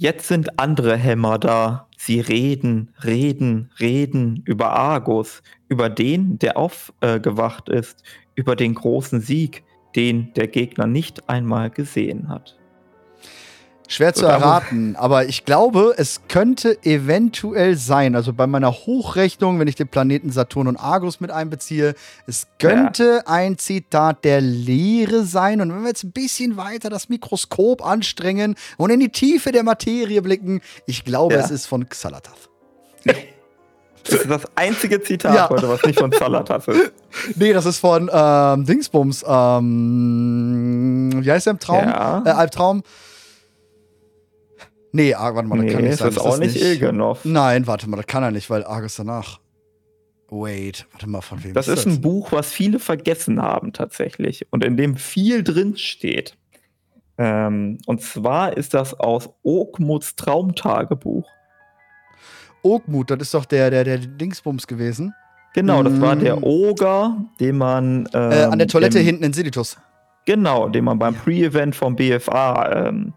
Jetzt sind andere Hämmer da. Sie reden, reden, reden über Argus, über den, der aufgewacht äh, ist, über den großen Sieg, den der Gegner nicht einmal gesehen hat. Schwer zu erraten, aber ich glaube, es könnte eventuell sein, also bei meiner Hochrechnung, wenn ich den Planeten Saturn und Argus mit einbeziehe, es könnte ja. ein Zitat der Lehre sein. Und wenn wir jetzt ein bisschen weiter das Mikroskop anstrengen und in die Tiefe der Materie blicken, ich glaube, ja. es ist von Xalatath. Das ist das einzige Zitat ja. heute, was nicht von Xalatath ist. Nee, das ist von ähm, Dingsbums. Ähm, wie heißt der im Traum? Ja. Äh, Albtraum. Nee, warte mal, das nee, kann nicht sein. Das ist auch nicht Ilgenov. Nein, warte mal, das kann er nicht, weil Argus danach. Wait, warte mal, von wem das ist das? Das ist ein Buch, was viele vergessen haben tatsächlich und in dem viel drin steht. Ähm, und zwar ist das aus Oakmuts Traumtagebuch. Oakmut, das ist doch der, der, der Dingsbums gewesen. Genau, das war der mm. Oger, den man. Ähm, äh, an der Toilette im, hinten in Silitus. Genau, den man beim Pre-Event vom BFA ähm,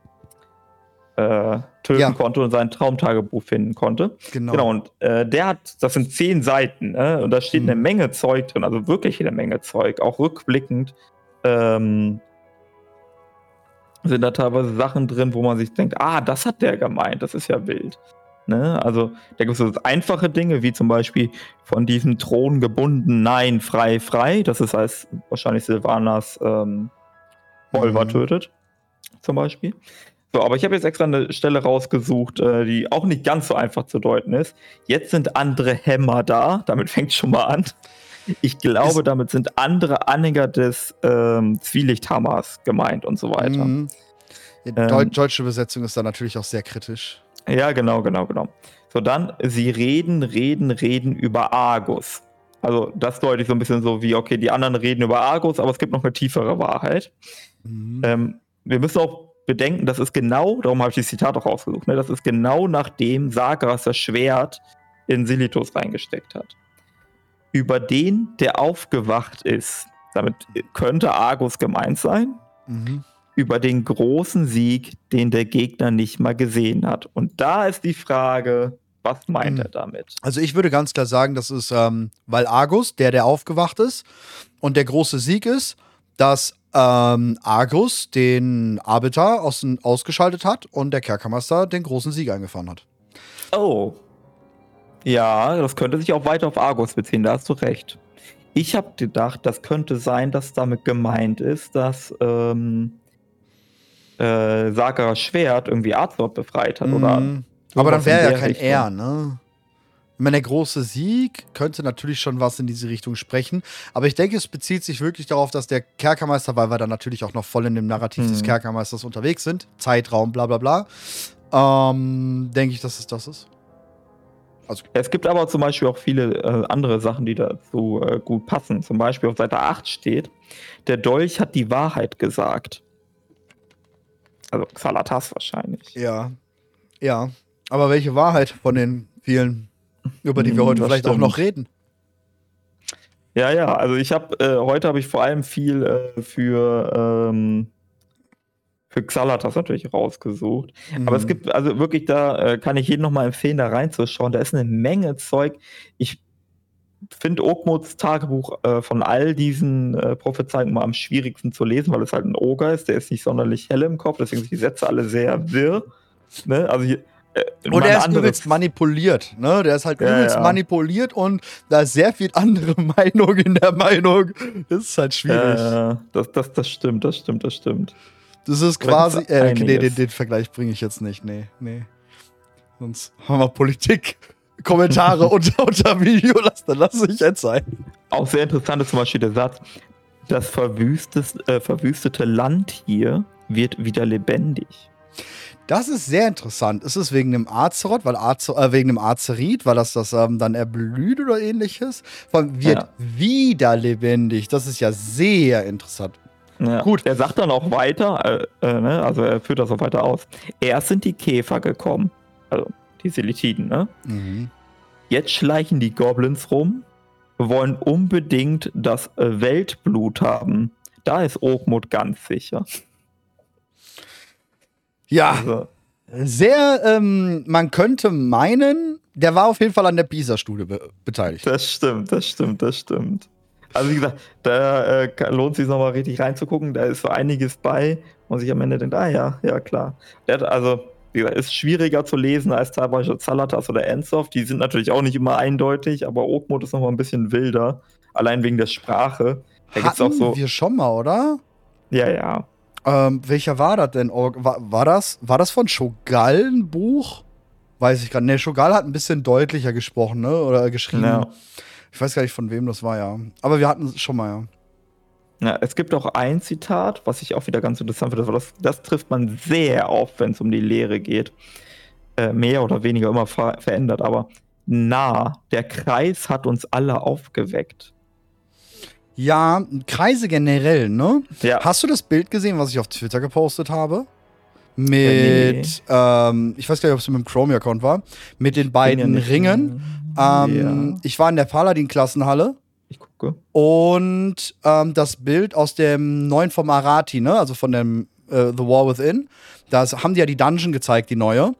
äh, töten ja. konnte und sein Traumtagebuch finden konnte. Genau. Genau, und äh, der hat, das sind zehn Seiten, ne? und da steht mhm. eine Menge Zeug drin, also wirklich eine Menge Zeug, auch rückblickend. Ähm, sind da teilweise Sachen drin, wo man sich denkt, ah, das hat der gemeint, das ist ja wild. Ne? Also da gibt es so einfache Dinge, wie zum Beispiel von diesem Thron gebunden, nein, frei, frei. Das ist als wahrscheinlich Silvanas ähm, Volva mhm. tötet, zum Beispiel. So, aber ich habe jetzt extra eine Stelle rausgesucht, äh, die auch nicht ganz so einfach zu deuten ist. Jetzt sind andere Hämmer da, damit fängt schon mal an. Ich glaube, ist damit sind andere Anhänger des ähm, Zwielichthammers gemeint und so weiter. Mhm. Die ähm, deutsche Übersetzung ist da natürlich auch sehr kritisch. Ja, genau, genau, genau. So, dann, sie reden, reden, reden über Argus. Also, das deute ich so ein bisschen so wie, okay, die anderen reden über Argus, aber es gibt noch eine tiefere Wahrheit. Mhm. Ähm, wir müssen auch bedenken, das ist genau, darum habe ich das Zitat auch ausgesucht, ne, das ist genau nachdem Sagras das Schwert in Silitus reingesteckt hat. Über den, der aufgewacht ist, damit könnte Argus gemeint sein, mhm. über den großen Sieg, den der Gegner nicht mal gesehen hat. Und da ist die Frage, was meint mhm. er damit? Also ich würde ganz klar sagen, das ist, ähm, weil Argus, der, der aufgewacht ist und der große Sieg ist, dass ähm, Argus den Arbiter aus, ausgeschaltet hat und der Kerkermeister den großen Sieg eingefahren hat. Oh. Ja, das könnte sich auch weiter auf Argus beziehen, da hast du recht. Ich habe gedacht, das könnte sein, dass damit gemeint ist, dass ähm, äh, Sagaras Schwert irgendwie Arzort befreit hat, mm. oder? Aber dann wäre ja kein Richtung. R, ne? Ich meine, der große Sieg könnte natürlich schon was in diese Richtung sprechen. Aber ich denke, es bezieht sich wirklich darauf, dass der Kerkermeister, weil wir dann natürlich auch noch voll in dem Narrativ mhm. des Kerkermeisters unterwegs sind, Zeitraum, bla bla bla, ähm, denke ich, dass es das ist. Also. Es gibt aber zum Beispiel auch viele äh, andere Sachen, die dazu äh, gut passen. Zum Beispiel auf Seite 8 steht, der Dolch hat die Wahrheit gesagt. Also Xalatas wahrscheinlich. Ja. Ja. Aber welche Wahrheit von den vielen über die wir heute das vielleicht stimmt. auch noch reden. Ja, ja, also ich habe, äh, heute habe ich vor allem viel äh, für, ähm, für Xalatas natürlich rausgesucht. Mhm. Aber es mhm. gibt, also wirklich, da äh, kann ich jedem nochmal empfehlen, da reinzuschauen. Da ist eine Menge Zeug. Ich finde Oakmuts Tagebuch äh, von all diesen äh, Prophezeiungen mal am schwierigsten zu lesen, weil es halt ein Oger ist, der ist nicht sonderlich hell im Kopf, deswegen sind die Sätze alle sehr wirr. Ne? Also hier, und er ist übelst manipuliert, ne? Der ist halt ja, übelst ja. manipuliert und da ist sehr viel andere Meinung in der Meinung. Das ist halt schwierig. Ja, das, das, das stimmt, das stimmt, das stimmt. Das ist quasi. Äh, nee, den, den Vergleich bringe ich jetzt nicht. Nee, nee. Sonst haben wir Politik. Kommentare unter, unter Video, lass, dann lass ich jetzt sein. Auch sehr interessant ist zum Beispiel der Satz: Das äh, verwüstete Land hier wird wieder lebendig. Das ist sehr interessant. Ist es wegen dem Azeroth, weil Azer, äh, wegen dem Azerit, weil das das ähm, dann erblüht oder ähnliches? Von wird ja. wieder lebendig. Das ist ja sehr interessant. Ja. Gut. Er sagt dann auch weiter, äh, äh, ne? also er führt das auch weiter aus. Erst sind die Käfer gekommen, also die Selitiden, ne? Mhm. Jetzt schleichen die Goblins rum, wollen unbedingt das äh, Weltblut haben. Da ist Oakmut ganz sicher. Ja. Also, Sehr, ähm, man könnte meinen, der war auf jeden Fall an der PISA-Studie be beteiligt. Das stimmt, das stimmt, das stimmt. Also wie gesagt, da äh, lohnt es sich nochmal richtig reinzugucken. Da ist so einiges bei, wo man sich am Ende denkt, ah ja, ja klar. Hat also, wie gesagt, ist schwieriger zu lesen als teilweise Zalatas oder Ensoft. Die sind natürlich auch nicht immer eindeutig, aber Oakmode ist nochmal ein bisschen wilder. Allein wegen der Sprache. Da Hatten auch so, wir schon mal, oder? Ja, ja. Ähm, welcher war das denn? War, war, das, war das von Shogal ein Buch? Weiß ich gar nicht. Ne, Shogal hat ein bisschen deutlicher gesprochen, ne? Oder geschrieben. Ja. Ich weiß gar nicht, von wem das war, ja. Aber wir hatten es schon mal, ja. Ja, es gibt auch ein Zitat, was ich auch wieder ganz interessant finde. Das, das trifft man sehr oft, wenn es um die Lehre geht. Äh, mehr oder weniger immer ver verändert, aber na, der Kreis hat uns alle aufgeweckt. Ja, Kreise generell, ne? Ja. Hast du das Bild gesehen, was ich auf Twitter gepostet habe? Mit, nee. ähm, ich weiß gar nicht, ob es mit dem Chromie-Account war, mit den beiden Ringen. Ähm, ja. Ich war in der Paladin-Klassenhalle. Ich gucke. Und ähm, das Bild aus dem neuen vom Arati, ne? Also von dem äh, The War Within. Da haben die ja die Dungeon gezeigt, die neue.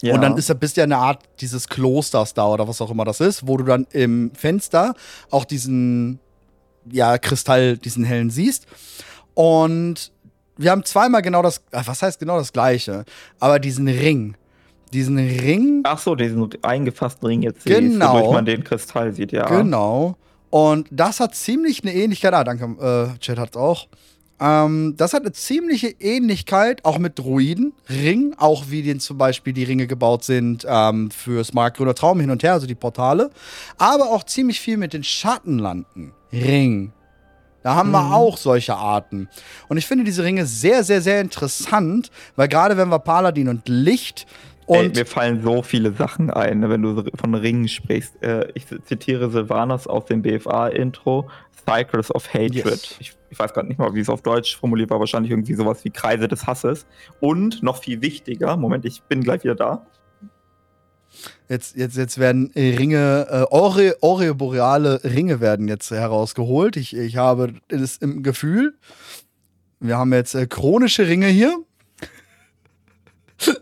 Ja. Und dann ist, bist du ja eine Art dieses Klosters da oder was auch immer das ist, wo du dann im Fenster auch diesen ja, Kristall, diesen hellen siehst. Und wir haben zweimal genau das, äh, was heißt genau das gleiche, aber diesen Ring. Diesen Ring. Ach so, diesen eingefassten Ring jetzt, genau, wodurch man den Kristall sieht, ja. Genau. Und das hat ziemlich eine Ähnlichkeit. Ah, danke, äh, Chat hat auch. Ähm, das hat eine ziemliche Ähnlichkeit auch mit Druiden. Ring, auch wie den zum Beispiel die Ringe gebaut sind ähm, für Smartgrüner Traum hin und her, also die Portale. Aber auch ziemlich viel mit den Schattenlanden. Ring. Da haben mhm. wir auch solche Arten. Und ich finde diese Ringe sehr, sehr, sehr interessant, weil gerade wenn wir Paladin und Licht und Ey, mir fallen so viele Sachen ein, ne, wenn du von Ringen sprichst. Äh, ich zitiere Silvanas aus dem BFA-Intro, Cycles of Hatred. Yes. Ich, ich, weiß gerade nicht mal, wie es auf Deutsch formuliert war, wahrscheinlich irgendwie sowas wie Kreise des Hasses. Und noch viel wichtiger, Moment, ich bin gleich wieder da. Jetzt, jetzt, jetzt werden Ringe, äh, Oreo-boreale Ringe werden jetzt herausgeholt. Ich, ich habe es im Gefühl. Wir haben jetzt äh, chronische Ringe hier.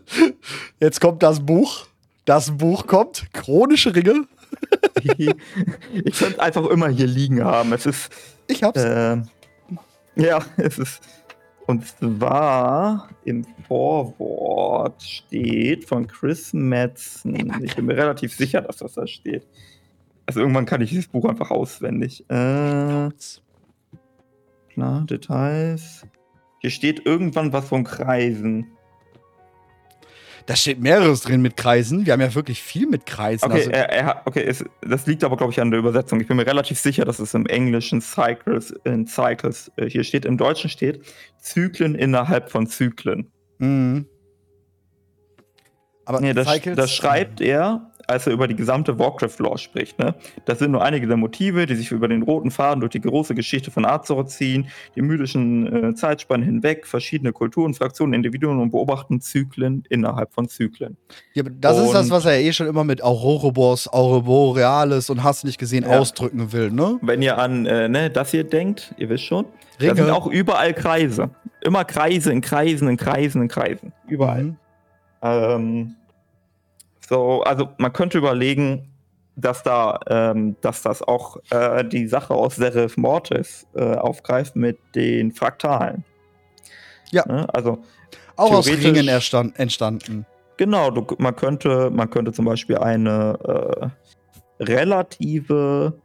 Jetzt kommt das Buch. Das Buch kommt. Chronische Ringe. ich könnte einfach immer hier liegen haben. Es ist. Ich hab's. Äh, ja, es ist. Und zwar im Vorwort steht von Chris Madsen. Ich bin mir relativ sicher, dass das da steht. Also irgendwann kann ich dieses Buch einfach auswendig. Äh, klar, Details. Hier steht irgendwann was von Kreisen. Da steht mehreres drin mit Kreisen. Wir haben ja wirklich viel mit Kreisen. Okay, also er, er, okay es, das liegt aber, glaube ich, an der Übersetzung. Ich bin mir relativ sicher, dass es im Englischen Cycles, in Cycles äh, hier steht. Im Deutschen steht Zyklen innerhalb von Zyklen. Mhm. Aber nee, das, das schreibt er als er über die gesamte Warcraft-Lore spricht. Ne? Das sind nur einige der Motive, die sich über den roten Faden durch die große Geschichte von Azeroth ziehen, die mythischen äh, Zeitspannen hinweg, verschiedene Kulturen, Fraktionen, Individuen und beobachten Zyklen innerhalb von Zyklen. Ja, das und ist das, was er eh schon immer mit Aurorobos, Auroborealis und hast nicht gesehen ja. ausdrücken will, ne? Wenn ihr an äh, ne, das hier denkt, ihr wisst schon, Ringe. da sind auch überall Kreise. Immer Kreise in Kreisen, in Kreisen, in Kreisen. Überall. Mhm. Ähm, so, also man könnte überlegen, dass da, ähm, dass das auch äh, die Sache aus Serif Mortis äh, aufgreift mit den Fraktalen. Ja. Ne? Also auch aus Ringen entstanden. Genau, du, man könnte, man könnte zum Beispiel eine äh, relative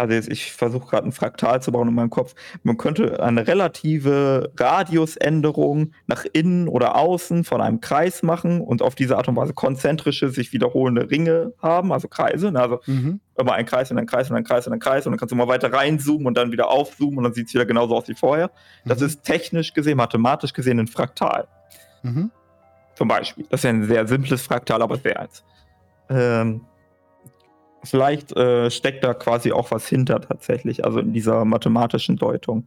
also ich versuche gerade ein Fraktal zu bauen in meinem Kopf, man könnte eine relative Radiusänderung nach innen oder außen von einem Kreis machen und auf diese Art und Weise konzentrische, sich wiederholende Ringe haben, also Kreise. Ne? Also mhm. immer ein Kreis und ein Kreis und ein Kreis und ein Kreis und dann kannst du mal weiter reinzoomen und dann wieder aufzoomen und dann sieht es wieder genauso aus wie vorher. Das mhm. ist technisch gesehen, mathematisch gesehen ein Fraktal. Mhm. Zum Beispiel. Das ist ja ein sehr simples Fraktal, aber sehr eins. Ähm, vielleicht äh, steckt da quasi auch was hinter tatsächlich, also in dieser mathematischen Deutung.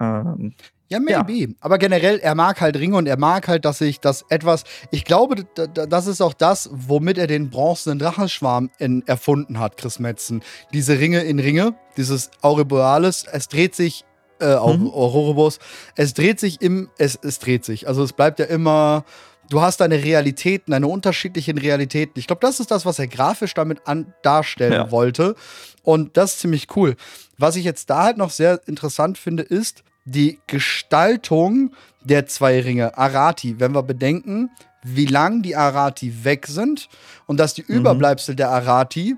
Ähm, ja, maybe. Ja. Aber generell, er mag halt Ringe und er mag halt, dass sich das etwas. Ich glaube, das ist auch das, womit er den bronzenen Drachenschwarm in, erfunden hat, Chris Metzen. Diese Ringe in Ringe, dieses Aureborealis, es dreht sich, äh, mhm. Aurorobos, es dreht sich im, es, es dreht sich. Also es bleibt ja immer du hast deine Realitäten, deine unterschiedlichen Realitäten. Ich glaube, das ist das, was er grafisch damit an, darstellen ja. wollte. Und das ist ziemlich cool. Was ich jetzt da halt noch sehr interessant finde, ist die Gestaltung der zwei Ringe. Arati, wenn wir bedenken, wie lang die Arati weg sind und dass die mhm. Überbleibsel der Arati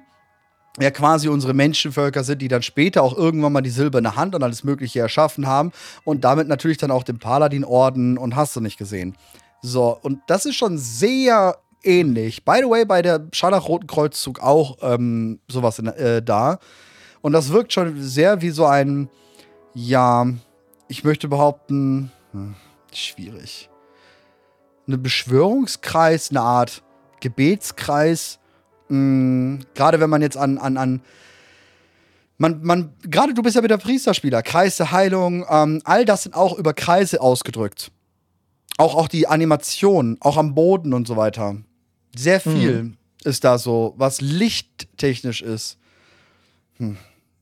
ja quasi unsere Menschenvölker sind, die dann später auch irgendwann mal die silberne Hand und alles Mögliche erschaffen haben und damit natürlich dann auch den Paladin-Orden und hast du nicht gesehen. So, und das ist schon sehr ähnlich. By the way, bei der Scharlach-Roten Kreuzzug auch ähm, sowas in, äh, da. Und das wirkt schon sehr wie so ein, ja, ich möchte behaupten, hm, schwierig. Eine Beschwörungskreis, eine Art Gebetskreis. Hm, gerade wenn man jetzt an, an, an man, man, gerade du bist ja wieder Priesterspieler, Kreis der Heilung, ähm, all das sind auch über Kreise ausgedrückt. Auch, auch die Animation, auch am Boden und so weiter. Sehr viel hm. ist da so, was lichttechnisch ist. Hm.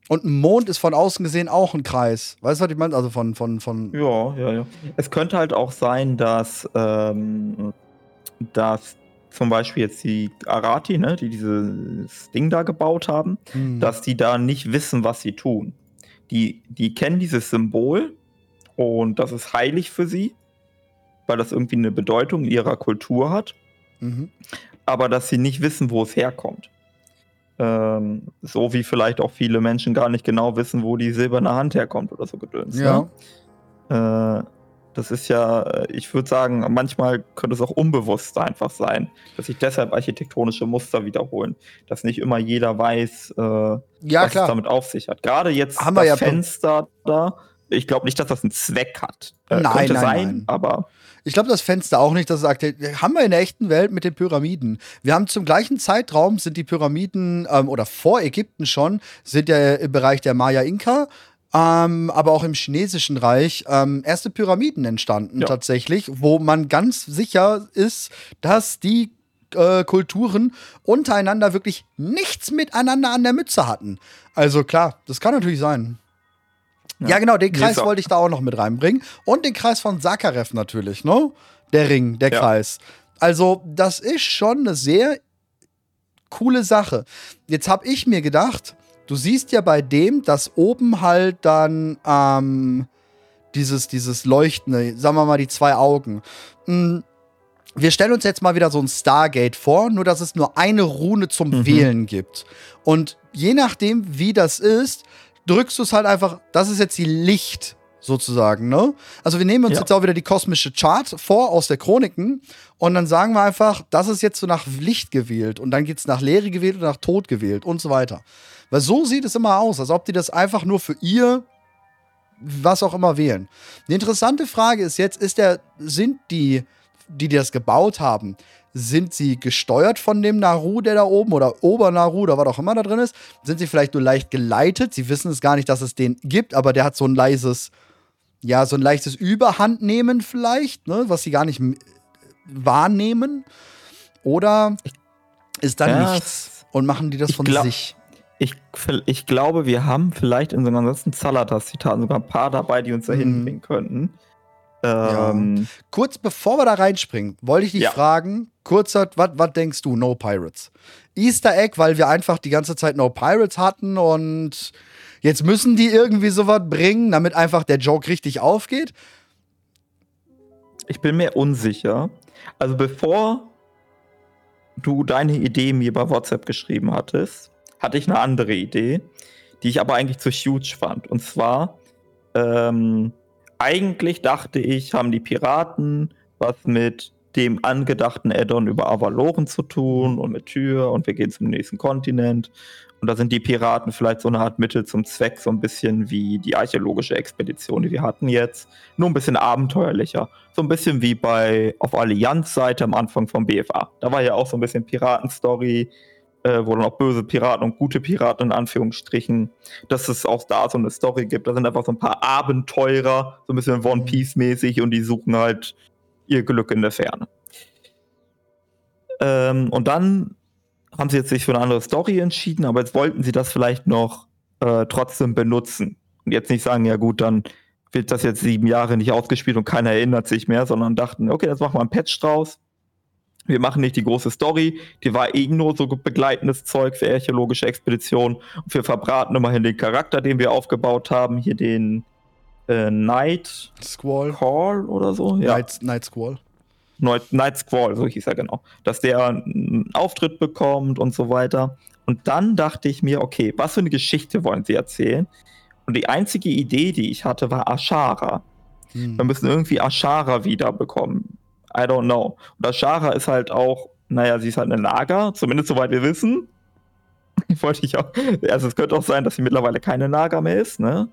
Und ein Mond ist von außen gesehen auch ein Kreis. Weißt du, was ich meine? Also von, von, von. Ja, ja, ja. Es könnte halt auch sein, dass, ähm, dass zum Beispiel jetzt die Arati, ne, die dieses Ding da gebaut haben, hm. dass die da nicht wissen, was sie tun. Die, die kennen dieses Symbol und das ist heilig für sie, weil das irgendwie eine Bedeutung in ihrer Kultur hat. Mhm. Aber dass sie nicht wissen, wo es herkommt. Ähm, so wie vielleicht auch viele Menschen gar nicht genau wissen, wo die silberne Hand herkommt oder so gedöns. Ne? Ja. Äh, das ist ja, ich würde sagen, manchmal könnte es auch unbewusst einfach sein, dass sich deshalb architektonische Muster wiederholen. Dass nicht immer jeder weiß, äh, ja, was klar. es damit auf sich hat. Gerade jetzt Haben das ja Fenster da, ich glaube nicht, dass das einen Zweck hat. Äh, nein, könnte nein, sein, nein. aber ich glaube, das Fenster auch nicht, dass es aktuell. Haben wir in der echten Welt mit den Pyramiden. Wir haben zum gleichen Zeitraum sind die Pyramiden, ähm, oder vor Ägypten schon, sind ja im Bereich der Maya-Inka, ähm, aber auch im chinesischen Reich ähm, erste Pyramiden entstanden, ja. tatsächlich, wo man ganz sicher ist, dass die äh, Kulturen untereinander wirklich nichts miteinander an der Mütze hatten. Also klar, das kann natürlich sein. Ja, ja genau, den Kreis wollte ich da auch noch mit reinbringen. Und den Kreis von Sakarev natürlich, ne? Der Ring, der ja. Kreis. Also, das ist schon eine sehr coole Sache. Jetzt habe ich mir gedacht, du siehst ja bei dem, dass oben halt dann ähm, dieses, dieses Leuchtende, sagen wir mal die zwei Augen. Hm, wir stellen uns jetzt mal wieder so ein Stargate vor, nur dass es nur eine Rune zum mhm. Wählen gibt. Und je nachdem, wie das ist, drückst du es halt einfach, das ist jetzt die Licht sozusagen, ne? Also wir nehmen uns ja. jetzt auch wieder die kosmische Chart vor aus der Chroniken und dann sagen wir einfach, das ist jetzt so nach Licht gewählt und dann geht es nach Leere gewählt und nach Tod gewählt und so weiter. Weil so sieht es immer aus, als ob die das einfach nur für ihr was auch immer wählen. Die interessante Frage ist jetzt, ist der, sind die, die das gebaut haben, sind sie gesteuert von dem Naru, der da oben, oder Obernaru, oder was auch immer da drin ist? Sind sie vielleicht nur leicht geleitet? Sie wissen es gar nicht, dass es den gibt, aber der hat so ein leises, ja, so ein leichtes Überhandnehmen vielleicht, ne, was sie gar nicht wahrnehmen. Oder ist da ja, nichts und machen die das von sich? Ich, ich glaube, wir haben vielleicht in so einem ganzen Zalatas-Zitaten sogar ein paar dabei, die uns da mhm. hinbringen könnten. Ähm, ja. Kurz bevor wir da reinspringen, wollte ich dich ja. fragen, kurzer, was denkst du, No Pirates? Easter Egg, weil wir einfach die ganze Zeit No Pirates hatten und jetzt müssen die irgendwie sowas bringen, damit einfach der Joke richtig aufgeht? Ich bin mir unsicher. Also bevor du deine Idee mir bei WhatsApp geschrieben hattest, hatte ich eine andere Idee, die ich aber eigentlich zu huge fand. Und zwar, ähm, eigentlich dachte ich, haben die Piraten was mit dem angedachten Addon über Avaloren zu tun und mit Tür und wir gehen zum nächsten Kontinent. Und da sind die Piraten vielleicht so eine Art Mittel zum Zweck, so ein bisschen wie die archäologische Expedition, die wir hatten jetzt. Nur ein bisschen abenteuerlicher. So ein bisschen wie bei auf Allianz-Seite am Anfang vom BFA. Da war ja auch so ein bisschen Piratenstory, äh, wo dann auch böse Piraten und gute Piraten in Anführungsstrichen, dass es auch da so eine Story gibt. Da sind einfach so ein paar Abenteurer, so ein bisschen One. Piece-mäßig und die suchen halt ihr Glück in der Ferne. Ähm, und dann haben sie jetzt sich für eine andere Story entschieden, aber jetzt wollten sie das vielleicht noch äh, trotzdem benutzen. Und jetzt nicht sagen, ja gut, dann wird das jetzt sieben Jahre nicht ausgespielt und keiner erinnert sich mehr, sondern dachten, okay, jetzt machen wir ein Patch draus wir machen nicht die große Story, die war eh nur so begleitendes Zeug für archäologische Expeditionen. Und wir verbraten immerhin den Charakter, den wir aufgebaut haben, hier den äh, Night Squall. Call oder so. Ja. Night, Night Squall. Night, Night Squall, so hieß er genau. Dass der einen Auftritt bekommt und so weiter. Und dann dachte ich mir, okay, was für eine Geschichte wollen sie erzählen? Und die einzige Idee, die ich hatte, war Ashara. Hm. Wir müssen irgendwie Ashara wiederbekommen. I don't know. Und Ashara ist halt auch, naja, sie ist halt eine Naga, zumindest soweit wir wissen. Wollte ich auch. Also es könnte auch sein, dass sie mittlerweile keine Naga mehr ist, ne?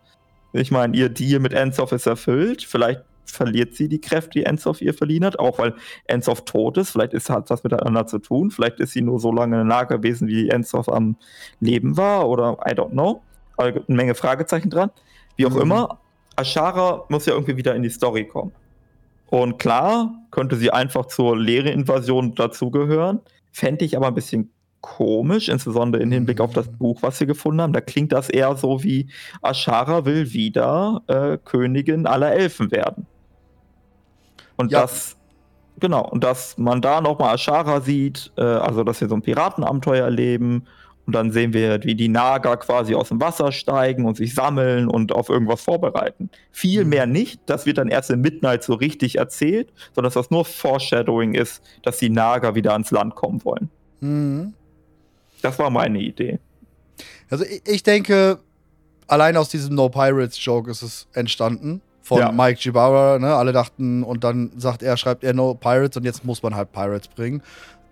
Ich meine, ihr Deal mit Ensoff ist erfüllt. Vielleicht verliert sie die Kräfte, die Ensoff ihr verliehen hat, auch weil Ensoff tot ist. Vielleicht ist, hat das miteinander zu tun. Vielleicht ist sie nur so lange Naga gewesen, wie Ensoff am Leben war oder I don't know. Aber gibt eine Menge Fragezeichen dran. Wie auch mhm. immer, Ashara muss ja irgendwie wieder in die Story kommen. Und klar, könnte sie einfach zur Leere-Invasion dazugehören. Fände ich aber ein bisschen komisch, insbesondere im Hinblick auf das mhm. Buch, was wir gefunden haben. Da klingt das eher so wie Ashara will wieder äh, Königin aller Elfen werden. Und ja. das, genau, und dass man da nochmal Ashara sieht, äh, also dass wir so ein Piratenabenteuer erleben und dann sehen wir, wie die Naga quasi aus dem Wasser steigen und sich sammeln und auf irgendwas vorbereiten. Viel mhm. mehr nicht. Das wird dann erst in Midnight so richtig erzählt, sondern dass das nur Foreshadowing ist, dass die Naga wieder ans Land kommen wollen. Mhm. Das war meine Idee. Also ich denke, allein aus diesem No Pirates Joke ist es entstanden. Von ja. Mike Gibara, ne? Alle dachten, und dann sagt er, schreibt er No Pirates und jetzt muss man halt Pirates bringen.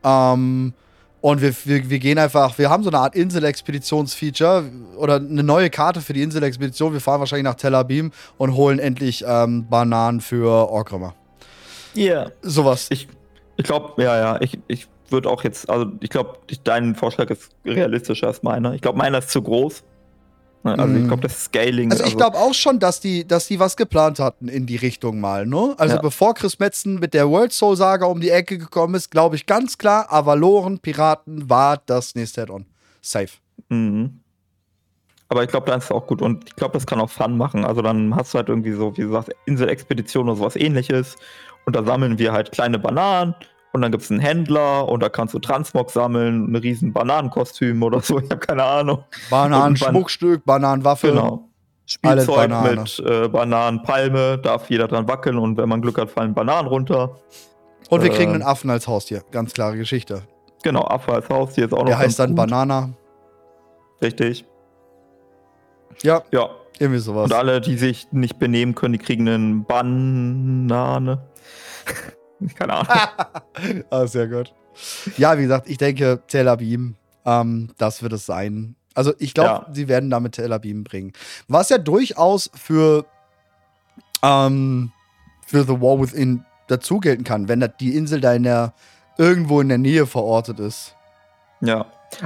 Ähm, und wir, wir, wir gehen einfach, wir haben so eine Art Insel-Expeditionsfeature oder eine neue Karte für die Insel-Expedition. Wir fahren wahrscheinlich nach Tel Aviv und holen endlich ähm, Bananen für Orkrimmer. Ja. Yeah. Sowas. Ich, ich glaube, ja, ja, ich, ich würde auch jetzt, also ich glaube, dein Vorschlag ist realistischer als meiner. Ich glaube, meiner ist zu groß. Ne, also ich mhm. glaube, das Scaling. Also ich also glaube auch schon, dass die, dass die was geplant hatten in die Richtung mal, ne? Also ja. bevor Chris Metzen mit der World Soul Saga um die Ecke gekommen ist, glaube ich ganz klar, Avaloren, Piraten war das nächste Add-on. Safe. Mhm. Aber ich glaube, da ist es auch gut und ich glaube, das kann auch Fun machen. Also dann hast du halt irgendwie so, wie du sagst, Insel-Expedition oder sowas ähnliches und da sammeln wir halt kleine Bananen und dann gibt es einen Händler und da kannst du Transmog sammeln, ein riesen Bananenkostüm oder so, ich habe keine Ahnung. Bananenschmuckstück, Bananenwaffe. Genau. Spielzeug Banane. mit äh, Bananenpalme, darf jeder dran wackeln und wenn man Glück hat, fallen Bananen runter. Und wir äh, kriegen einen Affen als Haustier, ganz klare Geschichte. Genau, Affe als Haustier ist auch noch. Der heißt dann gut. Banana. Richtig. Ja. Ja. Irgendwie sowas. Und alle, die sich nicht benehmen können, die kriegen eine Banane. Keine Ahnung. ah, sehr gut. Ja, wie gesagt, ich denke, Tel Aviv, ähm, das wird es sein. Also ich glaube, ja. sie werden damit Tel Aviv bringen. Was ja durchaus für, ähm, für The War Within dazu gelten kann, wenn die Insel da in der, irgendwo in der Nähe verortet ist. Ja,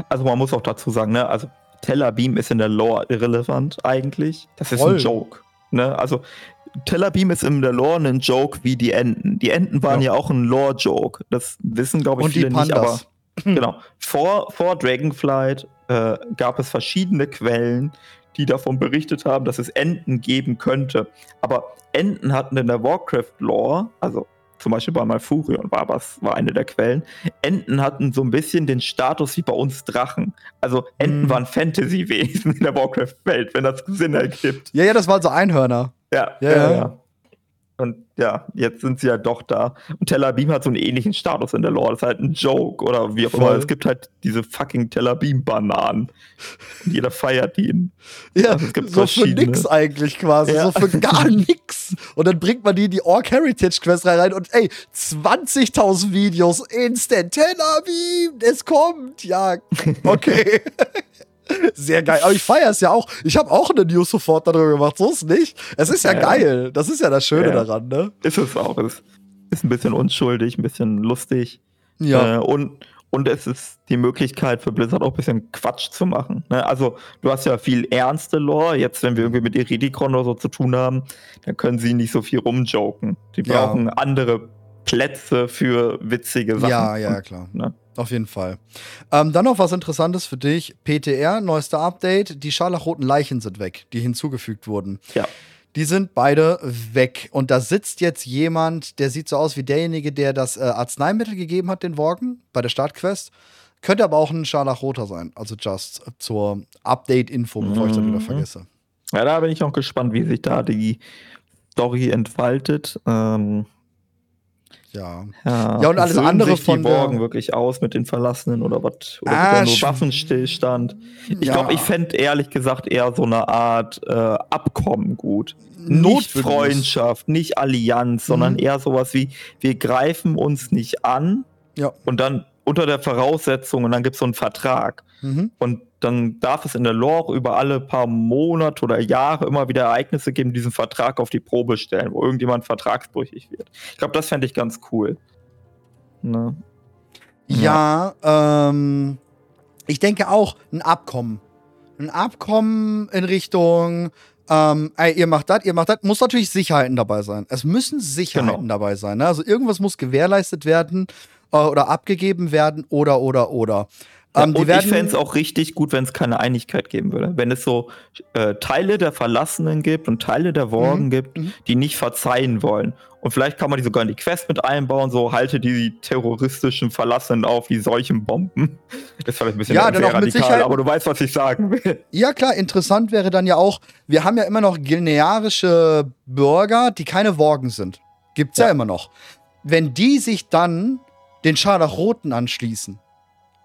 also man muss auch dazu sagen, ne, also Tel Aviv ist in der Lore irrelevant eigentlich. Das ist Voll. ein Joke. Ne? Also Tellerbeam ist in der Lore ein Joke wie die Enten. Die Enten waren ja, ja auch ein Lore-Joke. Das wissen, glaube ich, Und viele nicht, aber genau. Vor, vor Dragonflight äh, gab es verschiedene Quellen, die davon berichtet haben, dass es Enten geben könnte. Aber Enten hatten in der Warcraft-Lore, also zum Beispiel bei Malfurion war was, war eine der Quellen. Enten hatten so ein bisschen den Status wie bei uns Drachen. Also Enten mm. waren Fantasy-Wesen in der Warcraft-Welt, wenn das Sinn ergibt. Ja, ja, das waren so Einhörner. Ja, ja, ja. ja. Und ja, jetzt sind sie ja doch da. Und Tel Aviv hat so einen ähnlichen Status in der Lore. Das ist halt ein Joke oder wie auch immer. Es gibt halt diese fucking Tel Aviv-Bananen. Und jeder feiert ihn. Ja, also so für nix eigentlich quasi. Ja. So für gar nix. Und dann bringt man die in die Orc Heritage Quest rein und ey, 20.000 Videos instant. Tel Aviv, es kommt. Ja, okay. Sehr geil. Aber ich feiere es ja auch. Ich habe auch eine News sofort darüber gemacht. So ist es nicht. Es ist ja, ja geil. Das ist ja das Schöne ja. daran, ne? Ist es auch. Es ist ein bisschen unschuldig, ein bisschen lustig. Ja. Äh, und, und es ist die Möglichkeit für Blizzard auch ein bisschen Quatsch zu machen. Ne? Also, du hast ja viel ernste Lore. Jetzt, wenn wir irgendwie mit Iridikon oder so zu tun haben, dann können sie nicht so viel rumjoken. Die brauchen ja. andere Plätze für witzige Sachen. Ja, ja, klar. Ne? Auf jeden Fall. Ähm, dann noch was Interessantes für dich. PTR, neuester Update. Die scharlachroten Leichen sind weg, die hinzugefügt wurden. Ja. Die sind beide weg. Und da sitzt jetzt jemand, der sieht so aus wie derjenige, der das äh, Arzneimittel gegeben hat, den Worgen, bei der Startquest. Könnte aber auch ein Scharlachroter sein. Also just zur Update-Info, bevor mhm. ich das wieder mhm. vergesse. Ja, da bin ich auch gespannt, wie sich da die Story entfaltet. Ähm, ja. ja. Ja, und alles andere sich von. Die Borgen wirklich aus mit den Verlassenen oder was? Oder ah, nur Waffenstillstand? Ich ja. glaube, ich fände ehrlich gesagt eher so eine Art äh, Abkommen gut. Nicht Freundschaft, nicht Allianz, mhm. sondern eher sowas wie: wir greifen uns nicht an. Ja. Und dann unter der Voraussetzung, und dann gibt es so einen Vertrag. Mhm. Und dann darf es in der Lore über alle paar Monate oder Jahre immer wieder Ereignisse geben, die diesen Vertrag auf die Probe stellen, wo irgendjemand vertragsbrüchig wird. Ich glaube, das fände ich ganz cool. Ne? Ja, ja. Ähm, ich denke auch ein Abkommen. Ein Abkommen in Richtung, ähm, ey, ihr macht das, ihr macht das, muss natürlich Sicherheiten dabei sein. Es müssen Sicherheiten genau. dabei sein. Ne? Also irgendwas muss gewährleistet werden äh, oder abgegeben werden oder, oder, oder. Ja, ähm, und ich fände es auch richtig gut, wenn es keine Einigkeit geben würde. Wenn es so äh, Teile der Verlassenen gibt und Teile der Worgen mhm. gibt, mhm. die nicht verzeihen wollen. Und vielleicht kann man die sogar in die Quest mit einbauen, so halte die terroristischen Verlassenen auf wie solchen Bomben. Das ist vielleicht ein bisschen ja, dann auch radikal, mit Sicherheit, aber du weißt, was ich sagen will. Ja, klar, interessant wäre dann ja auch, wir haben ja immer noch linearische Bürger, die keine Worgen sind. Gibt's ja, ja immer noch. Wenn die sich dann den Scharlachroten anschließen,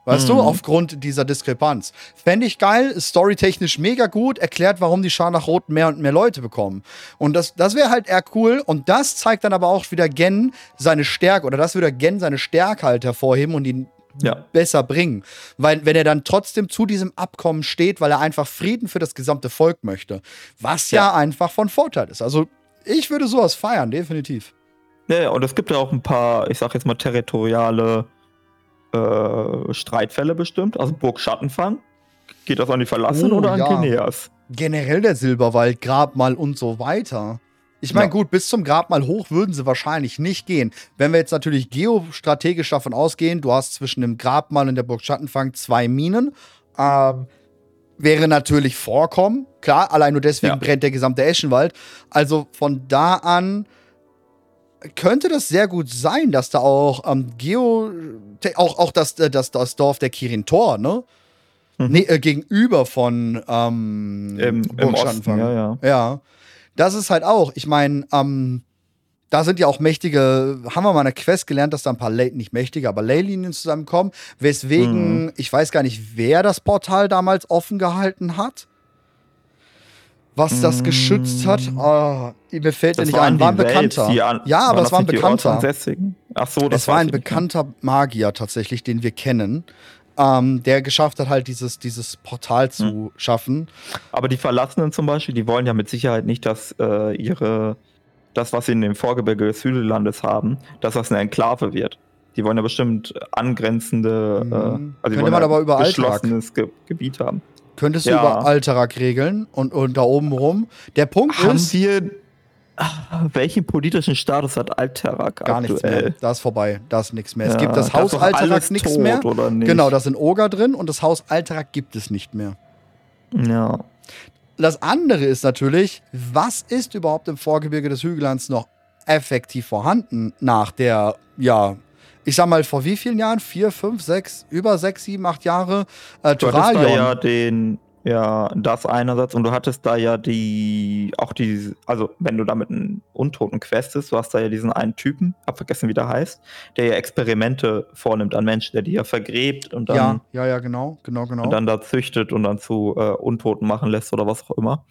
Weißt mhm. du, aufgrund dieser Diskrepanz. Fände ich geil, storytechnisch mega gut, erklärt, warum die Scharlachroten mehr und mehr Leute bekommen. Und das, das wäre halt eher cool. Und das zeigt dann aber auch wieder Gen seine Stärke, oder das würde Gen seine Stärke halt hervorheben und ihn ja. besser bringen. Weil, wenn er dann trotzdem zu diesem Abkommen steht, weil er einfach Frieden für das gesamte Volk möchte. Was ja, ja einfach von Vorteil ist. Also, ich würde sowas feiern, definitiv. Ja, und es gibt ja auch ein paar, ich sag jetzt mal, territoriale äh, Streitfälle bestimmt. Also Burg Schattenfang. Geht das an die Verlassenen oh, oder an ja. Kineas? Generell der Silberwald, Grabmal und so weiter. Ich meine, ja. gut, bis zum Grabmal hoch würden sie wahrscheinlich nicht gehen. Wenn wir jetzt natürlich geostrategisch davon ausgehen, du hast zwischen dem Grabmal und der Burg Schattenfang zwei Minen, ähm, wäre natürlich Vorkommen. Klar, allein nur deswegen ja. brennt der gesamte Eschenwald. Also von da an könnte das sehr gut sein, dass da auch ähm, Geo, auch, auch das, äh, das, das Dorf der Kirin Tor, ne? Mhm. Nee, äh, gegenüber von ähm, Im, im Osten, ja, ja. Ja. Das ist halt auch, ich meine, ähm, da sind ja auch mächtige, haben wir mal eine Quest gelernt, dass da ein paar, Ley nicht mächtige, aber Leylinien zusammenkommen, weswegen, mhm. ich weiß gar nicht, wer das Portal damals offen gehalten hat was das geschützt hat. Oh, mir fällt das mir nicht ein. War ein Bekannter. An, ja, aber es war ein Bekannter. Ach so, das es war ein bekannter nicht. Magier tatsächlich, den wir kennen. Ähm, der geschafft hat, halt dieses, dieses Portal zu hm. schaffen. Aber die Verlassenen zum Beispiel, die wollen ja mit Sicherheit nicht, dass äh, ihre, das, was sie in dem Vorgebirge des Südlandes haben, dass das eine Enklave wird. Die wollen ja bestimmt angrenzende, mhm. äh, also Könnte man aber über geschlossenes Ge Gebiet haben. Könntest ja. du über Alterak regeln und, und da oben rum. Der Punkt Haben ist. Wir, welchen politischen Status hat Alterak Gar aktuell? nichts mehr. Da ist vorbei. Da ist nichts mehr. Ja, es gibt das Haus Alterak nichts mehr. Genau, da sind Oger drin und das Haus Alterak gibt es nicht mehr. Ja. Das andere ist natürlich, was ist überhaupt im Vorgebirge des Hügellands noch effektiv vorhanden nach der, ja, ich sag mal, vor wie vielen Jahren? Vier, fünf, sechs, über sechs, sieben, acht Jahre äh, Du hattest da ja den, ja, das einerseits und du hattest da ja die, auch die, also wenn du da mit einem Untoten questest, du hast da ja diesen einen Typen, hab vergessen, wie der heißt, der ja Experimente vornimmt an Menschen, der die ja vergräbt und dann. Ja, ja, ja, genau, genau, genau. Und dann da züchtet und dann zu äh, Untoten machen lässt oder was auch immer.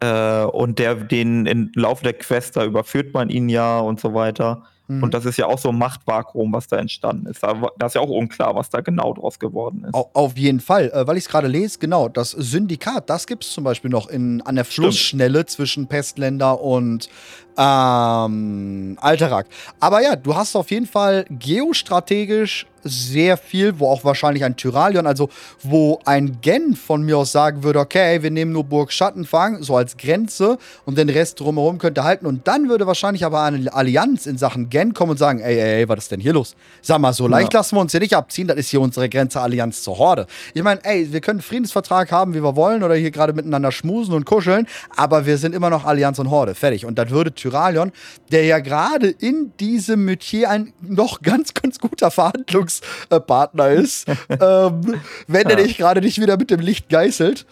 Äh, und der, den im Laufe der Quest, da überführt man ihn ja und so weiter. Mhm. Und das ist ja auch so ein Machtvakuum, was da entstanden ist. Da, ist ja auch unklar, was da genau draus geworden ist. Auf jeden Fall, äh, weil ich es gerade lese, genau, das Syndikat, das gibt es zum Beispiel noch in, an der Flussschnelle Stimmt. zwischen Pestländer und ähm, Alterak. Aber ja, du hast auf jeden Fall geostrategisch sehr viel, wo auch wahrscheinlich ein Tyralion, also wo ein Gen von mir aus sagen würde, okay, wir nehmen nur Burg Schattenfang, so als Grenze und den Rest drumherum könnte halten. Und dann würde wahrscheinlich aber eine Allianz in Sachen Gen kommen und sagen, ey, ey, ey, was ist denn hier los? Sag mal, so leicht ja. lassen wir uns hier nicht abziehen, das ist hier unsere Grenze Allianz zur Horde. Ich meine, ey, wir können einen Friedensvertrag haben, wie wir wollen, oder hier gerade miteinander schmusen und kuscheln, aber wir sind immer noch Allianz und Horde, fertig. Und das würde Tyralion, der ja gerade in diesem Metier ein noch ganz, ganz guter Verhandlungspartner ist, ähm, wenn er nicht gerade nicht wieder mit dem Licht geißelt,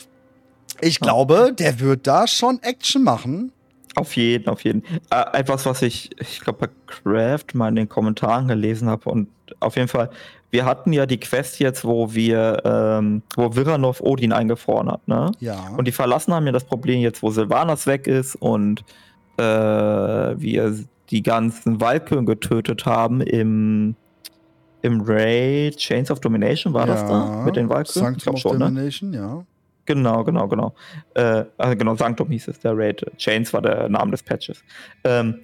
ich glaube, der wird da schon Action machen. Auf jeden, auf jeden. Äh, etwas, was ich, ich glaube, bei Craft mal in den Kommentaren gelesen habe und auf jeden Fall, wir hatten ja die Quest jetzt, wo wir, ähm, wo Viranov Odin eingefroren hat, ne? Ja. Und die verlassen haben ja das Problem jetzt, wo Silvanas weg ist und äh, wir die ganzen Valkyren getötet haben im, im Raid Chains of Domination, war ja. das da? Mit den Valkyren? Sanctum of schon, ne? Domination, ne? ja. Genau, genau, genau. Äh, also genau, Sanctum hieß es, der Raid. Chains war der Name des Patches. Ähm,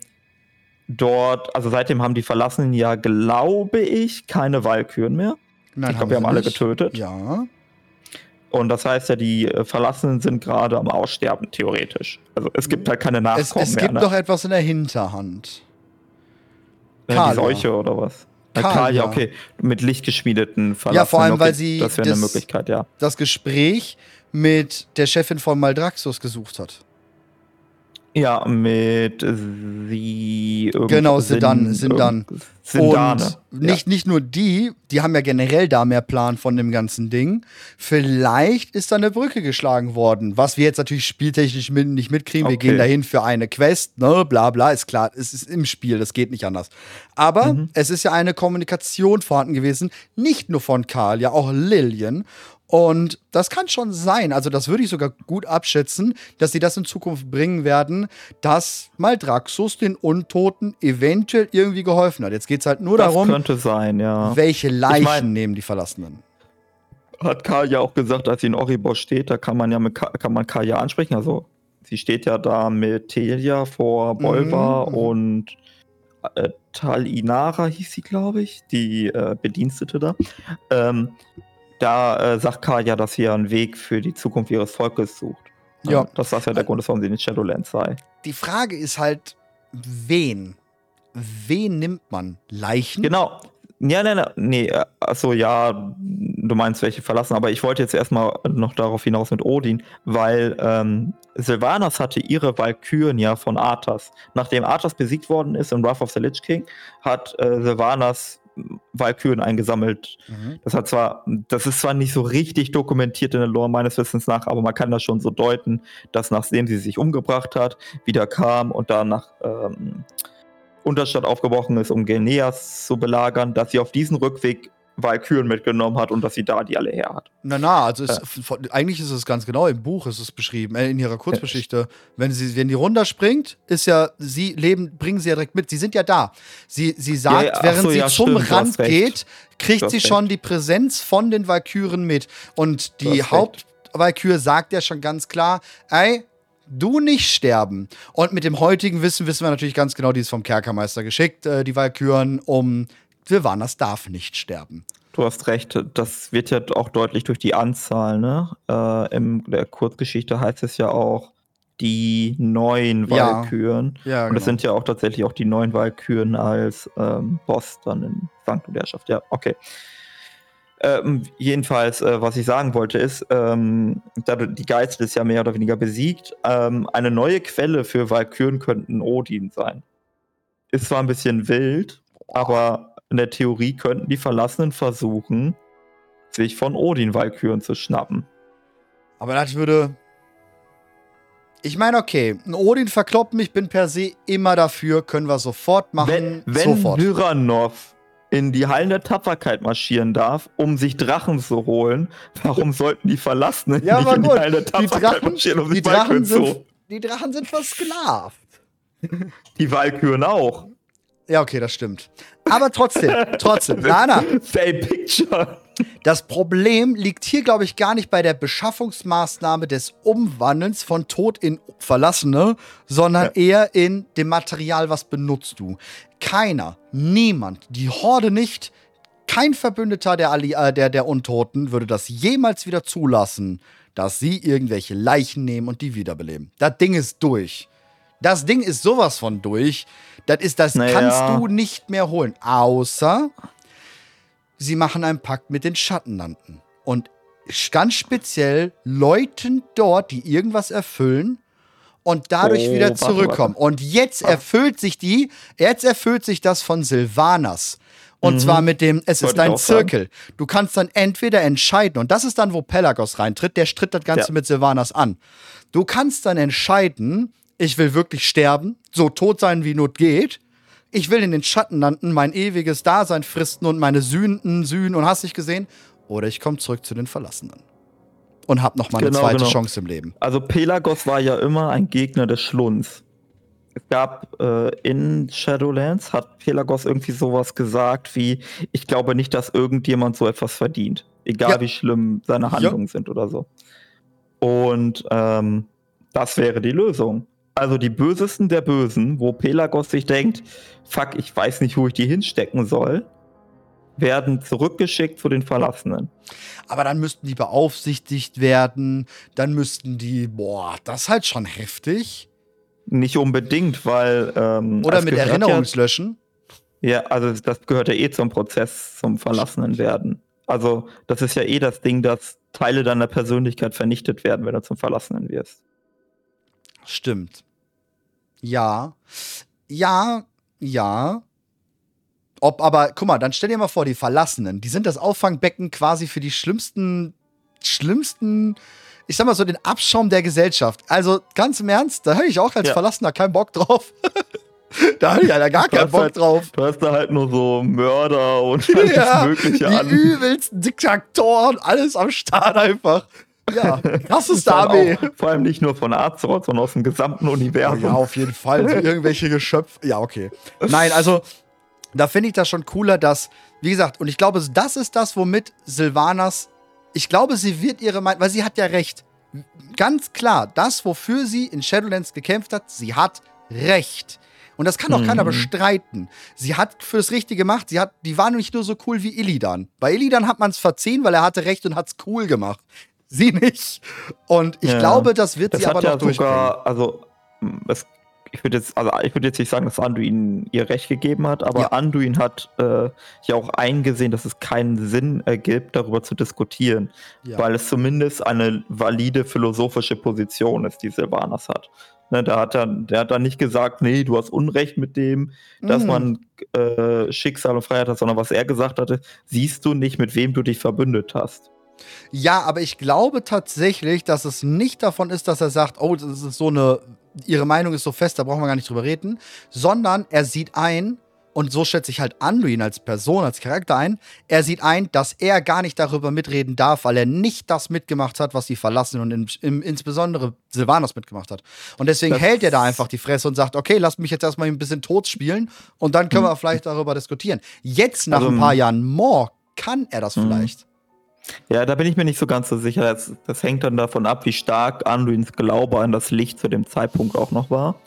dort, also seitdem haben die Verlassenen ja, glaube ich, keine Walküren mehr. Nein, ich glaube, wir haben alle getötet. Ja. Und das heißt ja, die äh, Verlassenen sind gerade am Aussterben, theoretisch. Also es gibt halt keine Nachkommen es, es mehr. Es gibt ne? doch etwas in der Hinterhand. Ja, die Seuche oder was? Karl, ja, okay. Mit lichtgeschmiedeten Verlassenen. Ja, vor allem, okay, weil sie das Möglichkeit, ja. Das Gespräch mit der Chefin von Maldraxus gesucht hat. Ja, mit sie. Genau, Sedan, Sindan. Sindane. Und nicht, ja. nicht nur die, die haben ja generell da mehr Plan von dem ganzen Ding. Vielleicht ist da eine Brücke geschlagen worden, was wir jetzt natürlich spieltechnisch mit, nicht mitkriegen. Okay. Wir gehen dahin für eine Quest, ne, bla bla, ist klar, es ist im Spiel, das geht nicht anders. Aber mhm. es ist ja eine Kommunikation vorhanden gewesen, nicht nur von Karl, ja auch Lillian. Und das kann schon sein, also das würde ich sogar gut abschätzen, dass sie das in Zukunft bringen werden, dass Maldraxus den Untoten eventuell irgendwie geholfen hat. Jetzt geht es halt nur das darum, könnte sein, ja. welche Leichen ich mein, nehmen die Verlassenen. Hat Karl ja auch gesagt, als sie in Oribos steht, da kann man ja mit kann man Karl ja ansprechen. Also sie steht ja da mit Telia vor Bolva mhm. und äh, Tal Inara hieß sie, glaube ich, die äh, Bedienstete da. Ähm, da äh, sagt Karl ja, dass sie einen Weg für die Zukunft ihres Volkes sucht. Ja. Dass das ja der Grund ist, warum sie in Shadowlands sei. Die Frage ist halt, wen? Wen nimmt man? Leichen? Genau. Ja, nein, nein, nee, achso, ja, du meinst welche verlassen, aber ich wollte jetzt erstmal noch darauf hinaus mit Odin, weil ähm, Sylvanas hatte ihre Valkyren ja von Arthas. Nachdem Arthas besiegt worden ist in Wrath of the Lich King, hat äh, Sylvanas Walküren eingesammelt. Mhm. Das hat zwar, das ist zwar nicht so richtig dokumentiert in der Lore meines Wissens nach, aber man kann das schon so deuten, dass nachdem sie sich umgebracht hat, wieder kam und dann nach ähm, Unterstadt aufgebrochen ist, um Geneas zu belagern, dass sie auf diesen Rückweg Valkyren mitgenommen hat und dass sie da die alle her hat. Na, na, also ist, äh. eigentlich ist es ganz genau im Buch ist es beschrieben, äh, in ihrer Kurzgeschichte. Wenn sie, wenn die runterspringt, ist ja, sie leben, bringen sie ja direkt mit. Sie sind ja da. Sie, sie sagt, ja, ja, während so, sie ja, zum stimmt, Rand geht, kriegt sie schon die Präsenz von den Valkyren mit. Und die Hauptvalkyr sagt ja schon ganz klar, ey, du nicht sterben. Und mit dem heutigen Wissen wissen wir natürlich ganz genau, die ist vom Kerkermeister geschickt, äh, die Valkyren, um Sylvanas darf nicht sterben. Du hast recht, das wird ja auch deutlich durch die Anzahl, ne? Äh, in der Kurzgeschichte heißt es ja auch die neuen Walküren. Ja, ja, Und das genau. sind ja auch tatsächlich auch die neuen Walküren als ähm, Boss dann in Sanctum der Herrschaft. Ja, okay. Ähm, jedenfalls, äh, was ich sagen wollte, ist, ähm, da die Geißel ist ja mehr oder weniger besiegt. Ähm, eine neue Quelle für Walküren könnten Odin sein. Ist zwar ein bisschen wild, aber in der Theorie könnten die Verlassenen versuchen, sich von Odin-Walküren zu schnappen. Aber das würde. Ich meine, okay, ein Odin verkloppen, ich bin per se immer dafür, können wir sofort machen. Wenn, wenn Hyranov in die Hallen der Tapferkeit marschieren darf, um sich Drachen zu holen, warum sollten die Verlassenen ja, nicht in die Hallen der Tapferkeit Drachen, marschieren, um sich Drachen sind, Die Drachen sind versklavt. Die Walküren auch. Ja, okay, das stimmt. Aber trotzdem, trotzdem, Lana. Say picture. Das Problem liegt hier, glaube ich, gar nicht bei der Beschaffungsmaßnahme des Umwandelns von Tod in Verlassene, sondern ja. eher in dem Material, was benutzt du. Keiner, niemand, die Horde nicht, kein Verbündeter der, Ali äh, der, der Untoten würde das jemals wieder zulassen, dass sie irgendwelche Leichen nehmen und die wiederbeleben. Das Ding ist durch. Das Ding ist sowas von durch. Das ist, das naja. kannst du nicht mehr holen. Außer sie machen einen Pakt mit den Schattenlanden. Und ganz speziell Leuten dort, die irgendwas erfüllen und dadurch oh, wieder zurückkommen. Warte, warte. Und jetzt erfüllt sich die, jetzt erfüllt sich das von Silvanas. Und mhm. zwar mit dem, es ist dein Zirkel. Sagen. Du kannst dann entweder entscheiden, und das ist dann, wo Pelagos reintritt, der stritt das Ganze ja. mit Silvanas an. Du kannst dann entscheiden, ich will wirklich sterben, so tot sein, wie Not geht. Ich will in den Schatten landen, mein ewiges Dasein fristen und meine Sünden, Sühnen und hast dich gesehen. Oder ich komme zurück zu den Verlassenen. Und hab noch mal genau, eine zweite genau. Chance im Leben. Also Pelagos war ja immer ein Gegner des Schlunds es gab äh, in Shadowlands, hat Pelagos irgendwie sowas gesagt wie, ich glaube nicht, dass irgendjemand so etwas verdient. Egal ja. wie schlimm seine Handlungen ja. sind oder so. Und ähm, das wäre die Lösung. Also die Bösesten der Bösen, wo Pelagos sich denkt, fuck, ich weiß nicht, wo ich die hinstecken soll, werden zurückgeschickt zu den Verlassenen. Aber dann müssten die beaufsichtigt werden, dann müssten die, boah, das ist halt schon heftig. Nicht unbedingt, weil. Ähm, Oder mit Erinnerungslöschen? Ja, ja, also das gehört ja eh zum Prozess, zum Verlassenen werden. Also, das ist ja eh das Ding, dass Teile deiner Persönlichkeit vernichtet werden, wenn du zum Verlassenen wirst. Stimmt. Ja. Ja, ja. Ob aber, guck mal, dann stell dir mal vor, die Verlassenen, die sind das Auffangbecken quasi für die schlimmsten, schlimmsten ich sag mal so, den Abschaum der Gesellschaft. Also ganz im Ernst, da höre ich auch als ja. Verlassener keinen Bock drauf. da habe ich ja gar keinen Bock halt, drauf. Du hast da halt nur so Mörder und alles ja, Mögliche die an. Die übelsten Diktatoren, alles am Start einfach. Ja, krasseste Armee. Vor allem nicht nur von Azeroth, sondern aus dem gesamten Universum. Ja, auf jeden Fall. So irgendwelche Geschöpfe. Ja, okay. Nein, also, da finde ich das schon cooler, dass, wie gesagt, und ich glaube, das ist das, womit Sylvanas ich glaube, sie wird ihre Meinung, weil sie hat ja recht. Ganz klar, das, wofür sie in Shadowlands gekämpft hat, sie hat recht. Und das kann auch mhm. keiner bestreiten. Sie hat für das Richtige gemacht. Sie hat, die war nicht nur so cool wie Illidan. Bei Illidan hat man es verziehen, weil er hatte recht und hat es cool gemacht. Sie nicht. Und ich ja. glaube, das wird das sie aber ja noch sogar, Also es ich würde jetzt, also ich würde jetzt nicht sagen, dass Anduin ihr Recht gegeben hat, aber ja. Anduin hat äh, ja auch eingesehen, dass es keinen Sinn ergibt, darüber zu diskutieren, ja. weil es zumindest eine valide philosophische Position ist, die Silvanas hat. Ne, da hat er, der hat dann nicht gesagt, nee, du hast Unrecht mit dem, dass mhm. man äh, Schicksal und Freiheit hat, sondern was er gesagt hatte, siehst du nicht, mit wem du dich verbündet hast. Ja, aber ich glaube tatsächlich, dass es nicht davon ist, dass er sagt, oh, das ist so eine ihre Meinung ist so fest, da brauchen wir gar nicht drüber reden, sondern er sieht ein, und so schätze ich halt Anduin als Person, als Charakter ein, er sieht ein, dass er gar nicht darüber mitreden darf, weil er nicht das mitgemacht hat, was die verlassen und in, in, insbesondere Silvanos mitgemacht hat. Und deswegen das hält er da einfach die Fresse und sagt, okay, lasst mich jetzt erstmal ein bisschen tot spielen und dann können wir vielleicht darüber diskutieren. Jetzt, nach also, ein paar Jahren more, kann er das mhm. vielleicht. Ja, da bin ich mir nicht so ganz so sicher. Das, das hängt dann davon ab, wie stark Anduins Glaube an das Licht zu dem Zeitpunkt auch noch war.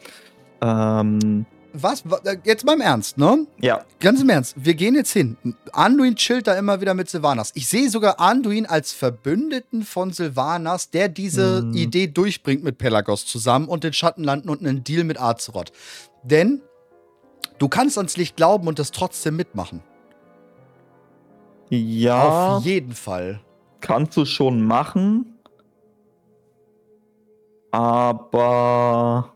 Ähm, was? Äh, jetzt mal im Ernst, ne? Ja. Ganz im Ernst. Wir gehen jetzt hin. Anduin chillt da immer wieder mit Sylvanas. Ich sehe sogar Anduin als Verbündeten von Sylvanas, der diese hm. Idee durchbringt mit Pelagos zusammen und den Schattenlanden und einen Deal mit Azeroth. Denn du kannst ans Licht glauben und das trotzdem mitmachen. Ja. Auf jeden Fall. Kannst du schon machen. Aber.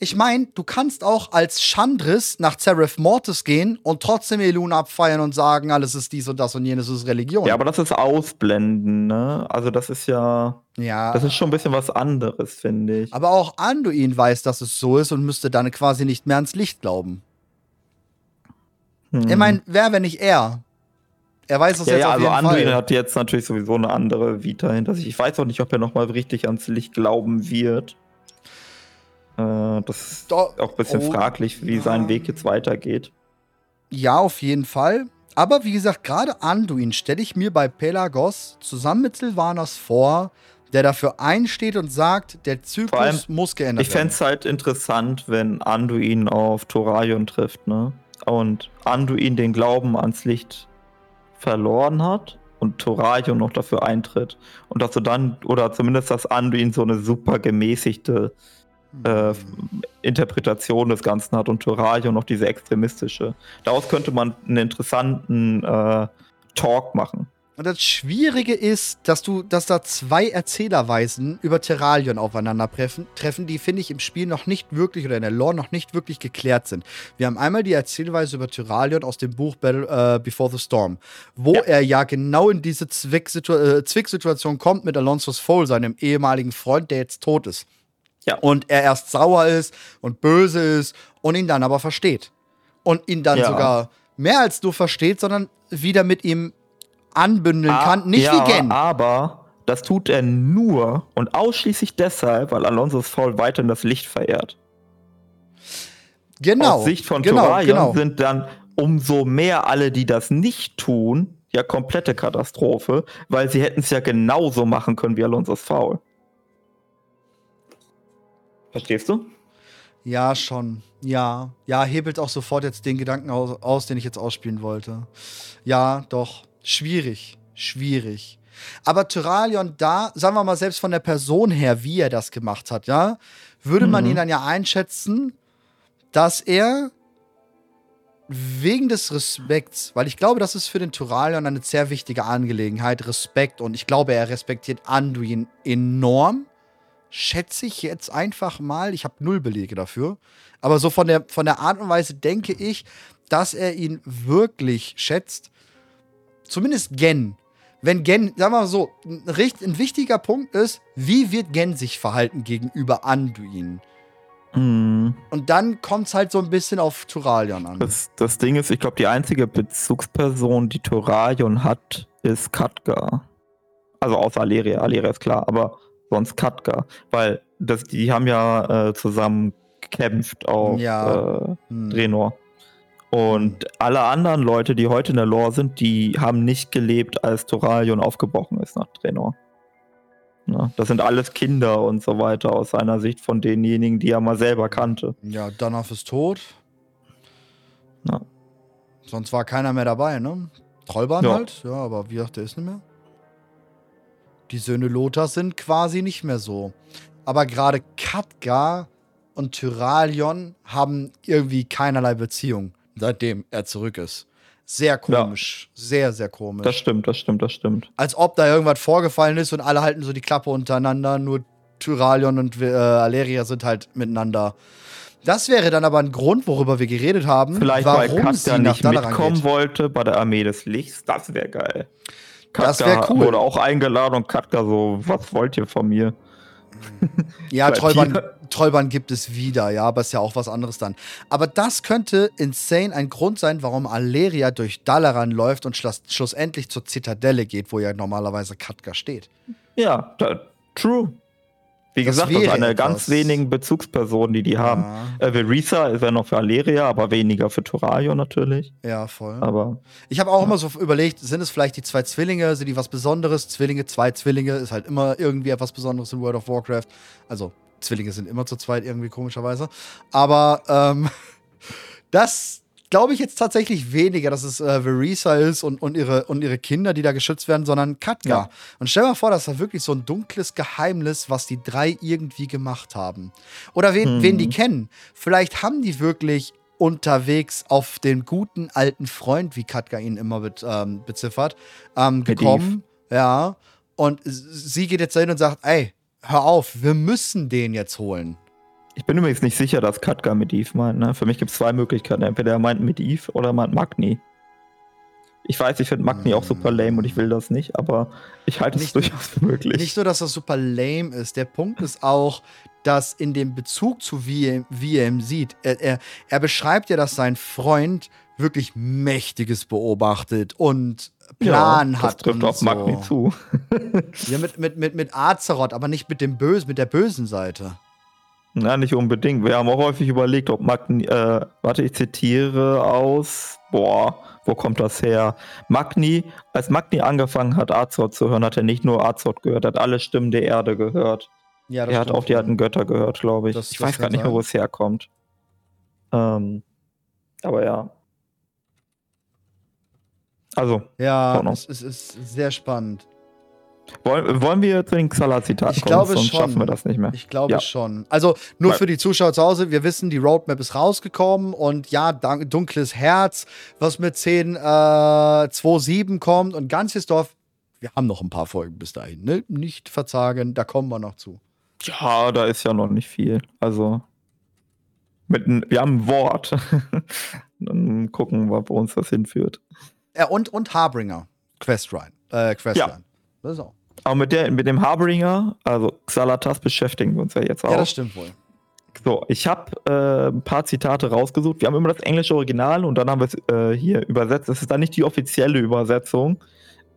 Ich meine, du kannst auch als Chandris nach Seraph Mortis gehen und trotzdem Elun abfeiern und sagen, alles ist dies und das und jenes ist Religion. Ja, aber das ist Ausblenden, ne? Also das ist ja. Ja. Das ist schon ein bisschen was anderes, finde ich. Aber auch Anduin weiß, dass es so ist und müsste dann quasi nicht mehr ans Licht glauben. Hm. Ich meine, wer, wenn nicht er? Er weiß es ja, jetzt ja, auf also jeden Anduin Fall. hat jetzt natürlich sowieso eine andere Vita hinter sich. Ich weiß auch nicht, ob er nochmal richtig ans Licht glauben wird. Äh, das ist Doch, auch ein bisschen oh, fraglich, wie ja. sein Weg jetzt weitergeht. Ja, auf jeden Fall. Aber wie gesagt, gerade Anduin stelle ich mir bei Pelagos zusammen mit Silvanas vor, der dafür einsteht und sagt, der Zyklus allem, muss geändert ich werden. Ich fände es halt interessant, wenn Anduin auf Thoraion trifft, ne? Und Anduin den Glauben ans Licht verloren hat und Thoraion noch dafür eintritt. Und dass du dann, oder zumindest, dass Anduin so eine super gemäßigte äh, Interpretation des Ganzen hat und Tyraion noch diese extremistische. Daraus könnte man einen interessanten äh, Talk machen. Und das Schwierige ist, dass du, dass da zwei Erzählerweisen über Terralion aufeinandertreffen, treffen, die finde ich im Spiel noch nicht wirklich oder in der Lore noch nicht wirklich geklärt sind. Wir haben einmal die Erzählweise über Terralion aus dem Buch Battle, äh, Before the Storm, wo ja. er ja genau in diese Zwicksituation, äh, Zwicksituation kommt mit Alonso's Foal, seinem ehemaligen Freund, der jetzt tot ist. Ja. Und er erst sauer ist und böse ist und ihn dann aber versteht. Und ihn dann ja. sogar mehr als nur versteht, sondern wieder mit ihm anbündeln ah, kann. Nicht ja, wie Gen. Aber das tut er nur und ausschließlich deshalb, weil Alonso's Foul weiterhin das Licht verehrt. Genau. Aus Sicht von genau, Toraion genau. sind dann umso mehr alle, die das nicht tun, ja komplette Katastrophe, weil sie hätten es ja genauso machen können wie Alonso's Foul. Verstehst du? Ja, schon. Ja. Ja, hebelt auch sofort jetzt den Gedanken aus, aus, den ich jetzt ausspielen wollte. Ja, doch. Schwierig. Schwierig. Aber Tyralion da, sagen wir mal, selbst von der Person her, wie er das gemacht hat, ja, würde man mhm. ihn dann ja einschätzen, dass er wegen des Respekts, weil ich glaube, das ist für den Tyralion eine sehr wichtige Angelegenheit, Respekt. Und ich glaube, er respektiert Anduin enorm schätze ich jetzt einfach mal. Ich habe null Belege dafür. Aber so von der, von der Art und Weise denke ich, dass er ihn wirklich schätzt. Zumindest Gen. Wenn Gen, sagen wir mal so, ein, ein wichtiger Punkt ist, wie wird Gen sich verhalten gegenüber Anduin? Mm. Und dann kommt es halt so ein bisschen auf Turalion an. Das, das Ding ist, ich glaube, die einzige Bezugsperson, die Turalion hat, ist Katka. Also außer Aleria. Aleria ist klar, aber sonst Katka. Weil das, die haben ja äh, zusammen gekämpft auf ja. äh, hm. Drenor. Und hm. alle anderen Leute, die heute in der Lore sind, die haben nicht gelebt, als Toralion aufgebrochen ist nach Drenor. Ja, das sind alles Kinder und so weiter aus seiner Sicht von denjenigen, die er mal selber kannte. Ja, Danaf ist tot. Ja. Sonst war keiner mehr dabei, ne? Trollbahn ja. halt, ja, aber wie gesagt, der ist nicht mehr. Die Söhne Lothars sind quasi nicht mehr so. Aber gerade Katgar und Tyralion haben irgendwie keinerlei Beziehung, seitdem er zurück ist. Sehr komisch. Ja. Sehr, sehr komisch. Das stimmt, das stimmt, das stimmt. Als ob da irgendwas vorgefallen ist und alle halten so die Klappe untereinander, nur Tyralion und äh, Aleria sind halt miteinander. Das wäre dann aber ein Grund, worüber wir geredet haben. Vielleicht warum weil Katgar nicht mitkommen geht. wollte bei der Armee des Lichts. Das wäre geil. Katka das wäre cool. Wurde auch eingeladen und Katka so, was wollt ihr von mir? Ja, Trollbahn, Trollbahn gibt es wieder, ja, aber ist ja auch was anderes dann. Aber das könnte insane ein Grund sein, warum Aleria durch Dalaran läuft und schluss, schlussendlich zur Zitadelle geht, wo ja normalerweise Katka steht. Ja, true. Wie das gesagt, das ist eine etwas. ganz wenigen Bezugspersonen, die die ja. haben. Äh, Verisa ist ja noch für Aleria, aber weniger für Torayo natürlich. Ja, voll. Aber ich habe auch ja. immer so überlegt, sind es vielleicht die zwei Zwillinge, sind die was Besonderes? Zwillinge, zwei Zwillinge ist halt immer irgendwie etwas Besonderes in World of Warcraft. Also Zwillinge sind immer zu zweit irgendwie komischerweise. Aber ähm, das glaube ich jetzt tatsächlich weniger, dass es äh, Verisa ist und, und, ihre, und ihre Kinder, die da geschützt werden, sondern Katka. Ja. Und stell dir mal vor, das war wirklich so ein dunkles Geheimnis, was die drei irgendwie gemacht haben. Oder wen, hm. wen die kennen. Vielleicht haben die wirklich unterwegs auf den guten alten Freund, wie Katka ihn immer be ähm, beziffert, ähm, gekommen. Ja. Und sie geht jetzt dahin und sagt, ey, hör auf, wir müssen den jetzt holen. Ich bin übrigens nicht sicher, dass Katka mit Eve meint. Ne? Für mich gibt es zwei Möglichkeiten. Entweder er meint mit Eve oder er meint Magni. Ich weiß, ich finde Magni auch super lame und ich will das nicht, aber ich halte es durchaus für möglich. Nicht nur, dass das super lame ist. Der Punkt ist auch, dass in dem Bezug zu wie er, wie er ihn sieht, er, er, er beschreibt ja, dass sein Freund wirklich Mächtiges beobachtet und Plan ja, das hat. Das trifft auf so. Magni zu. ja, mit, mit, mit, mit Azeroth, aber nicht mit dem Bösen, mit der bösen Seite. Na, nicht unbedingt. Wir haben auch häufig überlegt, ob Magni, äh, warte, ich zitiere aus, boah, wo kommt das her? Magni, als Magni angefangen hat, Azoth zu hören, hat er nicht nur Azoth gehört, er hat alle Stimmen der Erde gehört. Ja, das er hat auch die alten Götter gehört, glaube ich. Das, ich das weiß gar nicht mehr, wo es herkommt. Ähm, aber ja. Also. Ja, es ist, ist sehr spannend. Wollen, wollen wir zu den Xala-Zitaten kommen? Glaube sonst schon. schaffen wir das nicht mehr. Ich glaube ja. schon. Also nur für die Zuschauer zu Hause, wir wissen, die Roadmap ist rausgekommen und ja, Dunkles Herz, was mit 10, äh, 2, kommt und ganzes Dorf. Wir haben noch ein paar Folgen bis dahin, ne? Nicht verzagen, da kommen wir noch zu. Ja, da ist ja noch nicht viel. Also, mit wir haben ein Wort. Dann gucken wir, wo uns das hinführt. Ja, und, und Harbringer, Questline. Äh, Questline. Ja. Das ist auch. Aber mit, der, mit dem Harbringer, also Xalatas, beschäftigen wir uns ja jetzt auch. Ja, das stimmt wohl. So, ich habe äh, ein paar Zitate rausgesucht. Wir haben immer das englische Original und dann haben wir es äh, hier übersetzt. Das ist dann nicht die offizielle Übersetzung.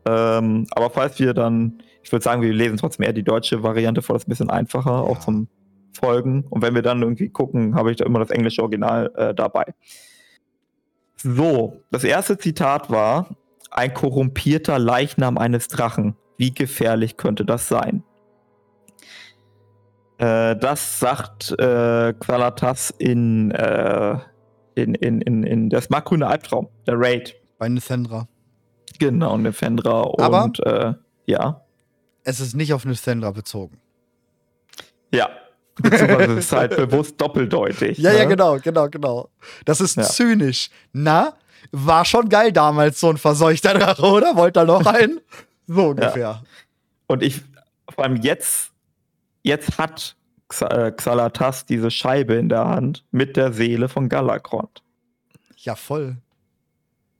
Ähm, aber falls wir dann, ich würde sagen, wir lesen trotzdem eher die deutsche Variante vor, das ist ein bisschen einfacher, ja. auch zum Folgen. Und wenn wir dann irgendwie gucken, habe ich da immer das englische Original äh, dabei. So, das erste Zitat war: Ein korrumpierter Leichnam eines Drachen. Wie gefährlich könnte das sein? Äh, das sagt äh, Qualatas in, äh, in, in, in, in das markgrüne Albtraum, der Raid. Bei Nithendra. Genau, Nithendra und Aber äh, ja. Es ist nicht auf Nithendra bezogen. Ja, Beziehungsweise ist halt bewusst doppeldeutig. Ja, ne? ja, genau, genau, genau. Das ist ja. zynisch. Na, war schon geil damals, so ein verseuchter Drache, oder? Wollt ihr noch einen? So ungefähr. Ja. Und ich, vor allem jetzt, jetzt hat äh, Xalatas diese Scheibe in der Hand mit der Seele von Galakrond. Ja, voll.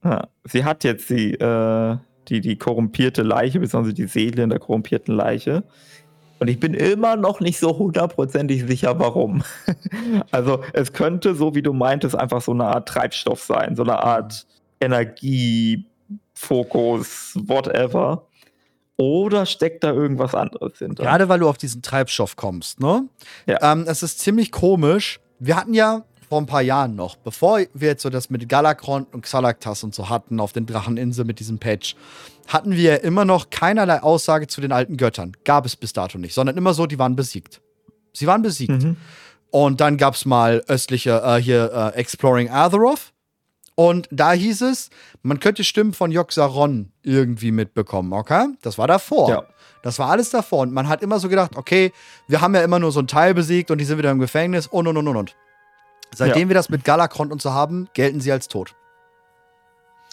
Ja, sie hat jetzt die, äh, die, die korrumpierte Leiche, beziehungsweise die Seele in der korrumpierten Leiche. Und ich bin immer noch nicht so hundertprozentig sicher, warum. also es könnte, so wie du meintest, einfach so eine Art Treibstoff sein, so eine Art Energiefokus, whatever. Oder steckt da irgendwas anderes hinter? Gerade weil du auf diesen Treibstoff kommst, ne? Ja. Ähm, es ist ziemlich komisch. Wir hatten ja vor ein paar Jahren noch, bevor wir jetzt so das mit Galakron und Xalaktas und so hatten auf den Dracheninsel mit diesem Patch, hatten wir immer noch keinerlei Aussage zu den alten Göttern. Gab es bis dato nicht, sondern immer so, die waren besiegt. Sie waren besiegt. Mhm. Und dann gab es mal östliche, äh, hier, äh, Exploring Azeroth. Und da hieß es, man könnte Stimmen von Yogg-Saron irgendwie mitbekommen, okay? Das war davor. Ja. Das war alles davor. Und man hat immer so gedacht, okay, wir haben ja immer nur so einen Teil besiegt und die sind wieder im Gefängnis und und und und und. Seitdem ja. wir das mit Galakrond und so haben, gelten sie als tot.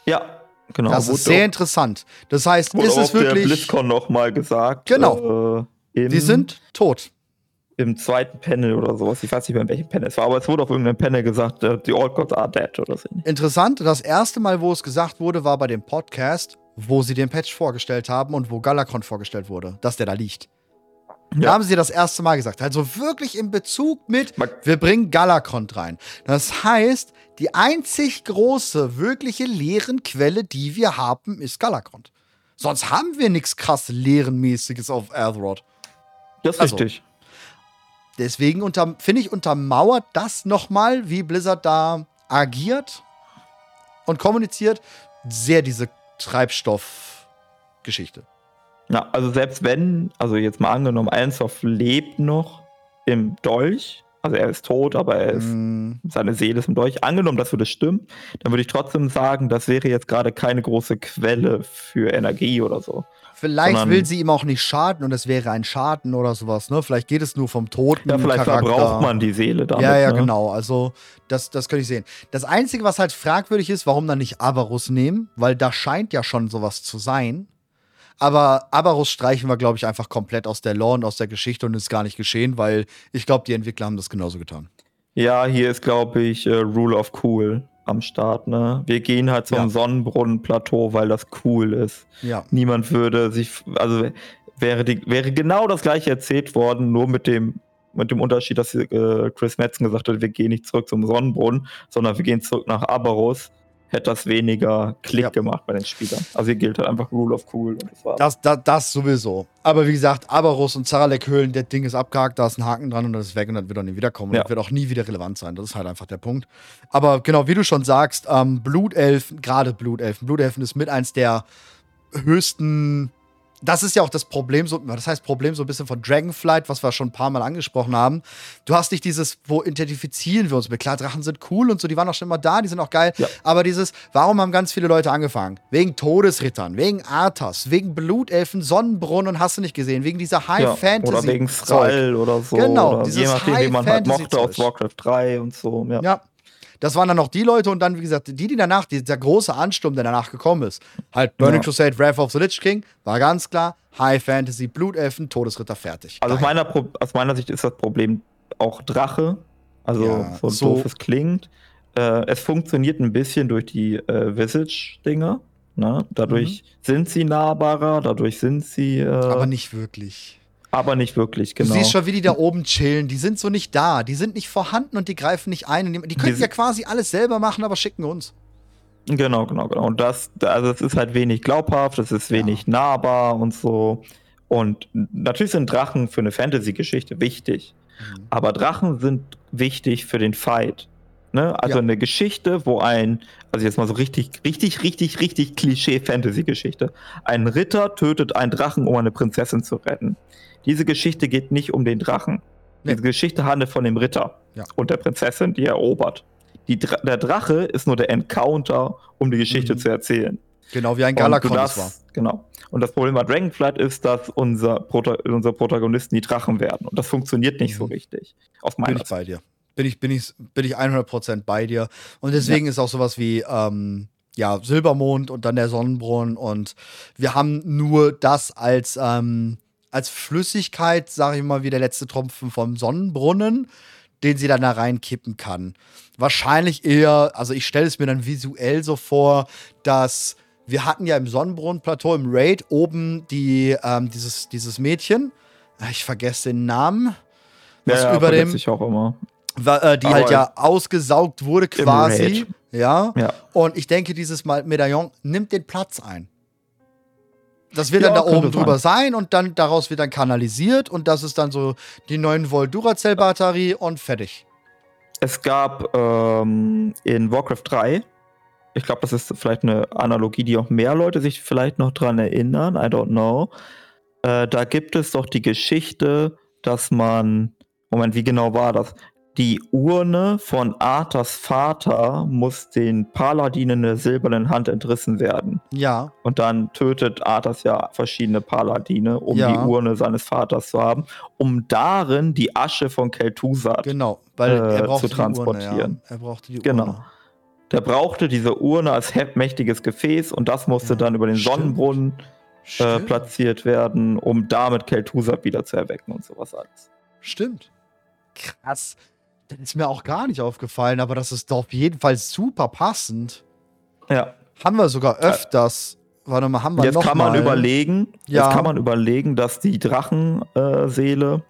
Ja, genau. Das ist sehr interessant. Das heißt, ist es wirklich. Der BlizzCon noch mal gesagt. Genau. Äh, die sind tot. Im zweiten Panel oder sowas. Ich weiß nicht mehr, in welchem Panel es war, aber es wurde auf irgendeinem Panel gesagt, uh, the All Gods are dead oder so. Interessant. Das erste Mal, wo es gesagt wurde, war bei dem Podcast, wo sie den Patch vorgestellt haben und wo Galakron vorgestellt wurde, dass der da liegt. Ja. Da haben sie das erste Mal gesagt. Also wirklich in Bezug mit, wir bringen Galakont rein. Das heißt, die einzig große, wirkliche Leerenquelle, die wir haben, ist Galakont. Sonst haben wir nichts krass Leerenmäßiges auf Azeroth. Das ist also, richtig. Deswegen finde ich, untermauert das nochmal, wie Blizzard da agiert und kommuniziert, sehr diese Treibstoffgeschichte. Ja, also selbst wenn, also jetzt mal angenommen, Einsoff lebt noch im Dolch, also er ist tot, aber er ist, mm. seine Seele ist im Dolch. Angenommen, das würde stimmen, dann würde ich trotzdem sagen, das wäre jetzt gerade keine große Quelle für Energie oder so. Vielleicht Sondern, will sie ihm auch nicht schaden und es wäre ein Schaden oder sowas, ne? Vielleicht geht es nur vom Toten. Ja, vielleicht Charakter. verbraucht man die Seele damit. Ja, ja, ne? genau. Also, das, das könnte ich sehen. Das Einzige, was halt fragwürdig ist, warum dann nicht Avarus nehmen, weil da scheint ja schon sowas zu sein. Aber Abarus streichen wir, glaube ich, einfach komplett aus der Lore und aus der Geschichte und ist gar nicht geschehen, weil ich glaube, die Entwickler haben das genauso getan. Ja, hier ist, glaube ich, uh, Rule of Cool am Start, ne? Wir gehen halt zum ja. Sonnenbrunnenplateau, weil das cool ist. Ja. Niemand würde sich, also wäre, die, wäre genau das gleiche erzählt worden, nur mit dem, mit dem Unterschied, dass äh, Chris Metzen gesagt hat, wir gehen nicht zurück zum Sonnenbrunnen, sondern wir gehen zurück nach Abarus hätte das weniger Klick ja. gemacht bei den Spielern. Also hier gilt halt einfach Rule of Cool. Und das, war das, das, das sowieso. Aber wie gesagt, Abarus und Zaralek-Höhlen, der Ding ist abgehakt, da ist ein Haken dran und das ist weg und das wird auch nie wiederkommen. Ja. Und das wird auch nie wieder relevant sein. Das ist halt einfach der Punkt. Aber genau, wie du schon sagst, ähm, Blutelfen, gerade Blutelfen, Blutelfen ist mit eins der höchsten das ist ja auch das Problem, so, das heißt Problem so ein bisschen von Dragonflight, was wir schon ein paar Mal angesprochen haben. Du hast nicht dieses, wo identifizieren wir uns mit. Klar, Drachen sind cool und so, die waren auch schon immer da, die sind auch geil. Ja. Aber dieses, warum haben ganz viele Leute angefangen? Wegen Todesrittern, wegen Arthas, wegen Blutelfen, Sonnenbrunnen und hast du nicht gesehen, wegen dieser High ja, Fantasy. Oder wegen Thrall oder so. Genau, oder dieses je nachdem, High wie man halt mochte aus Warcraft 3 und so. Ja. ja. Das waren dann noch die Leute und dann, wie gesagt, die, die danach, die, der große Ansturm, der danach gekommen ist. Halt Burning ja. Crusade, Wrath of the Lich King, war ganz klar, High Fantasy, Blutelfen, Todesritter, fertig. Also aus meiner, aus meiner, Sicht ist das Problem auch Drache. Also ja, so, so doof es klingt. Äh, es funktioniert ein bisschen durch die äh, Visage-Dinger. Ne? Dadurch mhm. sind sie nahbarer, dadurch sind sie. Äh, Aber nicht wirklich. Aber nicht wirklich, genau. Du siehst schon, wie die da oben chillen. Die sind so nicht da. Die sind nicht vorhanden und die greifen nicht ein. Die könnten die ja quasi alles selber machen, aber schicken uns. Genau, genau, genau. Und das, also es ist halt wenig glaubhaft, es ist wenig ja. nahbar und so. Und natürlich sind Drachen für eine Fantasy-Geschichte wichtig. Mhm. Aber Drachen sind wichtig für den Fight. Ne? Also ja. eine Geschichte, wo ein, also jetzt mal so richtig, richtig, richtig, richtig Klischee-Fantasy-Geschichte. Ein Ritter tötet einen Drachen, um eine Prinzessin zu retten. Diese Geschichte geht nicht um den Drachen. Nee. Diese Geschichte handelt von dem Ritter ja. und der Prinzessin, die er erobert. Die der Drache ist nur der Encounter, um die Geschichte mhm. zu erzählen. Genau, wie ein Galakon war. Genau. Und das Problem bei Dragonflight ist, dass unser, Prota unsere Protagonisten die Drachen werden. Und das funktioniert nicht mhm. so richtig. Aus meiner Bin ich bei dir. Bin ich, bin ich, bin ich 100% bei dir. Und deswegen ja. ist auch sowas wie, ähm, ja, Silbermond und dann der Sonnenbrunnen. Und wir haben nur das als, ähm, als Flüssigkeit, sage ich mal, wie der letzte Tropfen vom Sonnenbrunnen, den sie dann da reinkippen kann. Wahrscheinlich eher, also ich stelle es mir dann visuell so vor, dass wir hatten ja im Sonnenbrunnenplateau im Raid oben die, ähm, dieses, dieses Mädchen. Ich vergesse den Namen. Was ja, ja, über dem. Ich auch immer. Äh, die Aber halt ja ausgesaugt wurde quasi. Ja? ja. Und ich denke, dieses Medaillon nimmt den Platz ein. Das wird ja, dann da oben drüber sein und dann daraus wird dann kanalisiert und das ist dann so die 9 Volt Duracell Batterie und fertig. Es gab ähm, in Warcraft 3, ich glaube, das ist vielleicht eine Analogie, die auch mehr Leute sich vielleicht noch dran erinnern, I don't know. Äh, da gibt es doch die Geschichte, dass man, Moment, wie genau war das? Die Urne von Arthas Vater muss den Paladinen der silbernen Hand entrissen werden. Ja. Und dann tötet Arthas ja verschiedene Paladine, um ja. die Urne seines Vaters zu haben, um darin die Asche von Kel'Thuzad genau, weil er äh, zu transportieren. Urne, ja. Er brauchte die genau. Urne. Genau. Der brauchte diese Urne als mächtiges Gefäß und das musste ja, dann über den stimmt. Sonnenbrunnen äh, platziert werden, um damit Kel'Thuzad wieder zu erwecken und sowas alles. Stimmt. Krass. Das ist mir auch gar nicht aufgefallen, aber das ist doch auf jeden Fall super passend. Ja. Haben wir sogar öfters. Warte mal, haben wir Jetzt noch kann man mal. überlegen, ja. jetzt kann man überlegen, dass die Drachenseele,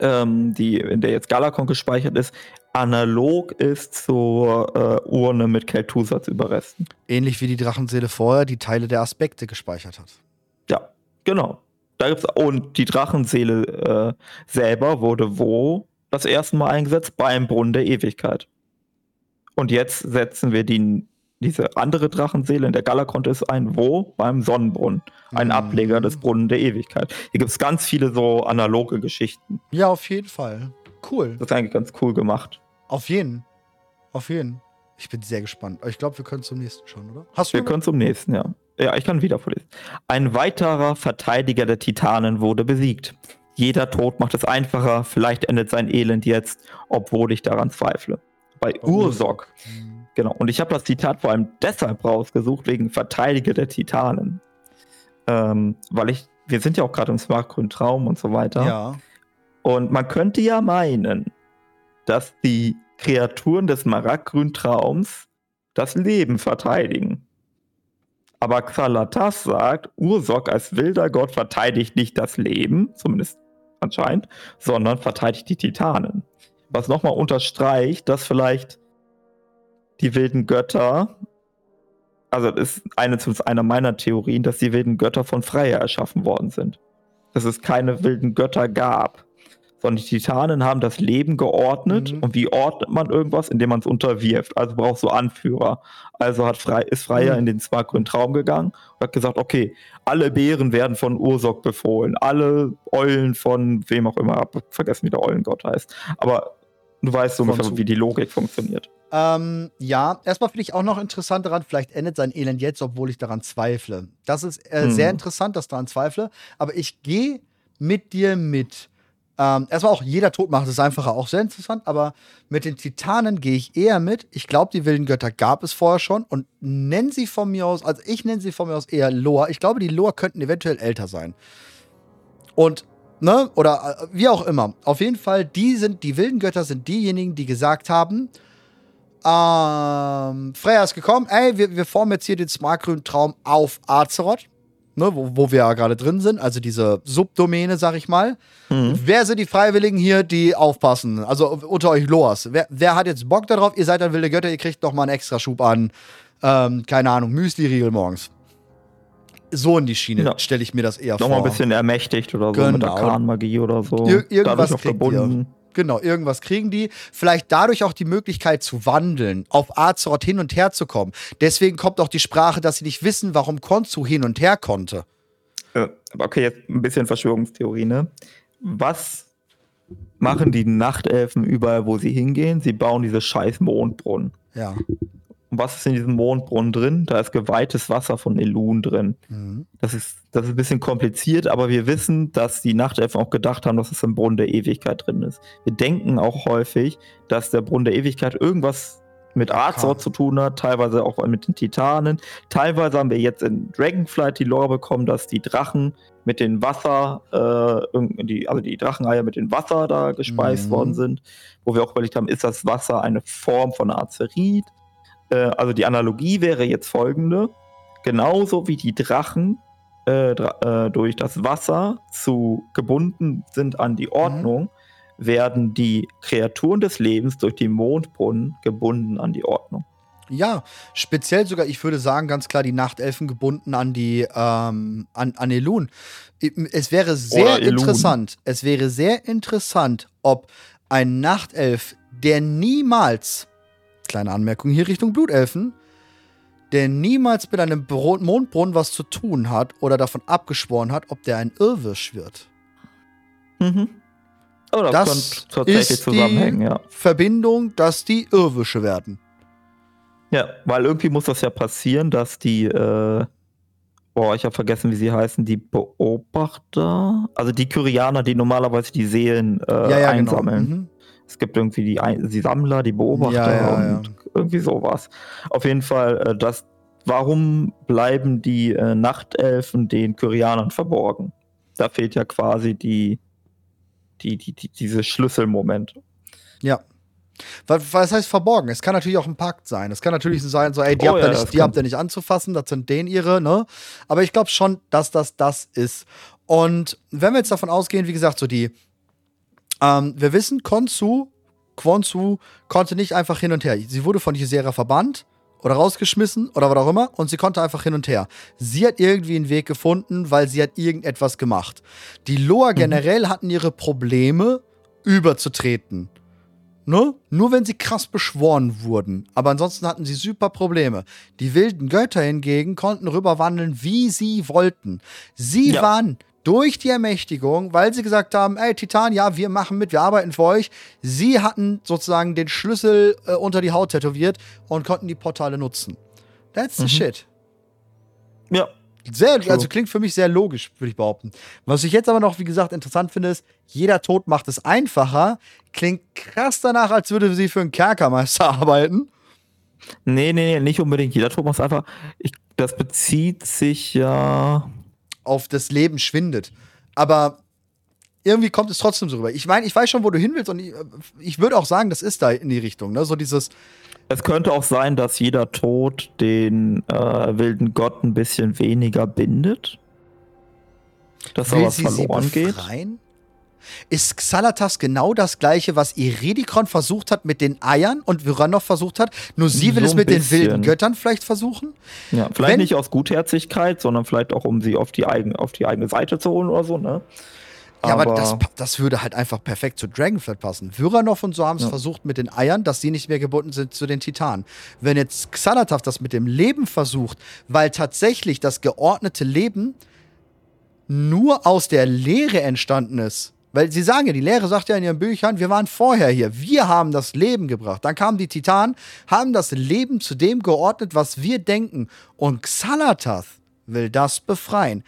äh, ähm, die in der jetzt Galakon gespeichert ist, analog ist zur äh, Urne mit Kel'Thuzad-Überresten. Ähnlich wie die Drachenseele vorher die Teile der Aspekte gespeichert hat. Ja, genau. Da gibt's, und die Drachenseele äh, selber wurde wo das erste Mal eingesetzt beim Brunnen der Ewigkeit. Und jetzt setzen wir die, diese andere Drachenseele in der Galakontis ein. Wo? Beim Sonnenbrunnen. Ein mhm. Ableger des Brunnen der Ewigkeit. Hier gibt es ganz viele so analoge Geschichten. Ja, auf jeden Fall. Cool. Das ist eigentlich ganz cool gemacht. Auf jeden. Auf jeden. Ich bin sehr gespannt. Ich glaube, wir können zum nächsten schauen, oder? Hast du wir können zum nächsten, ja. Ja, ich kann wieder vorlesen. Ein weiterer Verteidiger der Titanen wurde besiegt. Jeder Tod macht es einfacher, vielleicht endet sein Elend jetzt, obwohl ich daran zweifle. Bei Ursok. Mhm. Genau. Und ich habe das Zitat vor allem deshalb rausgesucht, wegen Verteidiger der Titanen. Ähm, weil ich, wir sind ja auch gerade im smartgrünen Traum und so weiter. Ja. Und man könnte ja meinen, dass die Kreaturen des smaragdgrünen Traums das Leben verteidigen. Aber Xalatas sagt, Ursok als wilder Gott verteidigt nicht das Leben, zumindest anscheinend, sondern verteidigt die Titanen. Was nochmal unterstreicht, dass vielleicht die wilden Götter, also das ist eine, einer meiner Theorien, dass die wilden Götter von Freya erschaffen worden sind. Dass es keine wilden Götter gab, sondern die Titanen haben das Leben geordnet. Mhm. Und wie ordnet man irgendwas? Indem man es unterwirft. Also brauchst du Anführer. Also hat Frey, ist Freier mhm. in den zwar Traum gegangen und hat gesagt, okay, alle Bären werden von Ursok befohlen, alle Eulen von wem auch immer, hab vergessen, wie der Eulengott heißt. Aber du weißt so ungefähr, wie die Logik funktioniert. Ähm, ja, erstmal finde ich auch noch interessant daran, vielleicht endet sein Elend jetzt, obwohl ich daran zweifle. Das ist äh, mhm. sehr interessant, dass ich daran zweifle. Aber ich gehe mit dir mit. Ähm, erstmal auch jeder Tod macht es einfacher, auch sehr interessant, aber mit den Titanen gehe ich eher mit. Ich glaube, die wilden Götter gab es vorher schon und nennen sie von mir aus, also ich nenne sie von mir aus eher Loa. Ich glaube, die Loa könnten eventuell älter sein. Und, ne, oder äh, wie auch immer. Auf jeden Fall, die sind, die wilden Götter sind diejenigen, die gesagt haben, ähm, Freya ist gekommen, ey, wir, wir formen jetzt hier den smartgrünen Traum auf Azeroth ne, wo, wo wir ja gerade drin sind, also diese Subdomäne, sag ich mal. Mhm. Wer sind die Freiwilligen hier, die aufpassen? Also unter euch Loas. Wer, wer hat jetzt Bock darauf? Ihr seid dann wilde Götter, ihr kriegt noch mal einen extra Schub an, ähm, keine Ahnung, Müsli-Riegel morgens. So in die Schiene ja. stelle ich mir das eher noch vor. Nochmal ein bisschen ermächtigt oder so genau. mit Arkanmagie oder so. Ir irgendwas Dadurch verbunden. Ihr. Genau, irgendwas kriegen die. Vielleicht dadurch auch die Möglichkeit zu wandeln, auf Azeroth hin und her zu kommen. Deswegen kommt auch die Sprache, dass sie nicht wissen, warum Konzu hin und her konnte. Äh, okay, jetzt ein bisschen Verschwörungstheorie, ne? Was machen die Nachtelfen überall, wo sie hingehen? Sie bauen diese scheiß Mondbrunnen. Ja. Und was ist in diesem Mondbrunnen drin? Da ist geweihtes Wasser von Elun drin. Mhm. Das, ist, das ist ein bisschen kompliziert, aber wir wissen, dass die Nachtelfen auch gedacht haben, dass es im Brunnen der Ewigkeit drin ist. Wir denken auch häufig, dass der Brunnen der Ewigkeit irgendwas mit Arzort zu tun hat, teilweise auch mit den Titanen. Teilweise haben wir jetzt in Dragonflight die Lore bekommen, dass die Drachen mit den Wasser, äh, die, also die Dracheneier mit dem Wasser da gespeist mhm. worden sind, wo wir auch überlegt haben, ist das Wasser eine Form von Azerit? Äh, also die Analogie wäre jetzt folgende. Genauso wie die Drachen äh, dra äh, durch das Wasser zu gebunden sind an die Ordnung, mhm. werden die Kreaturen des Lebens durch die Mondbrunnen gebunden an die Ordnung. Ja, speziell sogar, ich würde sagen, ganz klar die Nachtelfen gebunden an die ähm, an, an Elun. Es wäre sehr interessant, es wäre sehr interessant, ob ein Nachtelf, der niemals kleine Anmerkung hier Richtung Blutelfen, der niemals mit einem Mondbrunnen was zu tun hat oder davon abgeschworen hat, ob der ein Irrwisch wird. Mhm. Oh, das, ist zusammenhängen, die ja. Verbindung, dass die Irrwische werden. Ja, weil irgendwie muss das ja passieren, dass die, äh, boah, ich habe vergessen, wie sie heißen, die Beobachter, also die Kyrianer, die normalerweise die Seelen äh, ja, ja, genau. einsammeln. Genau. Mhm. Es gibt irgendwie die, die Sammler, die Beobachter ja, ja, und ja. irgendwie sowas. Auf jeden Fall, äh, das, warum bleiben die äh, Nachtelfen den Kyrianern verborgen? Da fehlt ja quasi die, die, die, die diese Schlüsselmoment. Ja. Was, was heißt verborgen? Es kann natürlich auch ein Pakt sein. Es kann natürlich sein, so, ey, die, oh, habt, ja, ihr nicht, die habt ihr nicht anzufassen, das sind denen ihre, ne? Aber ich glaube schon, dass das das ist. Und wenn wir jetzt davon ausgehen, wie gesagt, so die ähm, wir wissen, Konzu, Kwonsu konnte nicht einfach hin und her. Sie wurde von Ysera verbannt oder rausgeschmissen oder was auch immer und sie konnte einfach hin und her. Sie hat irgendwie einen Weg gefunden, weil sie hat irgendetwas gemacht. Die Loa mhm. generell hatten ihre Probleme, überzutreten. Ne? Nur wenn sie krass beschworen wurden. Aber ansonsten hatten sie super Probleme. Die wilden Götter hingegen konnten rüberwandeln, wie sie wollten. Sie ja. waren durch die Ermächtigung, weil sie gesagt haben, ey Titan, ja, wir machen mit, wir arbeiten für euch. Sie hatten sozusagen den Schlüssel äh, unter die Haut tätowiert und konnten die Portale nutzen. That's the mhm. shit. Ja. Sehr, also klingt für mich sehr logisch, würde ich behaupten. Was ich jetzt aber noch, wie gesagt, interessant finde, ist, jeder Tod macht es einfacher. Klingt krass danach, als würde sie für einen Kerkermeister arbeiten. Nee, nee, nee, nicht unbedingt. Jeder Tod macht es einfach. Ich, das bezieht sich ja auf das Leben schwindet. Aber irgendwie kommt es trotzdem so rüber. Ich meine, ich weiß schon, wo du hin willst und ich, ich würde auch sagen, das ist da in die Richtung, ne? So dieses. Es könnte auch sein, dass jeder Tod den äh, wilden Gott ein bisschen weniger bindet. Dass da was verloren geht. Ist Xalatas genau das gleiche, was Iredikon versucht hat mit den Eiern und Vyranov versucht hat? Nur sie will so es mit bisschen. den wilden Göttern vielleicht versuchen? Ja, vielleicht Wenn, nicht aus Gutherzigkeit, sondern vielleicht auch, um sie auf die, eigen, auf die eigene Seite zu holen oder so, ne? Ja, aber, aber das, das, würde halt einfach perfekt zu Dragonflight passen. Vyranov und so haben es ja. versucht mit den Eiern, dass sie nicht mehr gebunden sind zu den Titanen. Wenn jetzt Xanatav das mit dem Leben versucht, weil tatsächlich das geordnete Leben nur aus der Lehre entstanden ist. Weil sie sagen ja, die Lehre sagt ja in ihren Büchern, wir waren vorher hier, wir haben das Leben gebracht. Dann kamen die Titanen, haben das Leben zu dem geordnet, was wir denken. Und Xalatath will das befreien.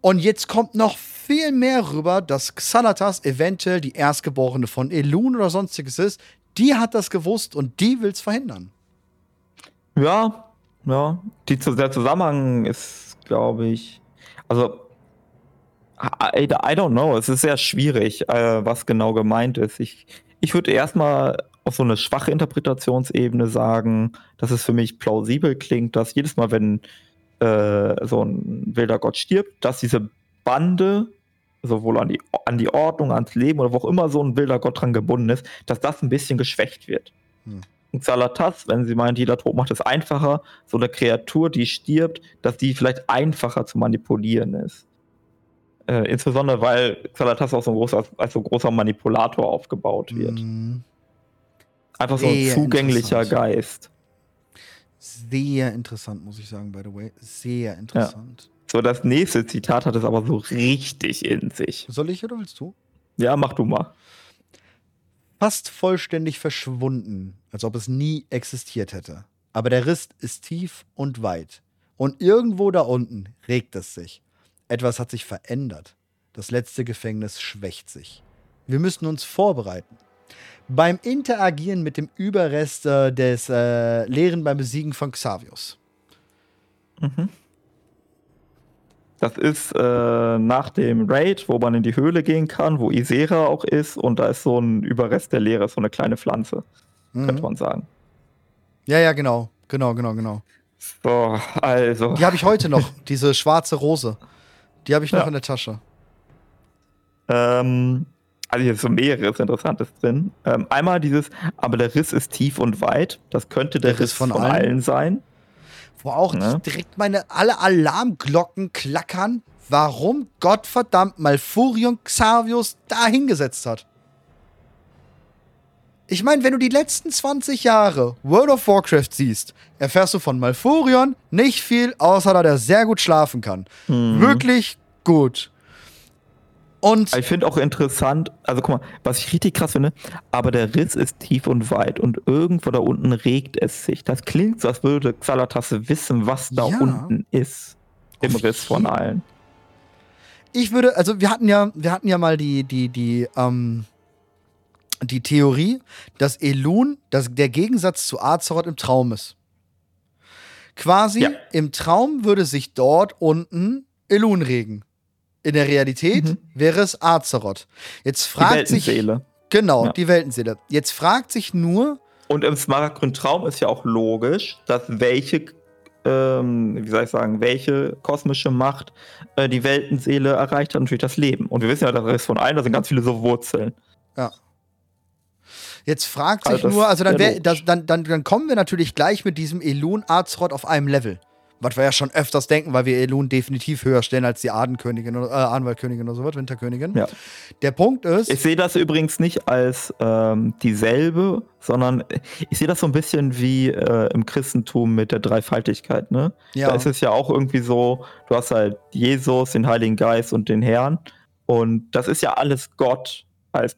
Und jetzt kommt noch viel mehr rüber, dass Xanatas eventuell die Erstgeborene von Elun oder sonstiges ist. Die hat das gewusst und die will es verhindern. Ja, ja. Die, der Zusammenhang ist, glaube ich, also I, I, don't know. Es ist sehr schwierig, äh, was genau gemeint ist. Ich, ich würde erstmal auf so eine schwache Interpretationsebene sagen, dass es für mich plausibel klingt, dass jedes Mal, wenn äh, so ein wilder Gott stirbt, dass diese Bande sowohl an die, an die Ordnung, ans Leben oder wo auch immer so ein wilder Gott dran gebunden ist, dass das ein bisschen geschwächt wird. Hm. Und Salatas, wenn sie meint, jeder Tod macht es einfacher, so eine Kreatur, die stirbt, dass die vielleicht einfacher zu manipulieren ist. Äh, insbesondere, weil Salatas auch so ein großer, als so großer Manipulator aufgebaut wird. Hm. Einfach so ein zugänglicher Geist. Sehr interessant, muss ich sagen, by the way. Sehr interessant. Ja. So, das nächste Zitat hat es aber so richtig in sich. Soll ich oder willst du? Ja, mach du mal. Fast vollständig verschwunden, als ob es nie existiert hätte. Aber der Riss ist tief und weit. Und irgendwo da unten regt es sich. Etwas hat sich verändert. Das letzte Gefängnis schwächt sich. Wir müssen uns vorbereiten beim Interagieren mit dem Überrest äh, des äh, Lehren beim Besiegen von Xavius. Mhm. Das ist äh, nach dem Raid, wo man in die Höhle gehen kann, wo Isera auch ist und da ist so ein Überrest der Lehre, so eine kleine Pflanze, mhm. könnte man sagen. Ja, ja, genau. Genau, genau, genau. So, also. Die habe ich heute noch, diese schwarze Rose. Die habe ich noch ja. in der Tasche. Ähm, also hier ist so mehreres Interessantes drin. Ähm, einmal dieses, aber der Riss ist tief und weit. Das könnte der, der Riss, Riss von, von allen. allen. sein. Wo auch ja. direkt meine alle Alarmglocken klackern, warum Gottverdammt Malfurion Xavius da hingesetzt hat. Ich meine, wenn du die letzten 20 Jahre World of Warcraft siehst, erfährst du von Malfurion nicht viel, außer dass er sehr gut schlafen kann. Mhm. Wirklich gut. Und ich finde auch interessant, also guck mal, was ich richtig krass finde, aber der Riss ist tief und weit und irgendwo da unten regt es sich. Das klingt so, als würde Xalatasse wissen, was da ja. unten ist. Im Riss von allen. Ich würde, also wir hatten ja, wir hatten ja mal die, die, die, ähm, die Theorie, dass Elun dass der Gegensatz zu Azeroth im Traum ist. Quasi ja. im Traum würde sich dort unten Elun regen. In der Realität mhm. wäre es Azeroth. Jetzt fragt die Weltenseele. sich. Genau, ja. die Weltenseele. Jetzt fragt sich nur. Und im Smaragdgrün Traum ist ja auch logisch, dass welche, ähm, wie soll ich sagen, welche kosmische Macht äh, die Weltenseele erreicht hat, natürlich das Leben. Und wir wissen ja, das ist von allen, da sind ganz viele so Wurzeln. Ja. Jetzt fragt sich also nur, also dann, wär, das, dann, dann, dann kommen wir natürlich gleich mit diesem Elun Azeroth auf einem Level. Was wir ja schon öfters denken, weil wir Elun definitiv höher stellen als die Adenkönigin oder äh, Anwaltkönigin oder so was, Winterkönigin. Ja. Der Punkt ist. Ich sehe das übrigens nicht als ähm, dieselbe, sondern ich sehe das so ein bisschen wie äh, im Christentum mit der Dreifaltigkeit, ne? Ja. Da ist es ja auch irgendwie so, du hast halt Jesus, den Heiligen Geist und den Herrn. Und das ist ja alles Gott als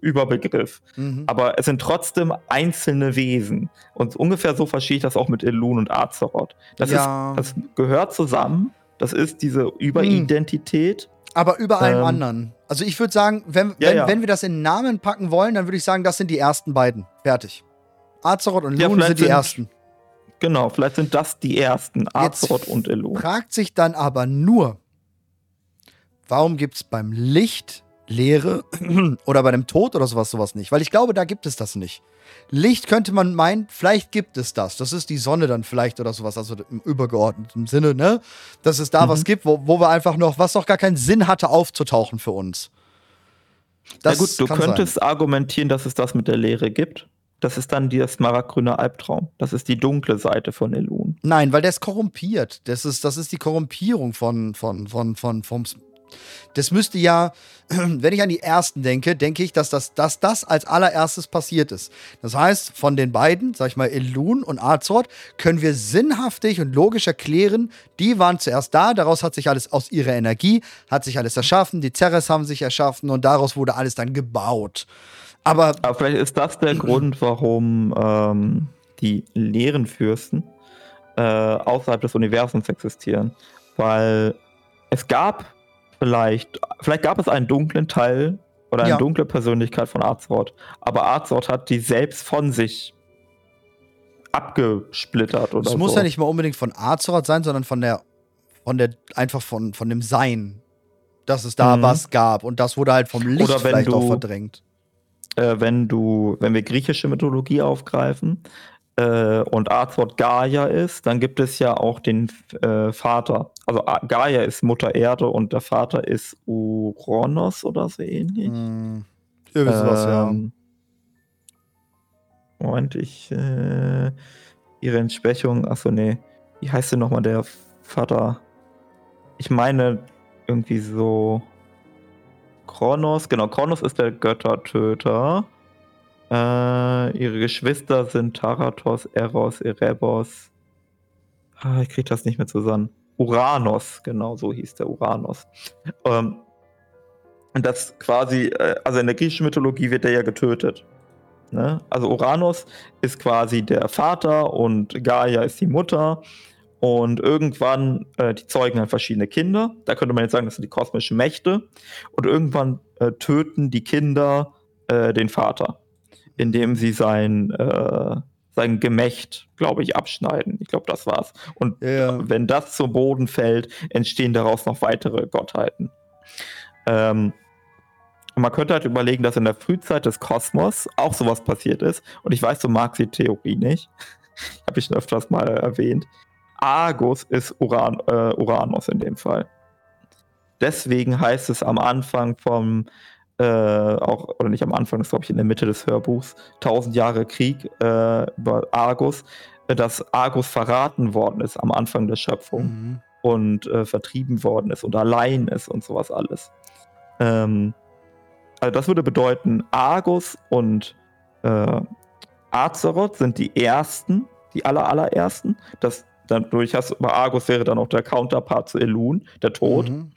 Überbegriff. Mhm. Aber es sind trotzdem einzelne Wesen. Und ungefähr so verstehe ich das auch mit Elun und Azeroth. Das, ja. ist, das gehört zusammen. Das ist diese Überidentität. Aber über allem ähm, anderen. Also ich würde sagen, wenn, ja, wenn, ja. wenn wir das in Namen packen wollen, dann würde ich sagen, das sind die ersten beiden. Fertig. Azeroth und Elun sind die sind, ersten. Genau, vielleicht sind das die ersten. Azeroth Jetzt und Elun. Fragt sich dann aber nur, warum gibt es beim Licht Leere oder bei dem Tod oder sowas, sowas nicht. Weil ich glaube, da gibt es das nicht. Licht könnte man meinen, vielleicht gibt es das. Das ist die Sonne dann vielleicht oder sowas, also im übergeordneten Sinne, ne? Dass es da mhm. was gibt, wo, wo wir einfach noch, was noch gar keinen Sinn hatte, aufzutauchen für uns. Das ja gut, du könntest sein. argumentieren, dass es das mit der Leere gibt. Das ist dann der smaragdgrüne Albtraum. Das ist die dunkle Seite von Elun. Nein, weil der ist korrumpiert. Das ist, das ist die Korrumpierung von, von, von, von, vom Das müsste ja, wenn ich an die ersten denke, denke ich, dass das, dass das als allererstes passiert ist. Das heißt, von den beiden, sag ich mal, Elun und Azort, können wir sinnhaftig und logisch erklären, die waren zuerst da, daraus hat sich alles aus ihrer Energie, hat sich alles erschaffen, die Ceres haben sich erschaffen und daraus wurde alles dann gebaut. Aber, Aber vielleicht ist das der Grund, warum ähm, die leeren Fürsten äh, außerhalb des Universums existieren. Weil es gab vielleicht, vielleicht gab es einen dunklen Teil oder eine ja. dunkle Persönlichkeit von Arzort, aber Arzort hat die selbst von sich abgesplittert oder Es muss ja nicht mal unbedingt von Arzort sein, sondern von der, von der, einfach von, von dem Sein, dass es da mhm. was gab und das wurde halt vom Licht vielleicht du, auch verdrängt. Äh, wenn du, wenn wir griechische Mythologie aufgreifen, äh, und Arzort Gaia ist, dann gibt es ja auch den äh, Vater. Also Gaia ist Mutter Erde und der Vater ist Uranus oder so ähnlich. Hm. Ihr wisst ähm, was, ja. Moment, ich äh, ihre Entsprechung, achso, nee. Wie heißt denn nochmal der Vater? Ich meine irgendwie so Kronos, genau, Kronos ist der Göttertöter. Äh, ihre Geschwister sind Taratos, Eros, Erebos. Ah, ich krieg das nicht mehr zusammen. Uranus, genau so hieß der Uranus. Ähm, und das quasi, äh, also in der griechischen Mythologie wird der ja getötet. Ne? Also Uranus ist quasi der Vater und Gaia ist die Mutter. Und irgendwann, äh, die zeugen halt verschiedene Kinder. Da könnte man jetzt sagen, das sind die kosmischen Mächte. Und irgendwann äh, töten die Kinder äh, den Vater indem sie sein, äh, sein Gemächt, glaube ich, abschneiden. Ich glaube, das war's. Und ja. wenn das zum Boden fällt, entstehen daraus noch weitere Gottheiten. Ähm, man könnte halt überlegen, dass in der Frühzeit des Kosmos auch sowas passiert ist. Und ich weiß, du magst die Theorie nicht. Habe ich schon öfters mal erwähnt. Argus ist Uran, äh, Uranus in dem Fall. Deswegen heißt es am Anfang vom äh, auch, oder nicht am Anfang, das glaube ich in der Mitte des Hörbuchs, 1000 Jahre Krieg äh, über Argus, äh, dass Argus verraten worden ist am Anfang der Schöpfung mhm. und äh, vertrieben worden ist und allein ist und sowas alles. Ähm, also das würde bedeuten, Argus und äh, Azeroth sind die ersten, die aller, allerersten. Das, dadurch hast du, bei Argus wäre dann auch der Counterpart zu Elun, der Tod. Mhm.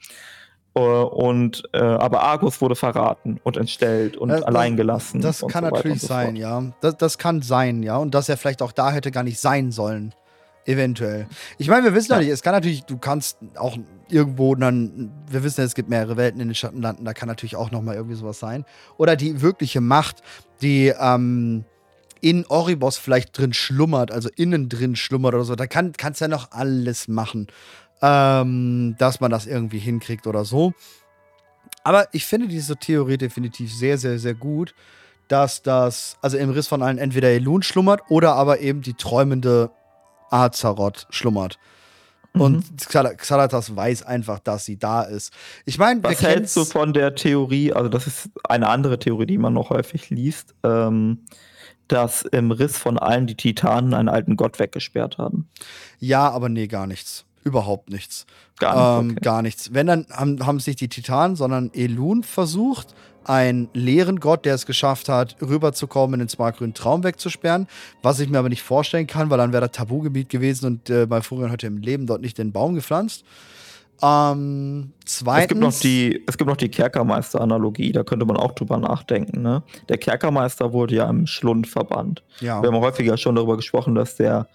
Äh, und äh, aber Argus wurde verraten und entstellt und das, allein gelassen. Das kann so natürlich so sein, ja. Das, das kann sein, ja. Und dass er vielleicht auch da hätte gar nicht sein sollen. Eventuell. Ich meine, wir wissen ja nicht, es kann natürlich, du kannst auch irgendwo dann, wir wissen ja, es gibt mehrere Welten in den Schattenlanden, da kann natürlich auch nochmal irgendwie sowas sein. Oder die wirkliche Macht, die ähm, in Oribos vielleicht drin schlummert, also innen drin schlummert oder so, da kann, kannst ja noch alles machen ähm, dass man das irgendwie hinkriegt oder so. Aber ich finde diese Theorie definitiv sehr, sehr, sehr gut, dass das, also im Riss von allen entweder Elun schlummert oder aber eben die träumende Azaroth schlummert. Und mhm. Xalatas weiß einfach, dass sie da ist. Ich meine, was hältst du von der Theorie? Also, das ist eine andere Theorie, die man noch häufig liest, ähm, dass im Riss von allen die Titanen einen alten Gott weggesperrt haben. Ja, aber nee, gar nichts. Überhaupt nichts. Gar, nicht, ähm, okay. gar nichts. Wenn, dann haben, haben sich die Titanen, sondern Elun versucht, einen leeren Gott, der es geschafft hat, rüberzukommen, in den smartgrünen Traum wegzusperren. Was ich mir aber nicht vorstellen kann, weil dann wäre das Tabugebiet gewesen und äh, bei Furion hätte im Leben dort nicht den Baum gepflanzt. Ähm, zweitens. Es gibt noch die, es gibt noch die Kerkermeister-Analogie, da könnte man auch drüber nachdenken. Ne? Der Kerkermeister wurde ja im Schlund verbannt. Ja. Wir haben häufiger schon darüber gesprochen, dass der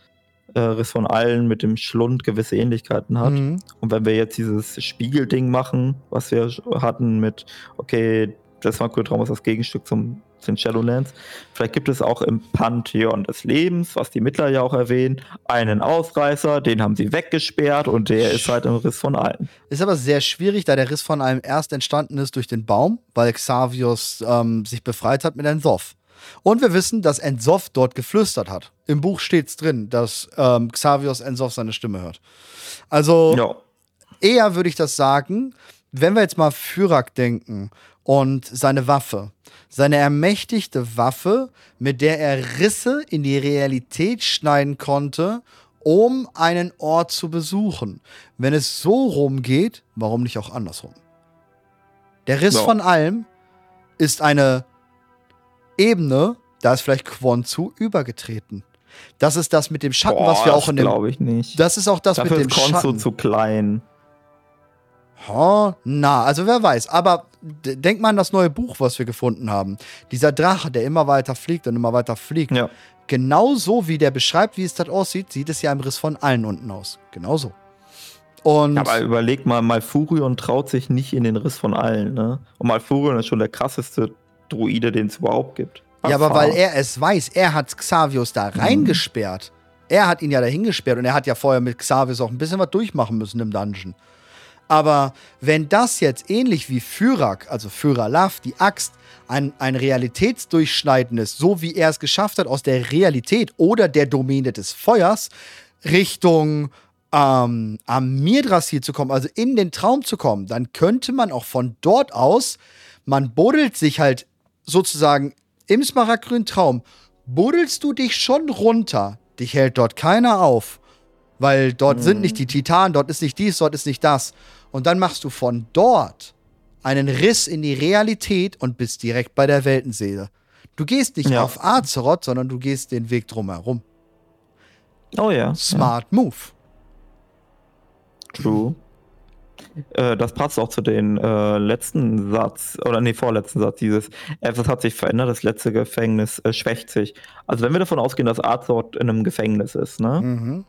Riss von allen mit dem Schlund gewisse Ähnlichkeiten hat. Mhm. Und wenn wir jetzt dieses Spiegelding machen, was wir hatten mit, okay, das Makrotraum ist das Gegenstück zum den Shadowlands. Vielleicht gibt es auch im Pantheon des Lebens, was die Mittler ja auch erwähnen, einen Ausreißer, den haben sie weggesperrt und der ist halt im Riss von allen. Ist aber sehr schwierig, da der Riss von allem erst entstanden ist durch den Baum, weil Xavius ähm, sich befreit hat mit einem Soff. Und wir wissen, dass Ensoff dort geflüstert hat. Im Buch steht es drin, dass ähm, Xavius Ensoff seine Stimme hört. Also ja. eher würde ich das sagen, wenn wir jetzt mal Fyrak denken und seine Waffe, seine ermächtigte Waffe, mit der er Risse in die Realität schneiden konnte, um einen Ort zu besuchen. Wenn es so rumgeht, warum nicht auch andersrum? Der Riss no. von allem ist eine Ebene, da ist vielleicht Quan zu übergetreten. Das ist das mit dem Schatten, Boah, was wir auch in dem. glaube ich nicht. Das ist auch das Dafür mit dem ist Konzu Schatten. zu klein. Oh, na, also wer weiß. Aber denk mal an das neue Buch, was wir gefunden haben. Dieser Drache, der immer weiter fliegt und immer weiter fliegt. Ja. Genauso wie der beschreibt, wie es dort aussieht, sieht es ja im Riss von allen unten aus. Genauso. Und aber überleg mal, Malfurion traut sich nicht in den Riss von allen, ne? Und Malfurion ist schon der krasseste Druide, den es überhaupt gibt. Ja, aber weil er es weiß, er hat Xavius da mhm. reingesperrt. Er hat ihn ja dahin gesperrt und er hat ja vorher mit Xavius auch ein bisschen was durchmachen müssen im Dungeon. Aber wenn das jetzt ähnlich wie Fyrak, also Fyralav, die Axt, ein, ein Realitätsdurchschneiden ist, so wie er es geschafft hat, aus der Realität oder der Domäne des Feuers Richtung ähm, Mirdrasil zu kommen, also in den Traum zu kommen, dann könnte man auch von dort aus, man buddelt sich halt sozusagen im smaragdgrünen Traum, buddelst du dich schon runter. Dich hält dort keiner auf. Weil dort mhm. sind nicht die Titanen, dort ist nicht dies, dort ist nicht das. Und dann machst du von dort einen Riss in die Realität und bist direkt bei der Weltenseele. Du gehst nicht ja. auf Azeroth, sondern du gehst den Weg drumherum. Oh ja. Smart ja. Move. True. Äh, das passt auch zu den äh, letzten Satz, oder nee, vorletzten Satz, dieses, etwas hat sich verändert, das letzte Gefängnis äh, schwächt sich. Also wenn wir davon ausgehen, dass Arzort in einem Gefängnis ist, ne? Mhm.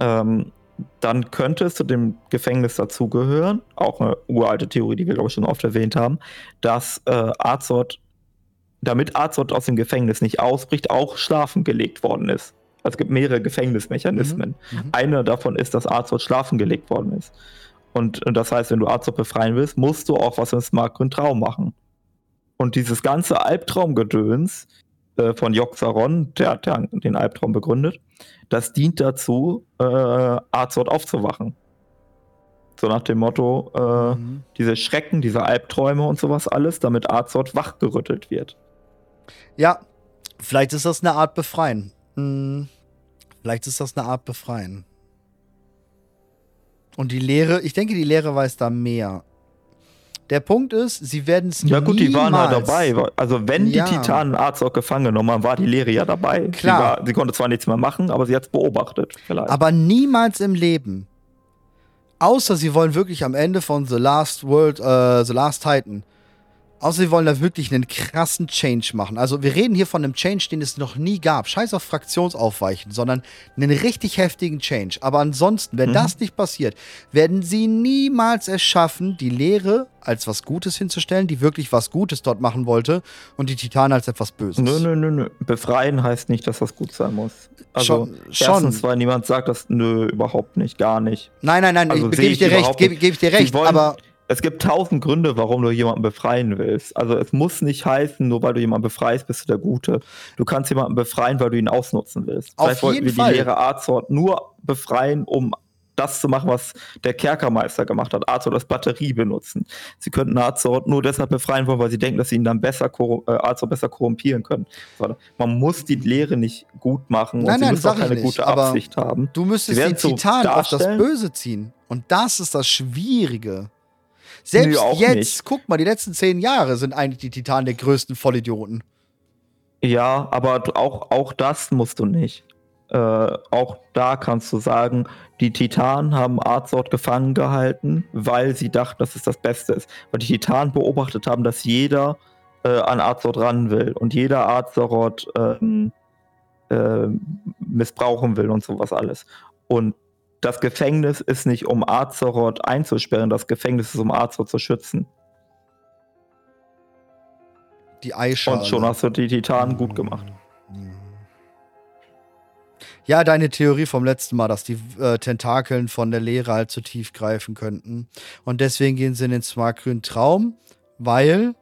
Ähm, dann könnte es zu dem Gefängnis dazugehören, auch eine uralte Theorie, die wir, glaube ich, schon oft erwähnt haben, dass äh, Arzort, damit Arzort aus dem Gefängnis nicht ausbricht, auch schlafen gelegt worden ist. Also es gibt mehrere Gefängnismechanismen. Mhm. Mhm. Einer davon ist, dass Arzort schlafen gelegt worden ist. Und, und das heißt, wenn du Arzort befreien willst, musst du auch was im Smart Grün Traum machen. Und dieses ganze Albtraumgedöns äh, von Joxaron, der hat den Albtraum begründet, das dient dazu, äh, Arzort aufzuwachen. So nach dem Motto, äh, mhm. diese Schrecken, diese Albträume und sowas alles, damit Arzort wachgerüttelt wird. Ja, vielleicht ist das eine Art Befreien. Hm, vielleicht ist das eine Art Befreien. Und die Lehre, ich denke, die Lehre weiß da mehr. Der Punkt ist, sie werden es Ja gut, die waren ja dabei. Also wenn die ja. Titanen Arzt auch gefangen genommen haben, war die Lehre ja dabei. Klar. Sie, war, sie konnte zwar nichts mehr machen, aber sie hat es beobachtet. Vielleicht. Aber niemals im Leben. Außer sie wollen wirklich am Ende von The Last World, äh, The Last Titan Außer sie wollen da wirklich einen krassen Change machen. Also wir reden hier von einem Change, den es noch nie gab. Scheiß auf Fraktionsaufweichen, sondern einen richtig heftigen Change. Aber ansonsten, wenn mhm. das nicht passiert, werden sie niemals es schaffen, die Lehre als was Gutes hinzustellen, die wirklich was Gutes dort machen wollte und die Titanen als etwas Böses. Nö, nö, nö, nö. Befreien heißt nicht, dass das gut sein muss. Also schon, erstens, schon. weil niemand sagt das, nö, überhaupt nicht, gar nicht. Nein, nein, nein, also, gebe ich dir recht, gebe geb ich dir recht, wollen, aber es gibt tausend Gründe, warum du jemanden befreien willst. Also es muss nicht heißen, nur weil du jemanden befreist, bist du der Gute. Du kannst jemanden befreien, weil du ihn ausnutzen willst. Auf Vielleicht wollten wir Fall. die Lehre Arzort nur befreien, um das zu machen, was der Kerkermeister gemacht hat. Arzort als Batterie benutzen. Sie könnten Arzort nur deshalb befreien wollen, weil sie denken, dass sie ihn dann besser, äh, Arzort besser korrumpieren können. Man muss die Lehre nicht gut machen nein, und nein, sie müssen auch keine nicht, gute Absicht haben. Du müsstest den Titan auf das Böse ziehen. Und das ist das Schwierige. Selbst Nö, jetzt, nicht. guck mal, die letzten zehn Jahre sind eigentlich die Titanen der größten Vollidioten. Ja, aber auch, auch das musst du nicht. Äh, auch da kannst du sagen, die Titanen haben Arzort gefangen gehalten, weil sie dachten, dass es das Beste ist. Weil die Titanen beobachtet haben, dass jeder äh, an Arzort ran will und jeder Arzort äh, äh, missbrauchen will und sowas alles. Und das Gefängnis ist nicht, um Azeroth einzusperren, das Gefängnis ist, um Azeroth zu schützen. Die Eischale. Und schon hast du die Titanen gut gemacht. Ja, deine Theorie vom letzten Mal, dass die äh, Tentakeln von der Leere halt zu tief greifen könnten. Und deswegen gehen sie in den smartgrünen Traum, weil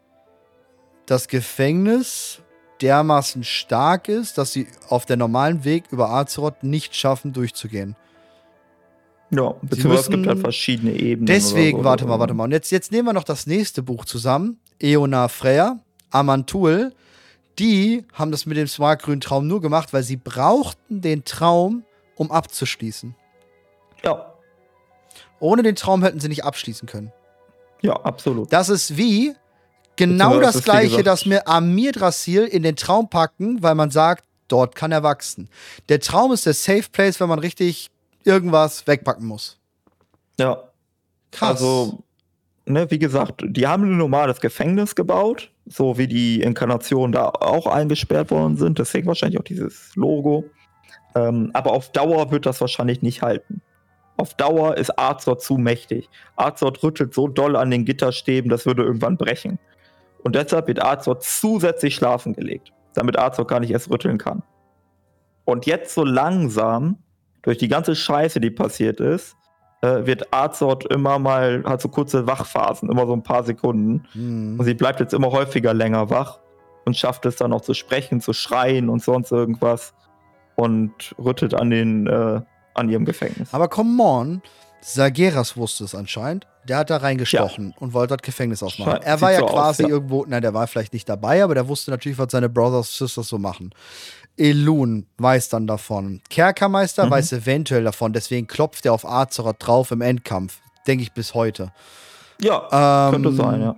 das Gefängnis dermaßen stark ist, dass sie auf der normalen Weg über Azeroth nicht schaffen, durchzugehen. Ja, beziehungsweise es gibt halt verschiedene Ebenen. Deswegen, so, warte mal, warte mal. Und jetzt, jetzt nehmen wir noch das nächste Buch zusammen. Eona Freya, Amantul. Die haben das mit dem Smart-grünen Traum nur gemacht, weil sie brauchten den Traum, um abzuschließen. Ja. Ohne den Traum hätten sie nicht abschließen können. Ja, absolut. Das ist wie genau das, das Gleiche, das mir Amir Drasil in den Traum packen, weil man sagt, dort kann er wachsen. Der Traum ist der Safe Place, wenn man richtig irgendwas wegpacken muss. Ja. Krass. Also, ne, wie gesagt, die haben ein normales Gefängnis gebaut, so wie die Inkarnationen da auch eingesperrt worden sind. Deswegen wahrscheinlich auch dieses Logo. Ähm, aber auf Dauer wird das wahrscheinlich nicht halten. Auf Dauer ist Azor zu mächtig. Azor rüttelt so doll an den Gitterstäben, das würde irgendwann brechen. Und deshalb wird Azor zusätzlich schlafen gelegt, damit Azor gar nicht erst rütteln kann. Und jetzt so langsam, durch die ganze Scheiße, die passiert ist, äh, wird Azor immer mal, hat so kurze Wachphasen, immer so ein paar Sekunden. Mhm. Und sie bleibt jetzt immer häufiger länger wach und schafft es dann noch zu sprechen, zu schreien und sonst irgendwas. Und rüttelt an den äh, an ihrem Gefängnis. Aber come on, Sageras wusste es anscheinend. Der hat da reingestochen ja. und wollte das Gefängnis aufmachen. Er war ja so quasi aus, ja. irgendwo, nein, der war vielleicht nicht dabei, aber der wusste natürlich, was seine Brothers und Sisters so machen. Elun weiß dann davon. Kerkermeister mhm. weiß eventuell davon, deswegen klopft er auf Azeroth drauf im Endkampf. Denke ich bis heute. Ja, ähm, könnte sein, ja.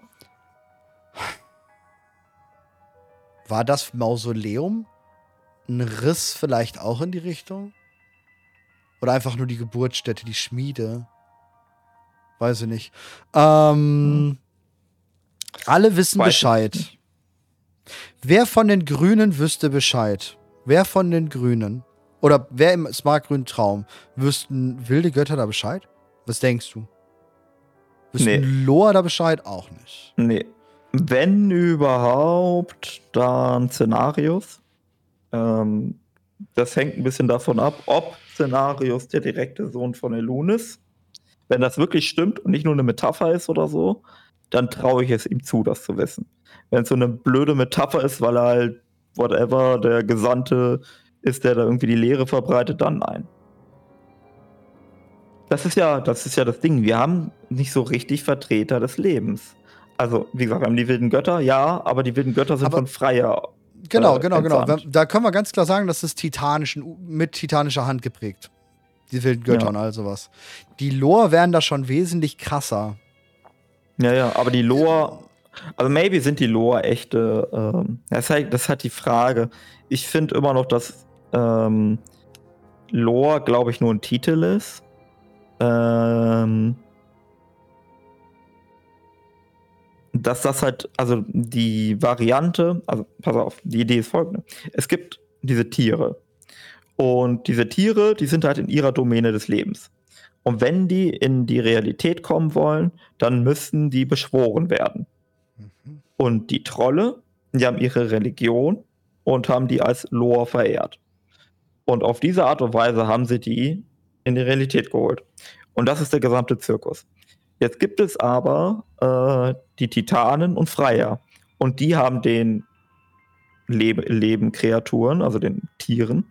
War das Mausoleum ein Riss vielleicht auch in die Richtung? Oder einfach nur die Geburtsstätte, die Schmiede. Weiß ich nicht. Ähm, hm. Alle wissen Weiß Bescheid. Wer von den Grünen wüsste Bescheid? Wer von den Grünen? Oder wer im Smartgrünen Traum wüssten wilde Götter da Bescheid? Was denkst du? Wüssten nee. Loa da Bescheid? Auch nicht. Nee. Wenn überhaupt, dann Szenarios. Ähm, das hängt ein bisschen davon ab, ob Szenarios der direkte Sohn von Elunis. Wenn das wirklich stimmt und nicht nur eine Metapher ist oder so, dann traue ich es ihm zu, das zu wissen. Wenn es so eine blöde Metapher ist, weil er halt, whatever, der Gesandte ist, der da irgendwie die Lehre verbreitet, dann nein. Das ist ja, das ist ja das Ding. Wir haben nicht so richtig Vertreter des Lebens. Also, wie gesagt, wir haben die wilden Götter, ja, aber die wilden Götter sind aber von freier Genau, äh, genau, genau. Da können wir ganz klar sagen, das ist titanischen, mit titanischer Hand geprägt. Die wilden Götter ja. und all sowas. Die Lore wären da schon wesentlich krasser. Ja, ja, aber die Lore, also maybe sind die Lore echte, ähm, das, ist halt, das ist halt die Frage. Ich finde immer noch, dass ähm, Lore, glaube ich, nur ein Titel ist. Ähm, dass das halt, also die Variante, also pass auf, die Idee ist folgende. Es gibt diese Tiere. Und diese Tiere, die sind halt in ihrer Domäne des Lebens. Und wenn die in die Realität kommen wollen, dann müssen die beschworen werden. Mhm. Und die Trolle, die haben ihre Religion und haben die als Lore verehrt. Und auf diese Art und Weise haben sie die in die Realität geholt. Und das ist der gesamte Zirkus. Jetzt gibt es aber äh, die Titanen und Freier. Und die haben den Leb Leben-Kreaturen, also den Tieren,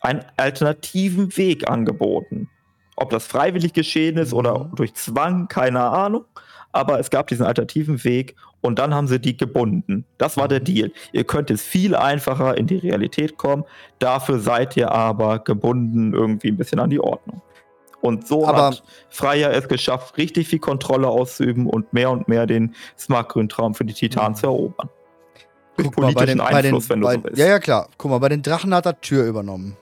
einen alternativen Weg angeboten. Ob das freiwillig geschehen ist mhm. oder durch Zwang, keine Ahnung. Aber es gab diesen alternativen Weg und dann haben sie die gebunden. Das war der mhm. Deal. Ihr könnt jetzt viel einfacher in die Realität kommen. Dafür seid ihr aber gebunden irgendwie ein bisschen an die Ordnung. Und so aber hat Freier es geschafft, richtig viel Kontrolle auszuüben und mehr und mehr den Smart-Grün-Traum für die Titanen mhm. zu erobern. Guck politischen mal, bei den, Einfluss, bei den, wenn du bei, so. Ja, ja, klar. Guck mal, bei den Drachen hat er Tür übernommen.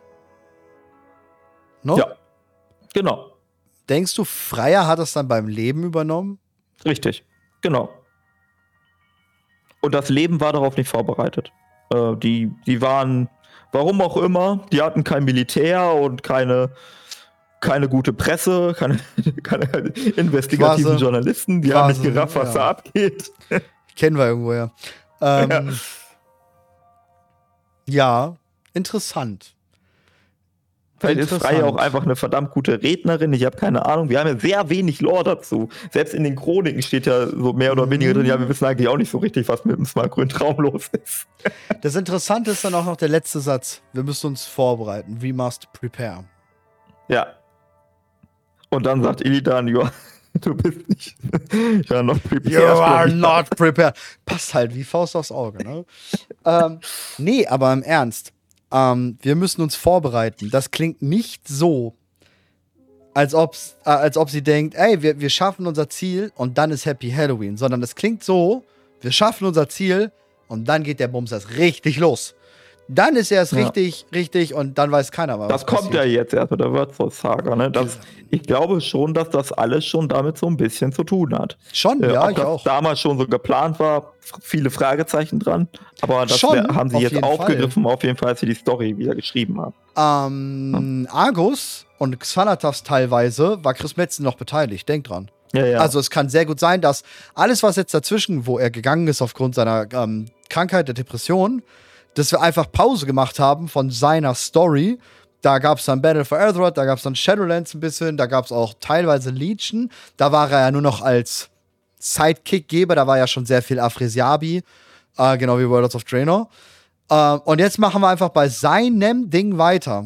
No? Ja, genau. Denkst du, Freier hat es dann beim Leben übernommen? Richtig, genau. Und das Leben war darauf nicht vorbereitet. Äh, die, die waren, warum auch immer, die hatten kein Militär und keine keine gute Presse, keine, keine investigativen Quasi, Journalisten, die Quasi, haben nicht gerafft, was ja. da abgeht. Kennen wir irgendwo, ja. Ähm, ja. ja, interessant. Vielleicht ist Frei auch einfach eine verdammt gute Rednerin. Ich habe keine Ahnung. Wir haben ja sehr wenig Lore dazu. Selbst in den Chroniken steht ja so mehr oder weniger drin. Ja, wir wissen eigentlich auch nicht so richtig, was mit dem Smartgrün Traum los ist. Das Interessante ist dann auch noch der letzte Satz. Wir müssen uns vorbereiten. We must prepare. Ja, und dann sagt Illidan, du bist nicht ja, not prepared. You are not prepared. Passt halt wie Faust aufs Auge. Ne? ähm, nee, aber im Ernst. Ähm, wir müssen uns vorbereiten. Das klingt nicht so, als, ob's, äh, als ob sie denkt, ey, wir, wir schaffen unser Ziel und dann ist Happy Halloween. Sondern es klingt so, wir schaffen unser Ziel und dann geht der Bums erst richtig los. Dann ist er es ja. richtig, richtig und dann weiß keiner mehr. Das kommt passiert. ja jetzt erst mit der Wurzelsaga. Ne? Das, ich glaube schon, dass das alles schon damit so ein bisschen zu tun hat. Schon, äh, ja, ich auch. damals schon so geplant war, viele Fragezeichen dran. Aber das schon, haben sie jetzt aufgegriffen, Fall. auf jeden Fall, als sie die Story wieder geschrieben haben. Ähm, ja. Argus und Xanatas teilweise war Chris Metzen noch beteiligt. Denk dran. Ja, ja. Also es kann sehr gut sein, dass alles, was jetzt dazwischen, wo er gegangen ist aufgrund seiner ähm, Krankheit, der Depression, dass wir einfach Pause gemacht haben von seiner Story. Da gab es dann Battle for Azeroth, da gab es dann Shadowlands ein bisschen, da gab es auch teilweise Legion. Da war er ja nur noch als Sidekick-Geber, da war ja schon sehr viel Afresiabi, äh, genau wie Worlds of Draenor. Äh, und jetzt machen wir einfach bei seinem Ding weiter.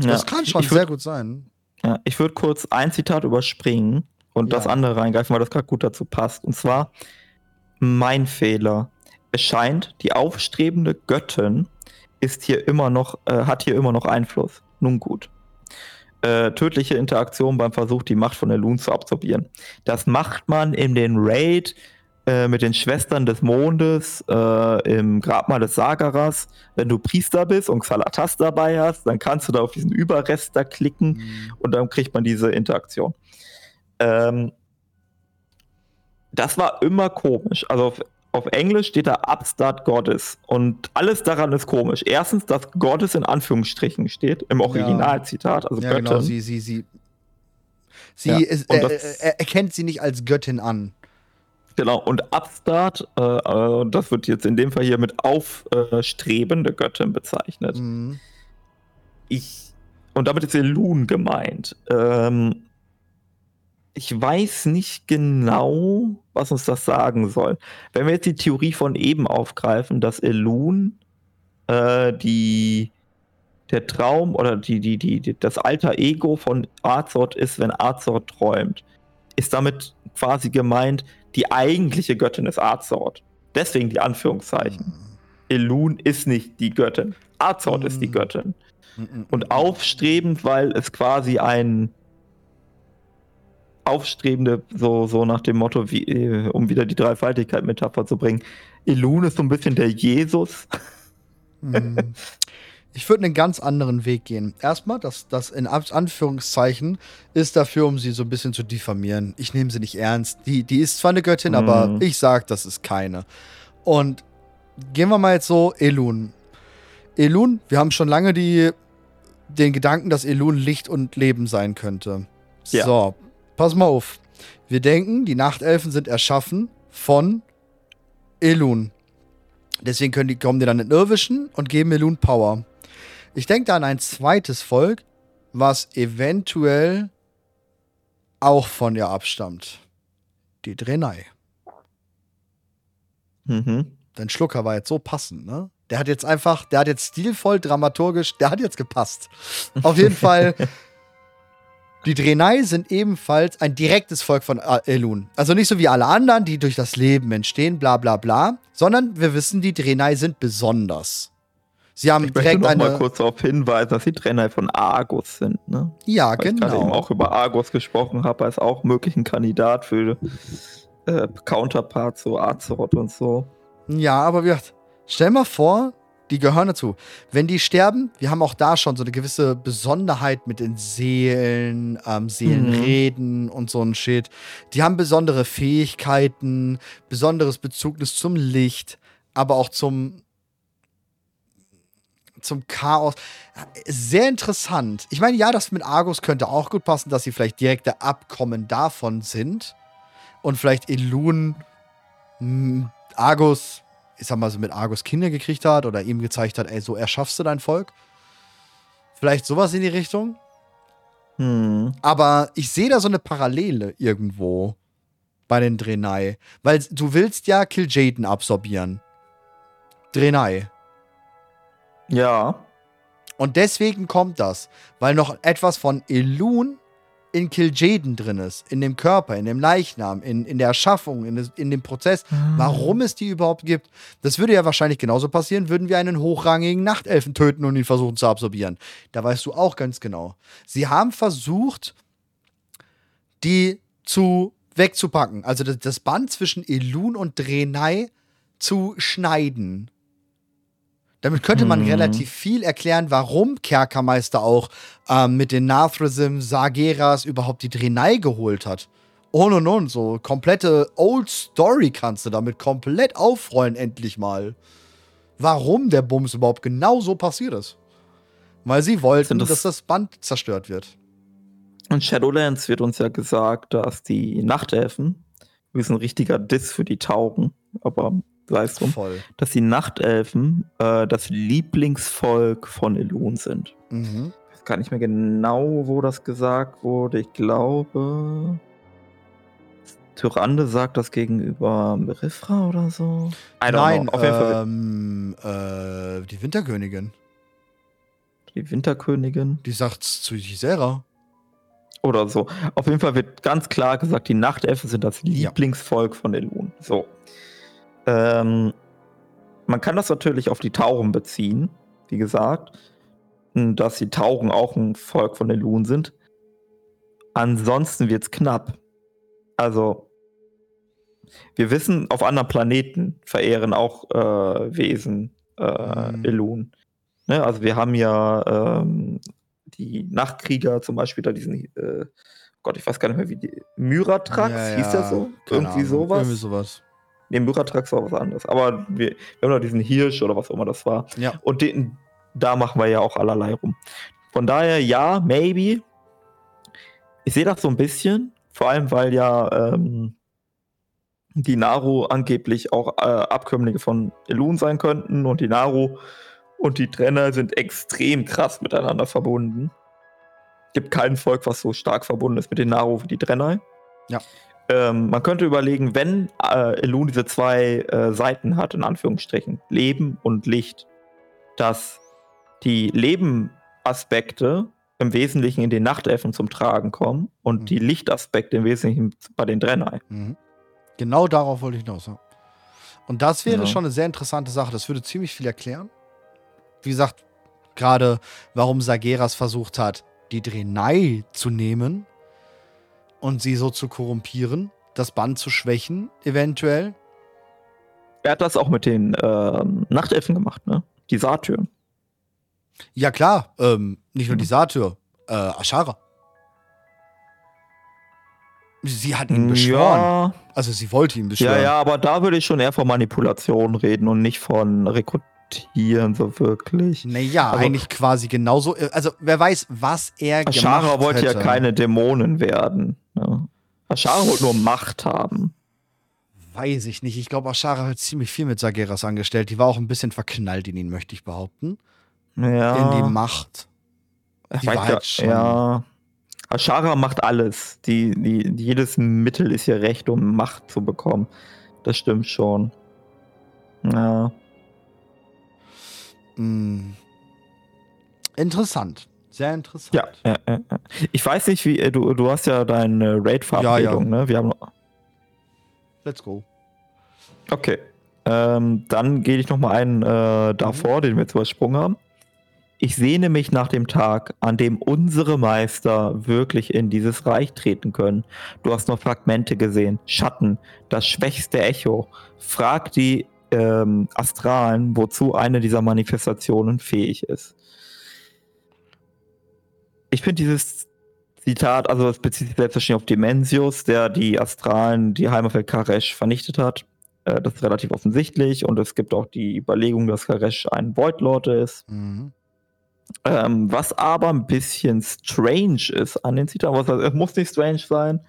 Ja. Das kann schon würd, sehr gut sein. Ja, ich würde kurz ein Zitat überspringen und ja. das andere reingreifen, weil das gerade gut dazu passt. Und zwar mein Fehler. Es scheint, die aufstrebende Göttin ist hier immer noch, äh, hat hier immer noch Einfluss. Nun gut. Äh, tödliche Interaktion beim Versuch, die Macht von Elun zu absorbieren. Das macht man in den Raid äh, mit den Schwestern des Mondes äh, im Grabmal des Sagaras. Wenn du Priester bist und Xalatas dabei hast, dann kannst du da auf diesen Überrest da klicken mhm. und dann kriegt man diese Interaktion. Ähm, das war immer komisch. Also auf Englisch steht da Upstart Goddess und alles daran ist komisch. Erstens, dass Goddess in Anführungsstrichen steht, im Originalzitat, also ja, Göttin. Genau, sie, sie, sie, sie ja, ist, äh, er erkennt sie nicht als Göttin an. Genau, und Upstart, äh, äh, das wird jetzt in dem Fall hier mit aufstrebende Göttin bezeichnet. Mhm. Ich, und damit ist Elun gemeint. Ähm, ich weiß nicht genau, was uns das sagen soll. Wenn wir jetzt die Theorie von eben aufgreifen, dass Elun äh, die der Traum oder die, die, die, das alter Ego von Azort ist, wenn Azort träumt, ist damit quasi gemeint, die eigentliche Göttin ist Azort. Deswegen die Anführungszeichen. Mhm. Elun ist nicht die Göttin. Azort mhm. ist die hm. Göttin. Mhm. Und aufstrebend, weil es quasi ein aufstrebende, so, so nach dem Motto, wie, äh, um wieder die Dreifaltigkeit-Metapher zu bringen. Elun ist so ein bisschen der Jesus. Hm. Ich würde einen ganz anderen Weg gehen. Erstmal, das, das in Anführungszeichen ist dafür, um sie so ein bisschen zu diffamieren. Ich nehme sie nicht ernst. Die, die ist zwar eine Göttin, mm. aber ich sage, das ist keine. Und gehen wir mal jetzt so, Elun. Elun, wir haben schon lange die, den Gedanken, dass Elun Licht und Leben sein könnte. Ja. So, Pass mal auf. Wir denken, die Nachtelfen sind erschaffen von Elun. Deswegen können die, kommen die dann in Irwischen und geben Elun Power. Ich denke da an ein zweites Volk, was eventuell auch von ihr abstammt. Die Drenai. Mhm. Dein Schlucker war jetzt so passend, ne? Der hat jetzt einfach, der hat jetzt stilvoll, dramaturgisch, der hat jetzt gepasst. Auf jeden Fall Die Drenai sind ebenfalls ein direktes Volk von Elun. Also nicht so wie alle anderen, die durch das Leben entstehen, bla bla bla, sondern wir wissen, die Drenai sind besonders. Sie haben ich direkt möchte noch mal kurz darauf hinweisen, dass die Drenai von Argus sind. Ne? Ja, Weil genau. Ich gerade eben auch über Argus gesprochen habe, als auch möglichen Kandidat für äh, Counterpart zu Azeroth und so. Ja, aber wir, stell mal vor, die gehören dazu. Wenn die sterben, wir haben auch da schon so eine gewisse Besonderheit mit den Seelen, ähm, Seelenreden mhm. und so ein Shit. Die haben besondere Fähigkeiten, besonderes Bezugnis zum Licht, aber auch zum zum Chaos. Sehr interessant. Ich meine, ja, das mit Argus könnte auch gut passen, dass sie vielleicht direkte Abkommen davon sind. Und vielleicht Elun, Argus ich sag mal so mit Argus Kinder gekriegt hat oder ihm gezeigt hat, ey, so erschaffst du dein Volk. Vielleicht sowas in die Richtung. Hm. Aber ich sehe da so eine Parallele irgendwo bei den Drenai. Weil du willst ja Kill Jaden absorbieren. Drenai. Ja. Und deswegen kommt das, weil noch etwas von Elun in Kil'jaeden drin ist, in dem Körper, in dem Leichnam, in, in der Erschaffung, in, in dem Prozess, ah. warum es die überhaupt gibt. Das würde ja wahrscheinlich genauso passieren, würden wir einen hochrangigen Nachtelfen töten und ihn versuchen zu absorbieren. Da weißt du auch ganz genau. Sie haben versucht, die zu wegzupacken. Also das Band zwischen Elun und Drenai zu schneiden. Damit könnte man hm. relativ viel erklären, warum Kerkermeister auch ähm, mit den Nathrasim Sageras überhaupt die Drenai geholt hat. Und und und, so komplette Old Story kannst du damit komplett aufrollen, endlich mal. Warum der Bums überhaupt genau so passiert ist. Weil sie wollten, das dass das Band zerstört wird. In Shadowlands wird uns ja gesagt, dass die Nachtelfen, ist ein richtiger Diss für die Tauchen, aber sei es drum, Voll. dass die Nachtelfen äh, das Lieblingsvolk von Elun sind. Mhm. Ich weiß gar nicht mehr genau, wo das gesagt wurde. Ich glaube, Tyrande sagt das gegenüber Merifra oder so. Nein, Auf jeden ähm, Fall. Äh, die Winterkönigin. Die Winterkönigin? Die sagt's zu Gisera. Oder so. Auf jeden Fall wird ganz klar gesagt, die Nachtelfen sind das Lieblingsvolk ja. von Elun. So. Ähm, man kann das natürlich auf die Tauren beziehen, wie gesagt, dass die Tauren auch ein Volk von Elun sind. Ansonsten wird es knapp. Also, wir wissen, auf anderen Planeten verehren auch äh, Wesen äh, mhm. Elun. Ne? Also, wir haben ja ähm, die Nachtkrieger zum Beispiel da diesen, äh, Gott, ich weiß gar nicht mehr, wie die, Myratrax, ja, hieß ja. der so? Irgendwie Ahnung. sowas. Irgendwie sowas. Nee, Myratrax war was anderes. Aber wir, wir haben noch diesen Hirsch oder was auch immer das war. Ja. Und den, da machen wir ja auch allerlei rum. Von daher, ja, maybe. Ich sehe das so ein bisschen, vor allem, weil ja ähm, die Naru angeblich auch äh, Abkömmlinge von Elun sein könnten und die Naru und die Trenner sind extrem krass miteinander verbunden. Gibt kein Volk, was so stark verbunden ist mit den Naru wie die Trenner. Ja. Ähm, man könnte überlegen, wenn äh, Elun diese zwei äh, Seiten hat, in Anführungsstrichen, Leben und Licht, dass die Lebenaspekte im Wesentlichen in den Nachtelfen zum Tragen kommen und mhm. die Lichtaspekte im Wesentlichen bei den Drennai. Mhm. Genau darauf wollte ich hinaus. Ja. Und das wäre ja. schon eine sehr interessante Sache. Das würde ziemlich viel erklären wie gesagt, gerade warum Sageras versucht hat, die Drenai zu nehmen und sie so zu korrumpieren, das Band zu schwächen, eventuell. Er hat das auch mit den ähm, Nachtelfen gemacht, ne? Die Satyren. Ja, klar. Ähm, nicht nur die Satyr, äh, Ashara. Sie hat ihn beschworen. Ja. Also sie wollte ihn beschwören. Ja, ja, aber da würde ich schon eher von Manipulation reden und nicht von Rekrut Tieren so wirklich. Naja, also, eigentlich quasi genauso. Äh, also wer weiß, was er Ashara gemacht wollte hätte. ja keine Dämonen werden. Ne? Ashara wollte nur Macht haben. Weiß ich nicht. Ich glaube, Ashara hat ziemlich viel mit Sageras angestellt. Die war auch ein bisschen verknallt in ihn, möchte ich behaupten. Ja. In die Macht. Die war halt schon. Ja. Ashara macht alles. Die, die, jedes Mittel ist ihr recht, um Macht zu bekommen. Das stimmt schon. Ja. Hm. Interessant. Sehr interessant. Ja, ja, ja, Ich weiß nicht, wie äh, du, du hast ja deine Raid-Verabredung, ja, ja. ne? Wir haben. Let's go. Okay. Ähm, dann gehe ich noch mal einen äh, davor, mhm. den wir jetzt übersprungen haben. Ich sehne mich nach dem Tag, an dem unsere Meister wirklich in dieses Reich treten können. Du hast nur Fragmente gesehen, Schatten, das schwächste Echo. Frag die ähm, Astralen, wozu eine dieser Manifestationen fähig ist. Ich finde dieses Zitat, also es bezieht sich selbstverständlich auf Dimensius, der die Astralen, die Heimerfeld Karesh vernichtet hat. Äh, das ist relativ offensichtlich und es gibt auch die Überlegung, dass Karesh ein Voidlord ist. Mhm. Ähm, was aber ein bisschen strange ist an den Zitaten, was heißt, es muss nicht strange sein,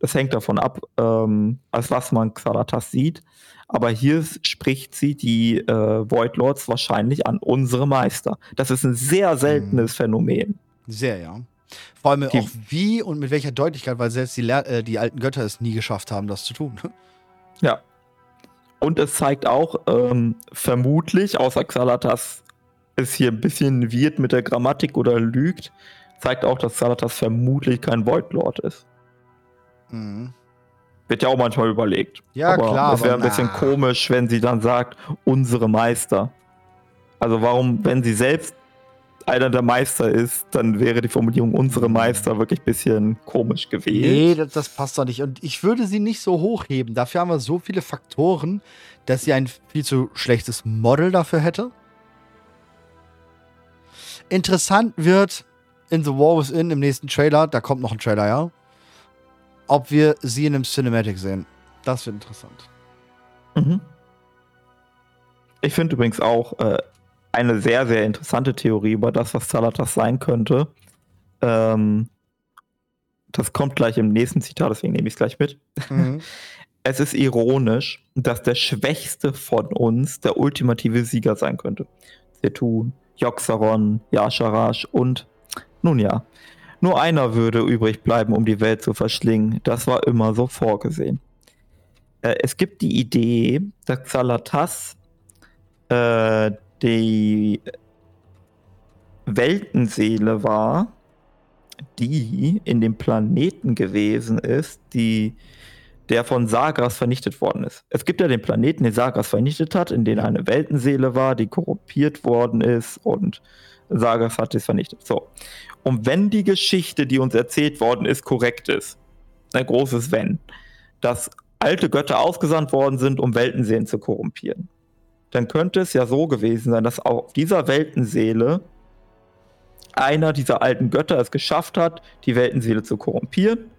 das hängt davon ab, ähm, als was man Xalatas sieht. Aber hier spricht sie die äh, Void Lords wahrscheinlich an unsere Meister. Das ist ein sehr seltenes mhm. Phänomen. Sehr, ja. Vor allem die, auch wie und mit welcher Deutlichkeit, weil selbst die, äh, die alten Götter es nie geschafft haben, das zu tun. Ja. Und es zeigt auch, ähm, vermutlich, außer Xalatas ist hier ein bisschen wird mit der Grammatik oder lügt, zeigt auch, dass Xalatas vermutlich kein Void Lord ist. Mhm. Wird ja auch manchmal überlegt. Ja, aber klar. Es wäre ein bisschen komisch, wenn sie dann sagt, unsere Meister. Also warum, wenn sie selbst einer der Meister ist, dann wäre die Formulierung unsere Meister wirklich ein bisschen komisch gewesen. Nee, das, das passt doch nicht. Und ich würde sie nicht so hochheben. Dafür haben wir so viele Faktoren, dass sie ein viel zu schlechtes Model dafür hätte. Interessant wird in The War Within im nächsten Trailer, da kommt noch ein Trailer, ja, ob wir sie in einem Cinematic sehen. Das wird interessant. Mhm. Ich finde übrigens auch äh, eine sehr, sehr interessante Theorie über das, was Salatas sein könnte. Ähm, das kommt gleich im nächsten Zitat, deswegen nehme ich es gleich mit. Mhm. Es ist ironisch, dass der Schwächste von uns der ultimative Sieger sein könnte. Zetun, Joxaron, Yasharash und, nun ja, nur einer würde übrig bleiben, um die Welt zu verschlingen. Das war immer so vorgesehen. Äh, es gibt die Idee, dass Xalatas äh, die Weltenseele war, die in dem Planeten gewesen ist, die der von Sagras vernichtet worden ist. Es gibt ja den Planeten, den Sagras vernichtet hat, in dem eine Weltenseele war, die korrumpiert worden ist und Sagras hat es vernichtet. So. Und wenn die Geschichte, die uns erzählt worden ist, korrekt ist, ein großes Wenn, dass alte Götter ausgesandt worden sind, um Weltenseelen zu korrumpieren, dann könnte es ja so gewesen sein, dass auf dieser Weltenseele einer dieser alten Götter es geschafft hat, die Weltenseele zu korrumpieren.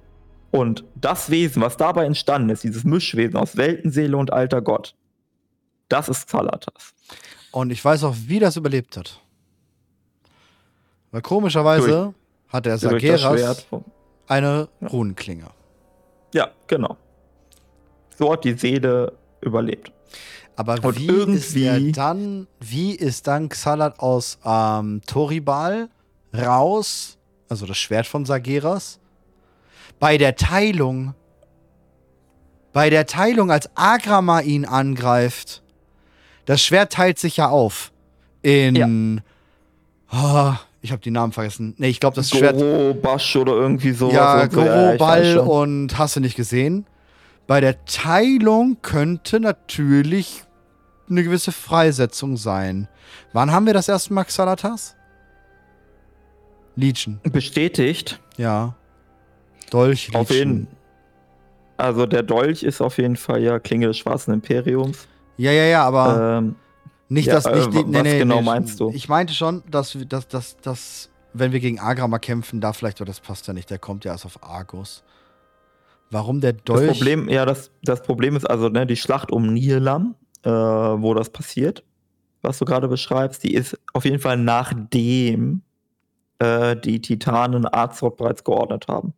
Und das Wesen, was dabei entstanden ist, dieses Mischwesen aus Weltenseele und alter Gott, das ist Xalatas. Und ich weiß auch, wie das überlebt hat. Weil komischerweise durch, hat der Sageras eine Runenklinge. Ja, genau. So hat die Seele überlebt. Aber und wie ist er dann, wie ist dann Xalat aus ähm, Toribal raus, also das Schwert von Sageras, bei der Teilung, bei der Teilung, als Agrama ihn angreift, das Schwert teilt sich ja auf in, ja. oh, ich habe die Namen vergessen. Nee, ich glaube, das Goro, Schwert. Goro, Basch oder irgendwie so. Ja, Goro, ja, Ball und hast du nicht gesehen. Bei der Teilung könnte natürlich eine gewisse Freisetzung sein. Wann haben wir das erste Mal Xalatas? Legion. Bestätigt. Ja. Dolch Legion. Auf jeden Also der Dolch ist auf jeden Fall ja Klinge des Schwarzen Imperiums. Ja, ja, ja, aber ähm, nicht, dass ja, nicht die, nee, was nee, genau nee, meinst du? Ich meinte schon, dass, dass, dass, dass wenn wir gegen Agrama kämpfen, da vielleicht, aber das passt ja nicht, der kommt ja erst auf Argus. Warum der Dolch? Das Problem, ja, das, das Problem ist also, ne, die Schlacht um Nihlam, äh, wo das passiert, was du gerade beschreibst, die ist auf jeden Fall nachdem äh, die Titanen Azeroth bereits geordnet haben.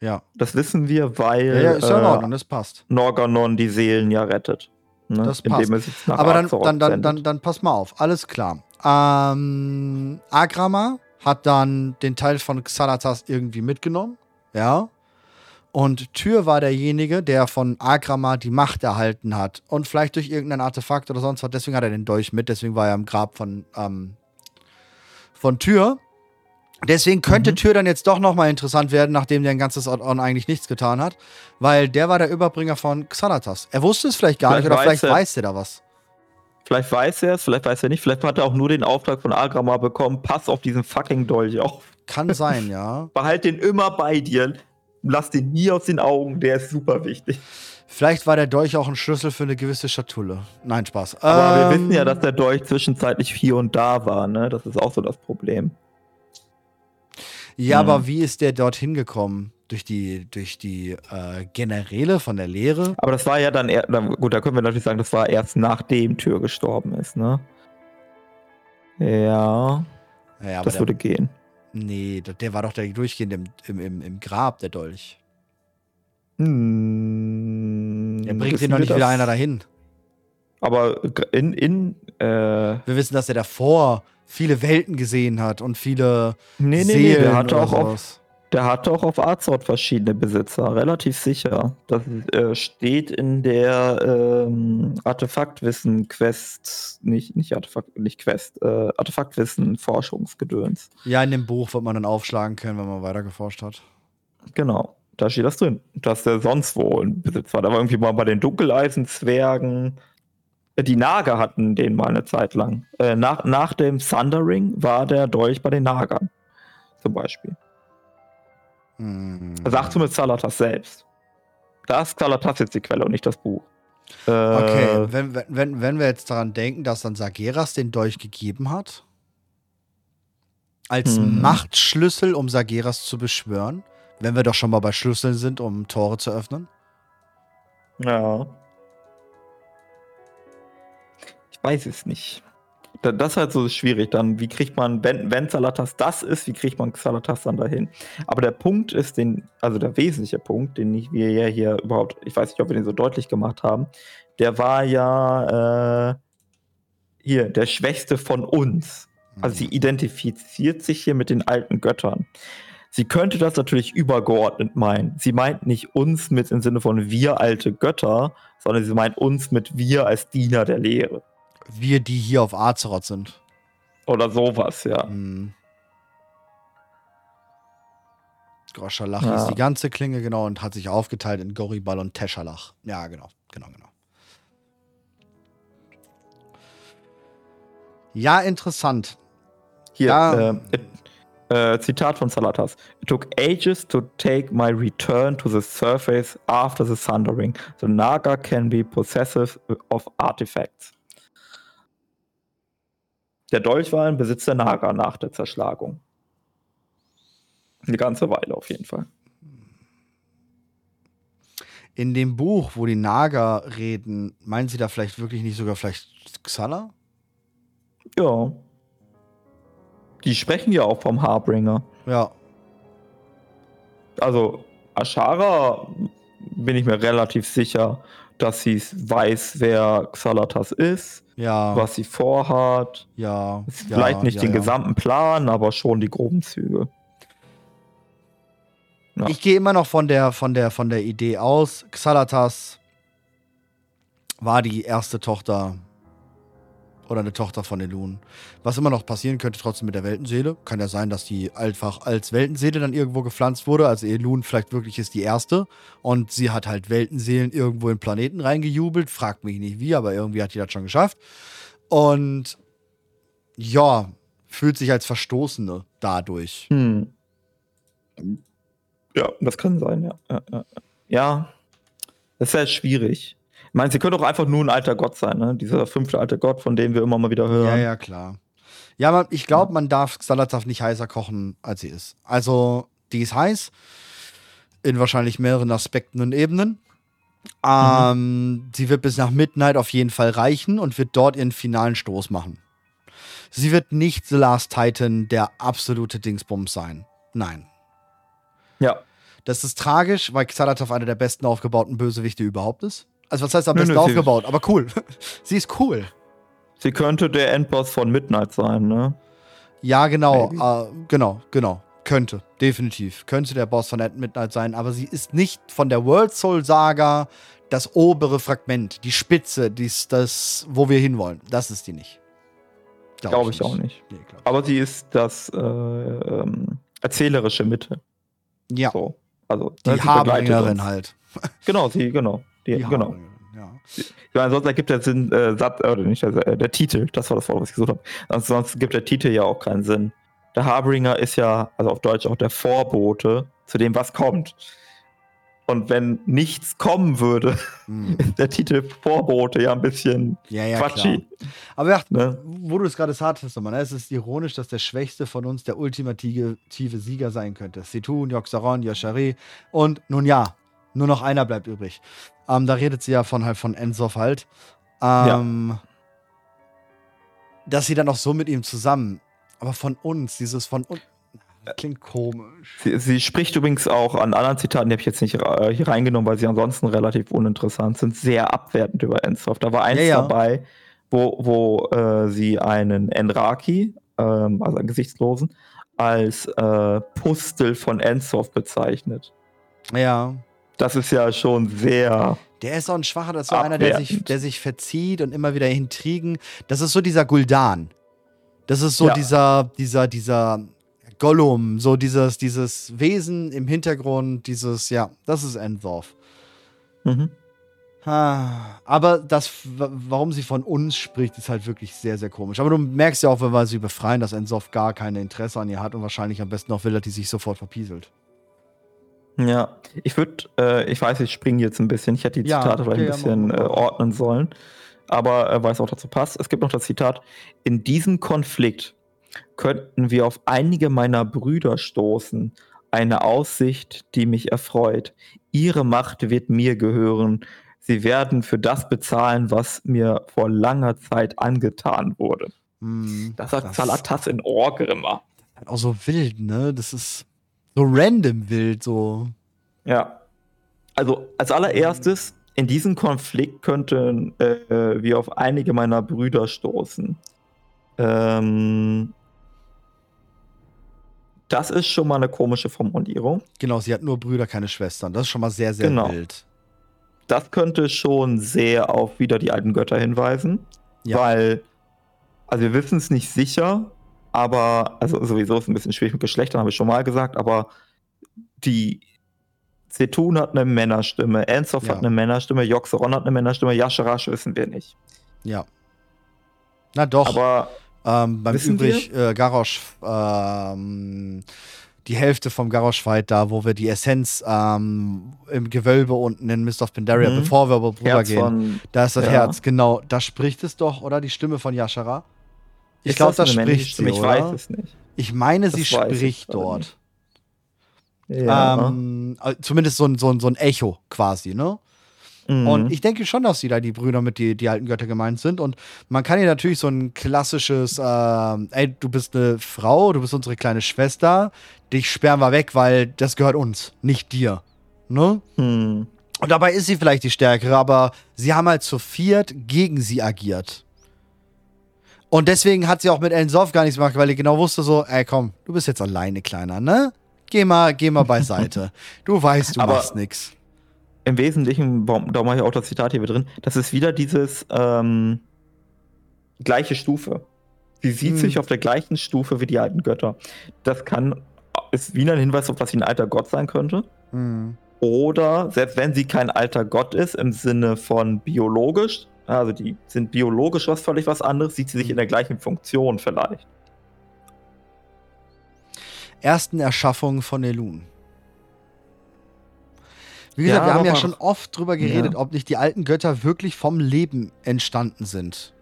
Ja. Das wissen wir, weil ja, ja, ist ja in Ordnung, das passt. Norganon die Seelen ja rettet. Ne? Das passt. Aber dann, dann, dann, dann, dann pass mal auf, alles klar. Ähm, Agrama hat dann den Teil von Xalatas irgendwie mitgenommen. Ja. Und Tyr war derjenige, der von Agrama die Macht erhalten hat. Und vielleicht durch irgendein Artefakt oder sonst was. Deswegen hat er den Dolch mit. Deswegen war er im Grab von, ähm, von Tyr. Deswegen könnte mhm. Tür dann jetzt doch nochmal interessant werden, nachdem der ein ganzes Ort eigentlich nichts getan hat. Weil der war der Überbringer von Xanatas. Er wusste es vielleicht gar vielleicht nicht oder vielleicht er, weiß er da was. Vielleicht weiß er es, vielleicht weiß er nicht. Vielleicht hat er auch nur den Auftrag von Agrama bekommen, pass auf diesen fucking Dolch auf. Kann sein, ja. Behalt den immer bei dir lass den nie aus den Augen, der ist super wichtig. Vielleicht war der Dolch auch ein Schlüssel für eine gewisse Schatulle. Nein, Spaß. Aber ähm, wir wissen ja, dass der Dolch zwischenzeitlich hier und da war, ne? Das ist auch so das Problem. Ja, hm. aber wie ist der dorthin gekommen? Durch die, durch die äh, Generäle von der Lehre? Aber das war ja dann, eher, gut, da können wir natürlich sagen, das war erst nachdem Tür gestorben ist, ne? Ja. ja das würde gehen. Nee, der war doch der durchgehend im, im, im, im Grab, der Dolch. Hm, der bringt den noch nicht wieder einer dahin. Aber in. in äh wir wissen, dass er davor viele Welten gesehen hat und viele. Nee, nee, Seelen nee, der hatte auch auf, der hatte auch auf Arzort verschiedene Besitzer, relativ sicher. Das äh, steht in der ähm, Artefaktwissen-Quest, nicht, nicht Artefakt, nicht Quest, äh, Artefaktwissen-Forschungsgedöns. Ja, in dem Buch wird man dann aufschlagen können, wenn man weiter geforscht hat. Genau, da steht das drin, dass der sonst wo in Besitz war. Da war irgendwie mal bei den Dunkeleisenzwergen Die Nager hatten den mal eine Zeit lang. Äh, nach, nach dem Thundering war der Dolch bei den Nagern. Zum Beispiel. Hm. Sagt zumindest Salatas selbst. Da ist Salatas jetzt die Quelle und nicht das Buch. Äh, okay, wenn, wenn, wenn wir jetzt daran denken, dass dann Sageras den Dolch gegeben hat, als hm. Machtschlüssel, um Sageras zu beschwören, wenn wir doch schon mal bei Schlüsseln sind, um Tore zu öffnen. Ja. Ich weiß es nicht. Das ist halt so schwierig. Dann, wie kriegt man, wenn, wenn Salatas das ist, wie kriegt man Salatas dann dahin? Aber der Punkt ist, den, also der wesentliche Punkt, den wir ja hier überhaupt, ich weiß nicht, ob wir den so deutlich gemacht haben, der war ja äh, hier der Schwächste von uns. Also sie mhm. identifiziert sich hier mit den alten Göttern. Sie könnte das natürlich übergeordnet meinen. Sie meint nicht uns mit im Sinne von wir alte Götter, sondern sie meint uns mit wir als Diener der Lehre. Wir, die hier auf Azeroth sind. Oder sowas, ja. Hm. Groschalach ja. ist die ganze Klinge, genau, und hat sich aufgeteilt in Goribal und Teschalach. Ja, genau, genau, genau. Ja, interessant. Hier, ja. äh, äh, Zitat von Salatas. It took ages to take my return to the surface after the thundering. The Naga can be possessive of artifacts. Der Dolch war im Besitz der Naga nach der Zerschlagung. Eine ganze Weile auf jeden Fall. In dem Buch, wo die Naga reden, meinen sie da vielleicht wirklich nicht sogar vielleicht Xala? Ja. Die sprechen ja auch vom Harbringer. Ja. Also, Ashara bin ich mir relativ sicher, dass sie weiß, wer Xalatas ist, ja. was sie vorhat. Ja. Vielleicht ja, nicht ja, den gesamten Plan, aber schon die groben Züge. Ich gehe immer noch von der, von, der, von der Idee aus, Xalatas war die erste Tochter oder eine Tochter von Elun. Was immer noch passieren könnte, trotzdem mit der Weltenseele. Kann ja sein, dass die einfach als Weltenseele dann irgendwo gepflanzt wurde. Also Elun vielleicht wirklich ist die erste. Und sie hat halt Weltenseelen irgendwo in Planeten reingejubelt. Fragt mich nicht wie, aber irgendwie hat die das schon geschafft. Und ja, fühlt sich als Verstoßene dadurch. Hm. Ja, das kann sein, ja. Ja, ja. ja. das ist ja schwierig. Ich meine, sie könnte auch einfach nur ein alter Gott sein, ne? Dieser fünfte alte Gott, von dem wir immer mal wieder hören. Ja, ja, klar. Ja, man, ich glaube, man darf Xalatath nicht heißer kochen, als sie ist. Also, die ist heiß. In wahrscheinlich mehreren Aspekten und Ebenen. Ähm, mhm. Sie wird bis nach Midnight auf jeden Fall reichen und wird dort ihren finalen Stoß machen. Sie wird nicht The Last Titan der absolute Dingsbums sein. Nein. Ja. Das ist tragisch, weil Xalatath einer der besten aufgebauten Bösewichte überhaupt ist. Also was heißt am besten aufgebaut, aber cool. sie ist cool. Sie könnte der Endboss von Midnight sein, ne? Ja, genau, äh, genau, genau. Könnte, definitiv. Könnte der Boss von Midnight sein, aber sie ist nicht von der World Soul Saga das obere Fragment, die Spitze, dies, das, wo wir hinwollen. Das ist die nicht. Glaube glaub ich, ich, auch nicht. Nee, aber sie ist das äh, ähm, erzählerische Mitte. Ja. So. Also, die ne, Harbringerin halt. Genau, sie, genau. Die, die genau. Ja. Ja, ansonsten ergibt der Sinn, äh, Satz, äh, oder nicht, also, äh, der Titel, das war das Wort, was ich gesucht habe. Ansonsten gibt der Titel ja auch keinen Sinn. Der Harbringer ist ja, also auf Deutsch auch der Vorbote zu dem, was kommt. Und wenn nichts kommen würde, hm. ist der Titel Vorbote ja ein bisschen ja, ja, quatschig. Aber ja, ne? wo du es gerade sagtest, ne? es ist ironisch, dass der Schwächste von uns der ultimative Sieger sein könnte. Situn, Yoxaron, Yashari und nun ja, nur noch einer bleibt übrig. Ähm, da redet sie ja von halt von Ensof halt. Ähm, ja. Dass sie dann auch so mit ihm zusammen. Aber von uns, dieses von uns. Klingt komisch. Sie, sie, spricht übrigens auch an anderen Zitaten, die habe ich jetzt nicht äh, hier reingenommen, weil sie ansonsten relativ uninteressant sind, sehr abwertend über Ensof. Da war eins ja, ja. dabei, wo, wo äh, sie einen Enraki, ähm, also einen Gesichtslosen, als äh, Pustel von Ensof bezeichnet. Ja. Das ist ja schon sehr. Der ist so ein schwacher, das ist so einer, der sich, der sich verzieht und immer wieder Intrigen. Das ist so dieser Guldan. Das ist so ja. dieser, dieser, dieser Gollum, so dieses, dieses Wesen im Hintergrund, dieses, ja, das ist Endorf. Mhm. Aber das, warum sie von uns spricht, ist halt wirklich sehr, sehr komisch. Aber du merkst ja auch, wenn wir sie befreien, dass Ensof gar kein Interesse an ihr hat und wahrscheinlich am besten auch will, dass die sich sofort verpieselt. Ja, ich würde, äh, ich weiß, ich springe jetzt ein bisschen. Ich hätte die Zitate ja, okay, vielleicht ein bisschen äh, ordnen sollen. Aber äh, weil es auch dazu passt. Es gibt noch das Zitat: In diesem Konflikt könnten wir auf einige meiner Brüder stoßen. Eine Aussicht, die mich erfreut. Ihre Macht wird mir gehören sie werden für das bezahlen, was mir vor langer Zeit angetan wurde. Mm, das hat Salatas in Orgrimmer. Auch so wild, ne? Das ist so random wild, so. Ja. Also als allererstes, in diesem Konflikt könnten äh, wir auf einige meiner Brüder stoßen. Ähm, das ist schon mal eine komische Formulierung. Genau, sie hat nur Brüder, keine Schwestern. Das ist schon mal sehr, sehr genau. wild das könnte schon sehr auf wieder die alten Götter hinweisen. Ja. Weil, also wir wissen es nicht sicher, aber, also sowieso ist es ein bisschen schwierig mit Geschlechtern, habe ich schon mal gesagt, aber die Zetun hat eine Männerstimme, Ensov ja. hat eine Männerstimme, Joxeron hat eine Männerstimme, Yasharash wissen wir nicht. Ja. Na doch. Aber ähm, beim übrig äh, Garrosh ähm, die Hälfte vom Garrosh-Fight da, wo wir die Essenz ähm, im Gewölbe unten in Mist of Pandaria, mhm. bevor wir rübergehen. Da ist das ja. Herz, genau. Da spricht es doch, oder? Die Stimme von Yashara. Ich glaube, das, spricht sie, Ich oder? weiß es nicht. Ich meine, das sie spricht dort. Ja. Ähm, äh, zumindest so ein, so, ein, so ein Echo quasi, ne? Mhm. Und ich denke schon, dass sie da die Brüder mit die, die alten Götter gemeint sind. Und man kann hier natürlich so ein klassisches, äh, ey, du bist eine Frau, du bist unsere kleine Schwester, dich sperren wir weg, weil das gehört uns, nicht dir. Ne? Mhm. Und dabei ist sie vielleicht die Stärkere, aber sie haben halt zu viert gegen sie agiert. Und deswegen hat sie auch mit Elensov gar nichts gemacht, weil sie genau wusste so, ey komm, du bist jetzt alleine, Kleiner, ne? Geh mal, geh mal beiseite. du weißt, du aber machst nix im Wesentlichen, da mache ich auch das Zitat hier drin, das ist wieder dieses ähm, gleiche Stufe. Sie sieht hm. sich auf der gleichen Stufe wie die alten Götter. Das kann, ist wieder ein Hinweis auf, dass sie ein alter Gott sein könnte. Hm. Oder, selbst wenn sie kein alter Gott ist, im Sinne von biologisch, also die sind biologisch was völlig was anderes, sieht sie sich in der gleichen Funktion vielleicht. Ersten Erschaffung von Elun. Wie gesagt, ja, wir haben ja schon oft drüber geredet, ja. ob nicht die alten Götter wirklich vom Leben entstanden sind.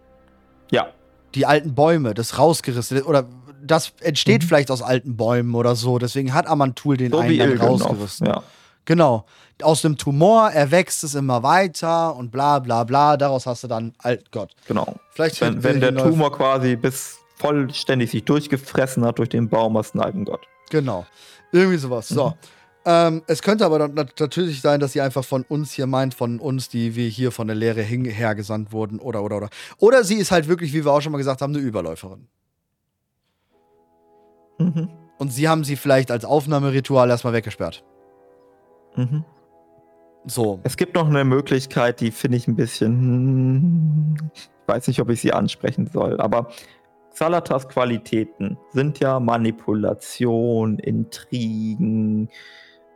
Ja. Die alten Bäume, das rausgerissen oder das entsteht mhm. vielleicht aus alten Bäumen oder so. Deswegen hat Amantul den so einen dann rausgerissen. Ja. Genau. Aus dem Tumor erwächst es immer weiter und bla bla bla. Daraus hast du dann Altgott. Genau. Vielleicht wenn, wenn der Tumor quasi bis vollständig sich durchgefressen hat durch den Baum, hast du einen alten Gott. Genau. Irgendwie sowas. Mhm. So. Ähm, es könnte aber natürlich sein, dass sie einfach von uns hier meint, von uns, die wir hier von der Lehre hergesandt wurden, oder, oder, oder. Oder sie ist halt wirklich, wie wir auch schon mal gesagt haben, eine Überläuferin. Mhm. Und sie haben sie vielleicht als Aufnahmeritual erstmal weggesperrt. Mhm. So. Es gibt noch eine Möglichkeit, die finde ich ein bisschen. Hm, ich weiß nicht, ob ich sie ansprechen soll, aber Salatas Qualitäten sind ja Manipulation, Intrigen,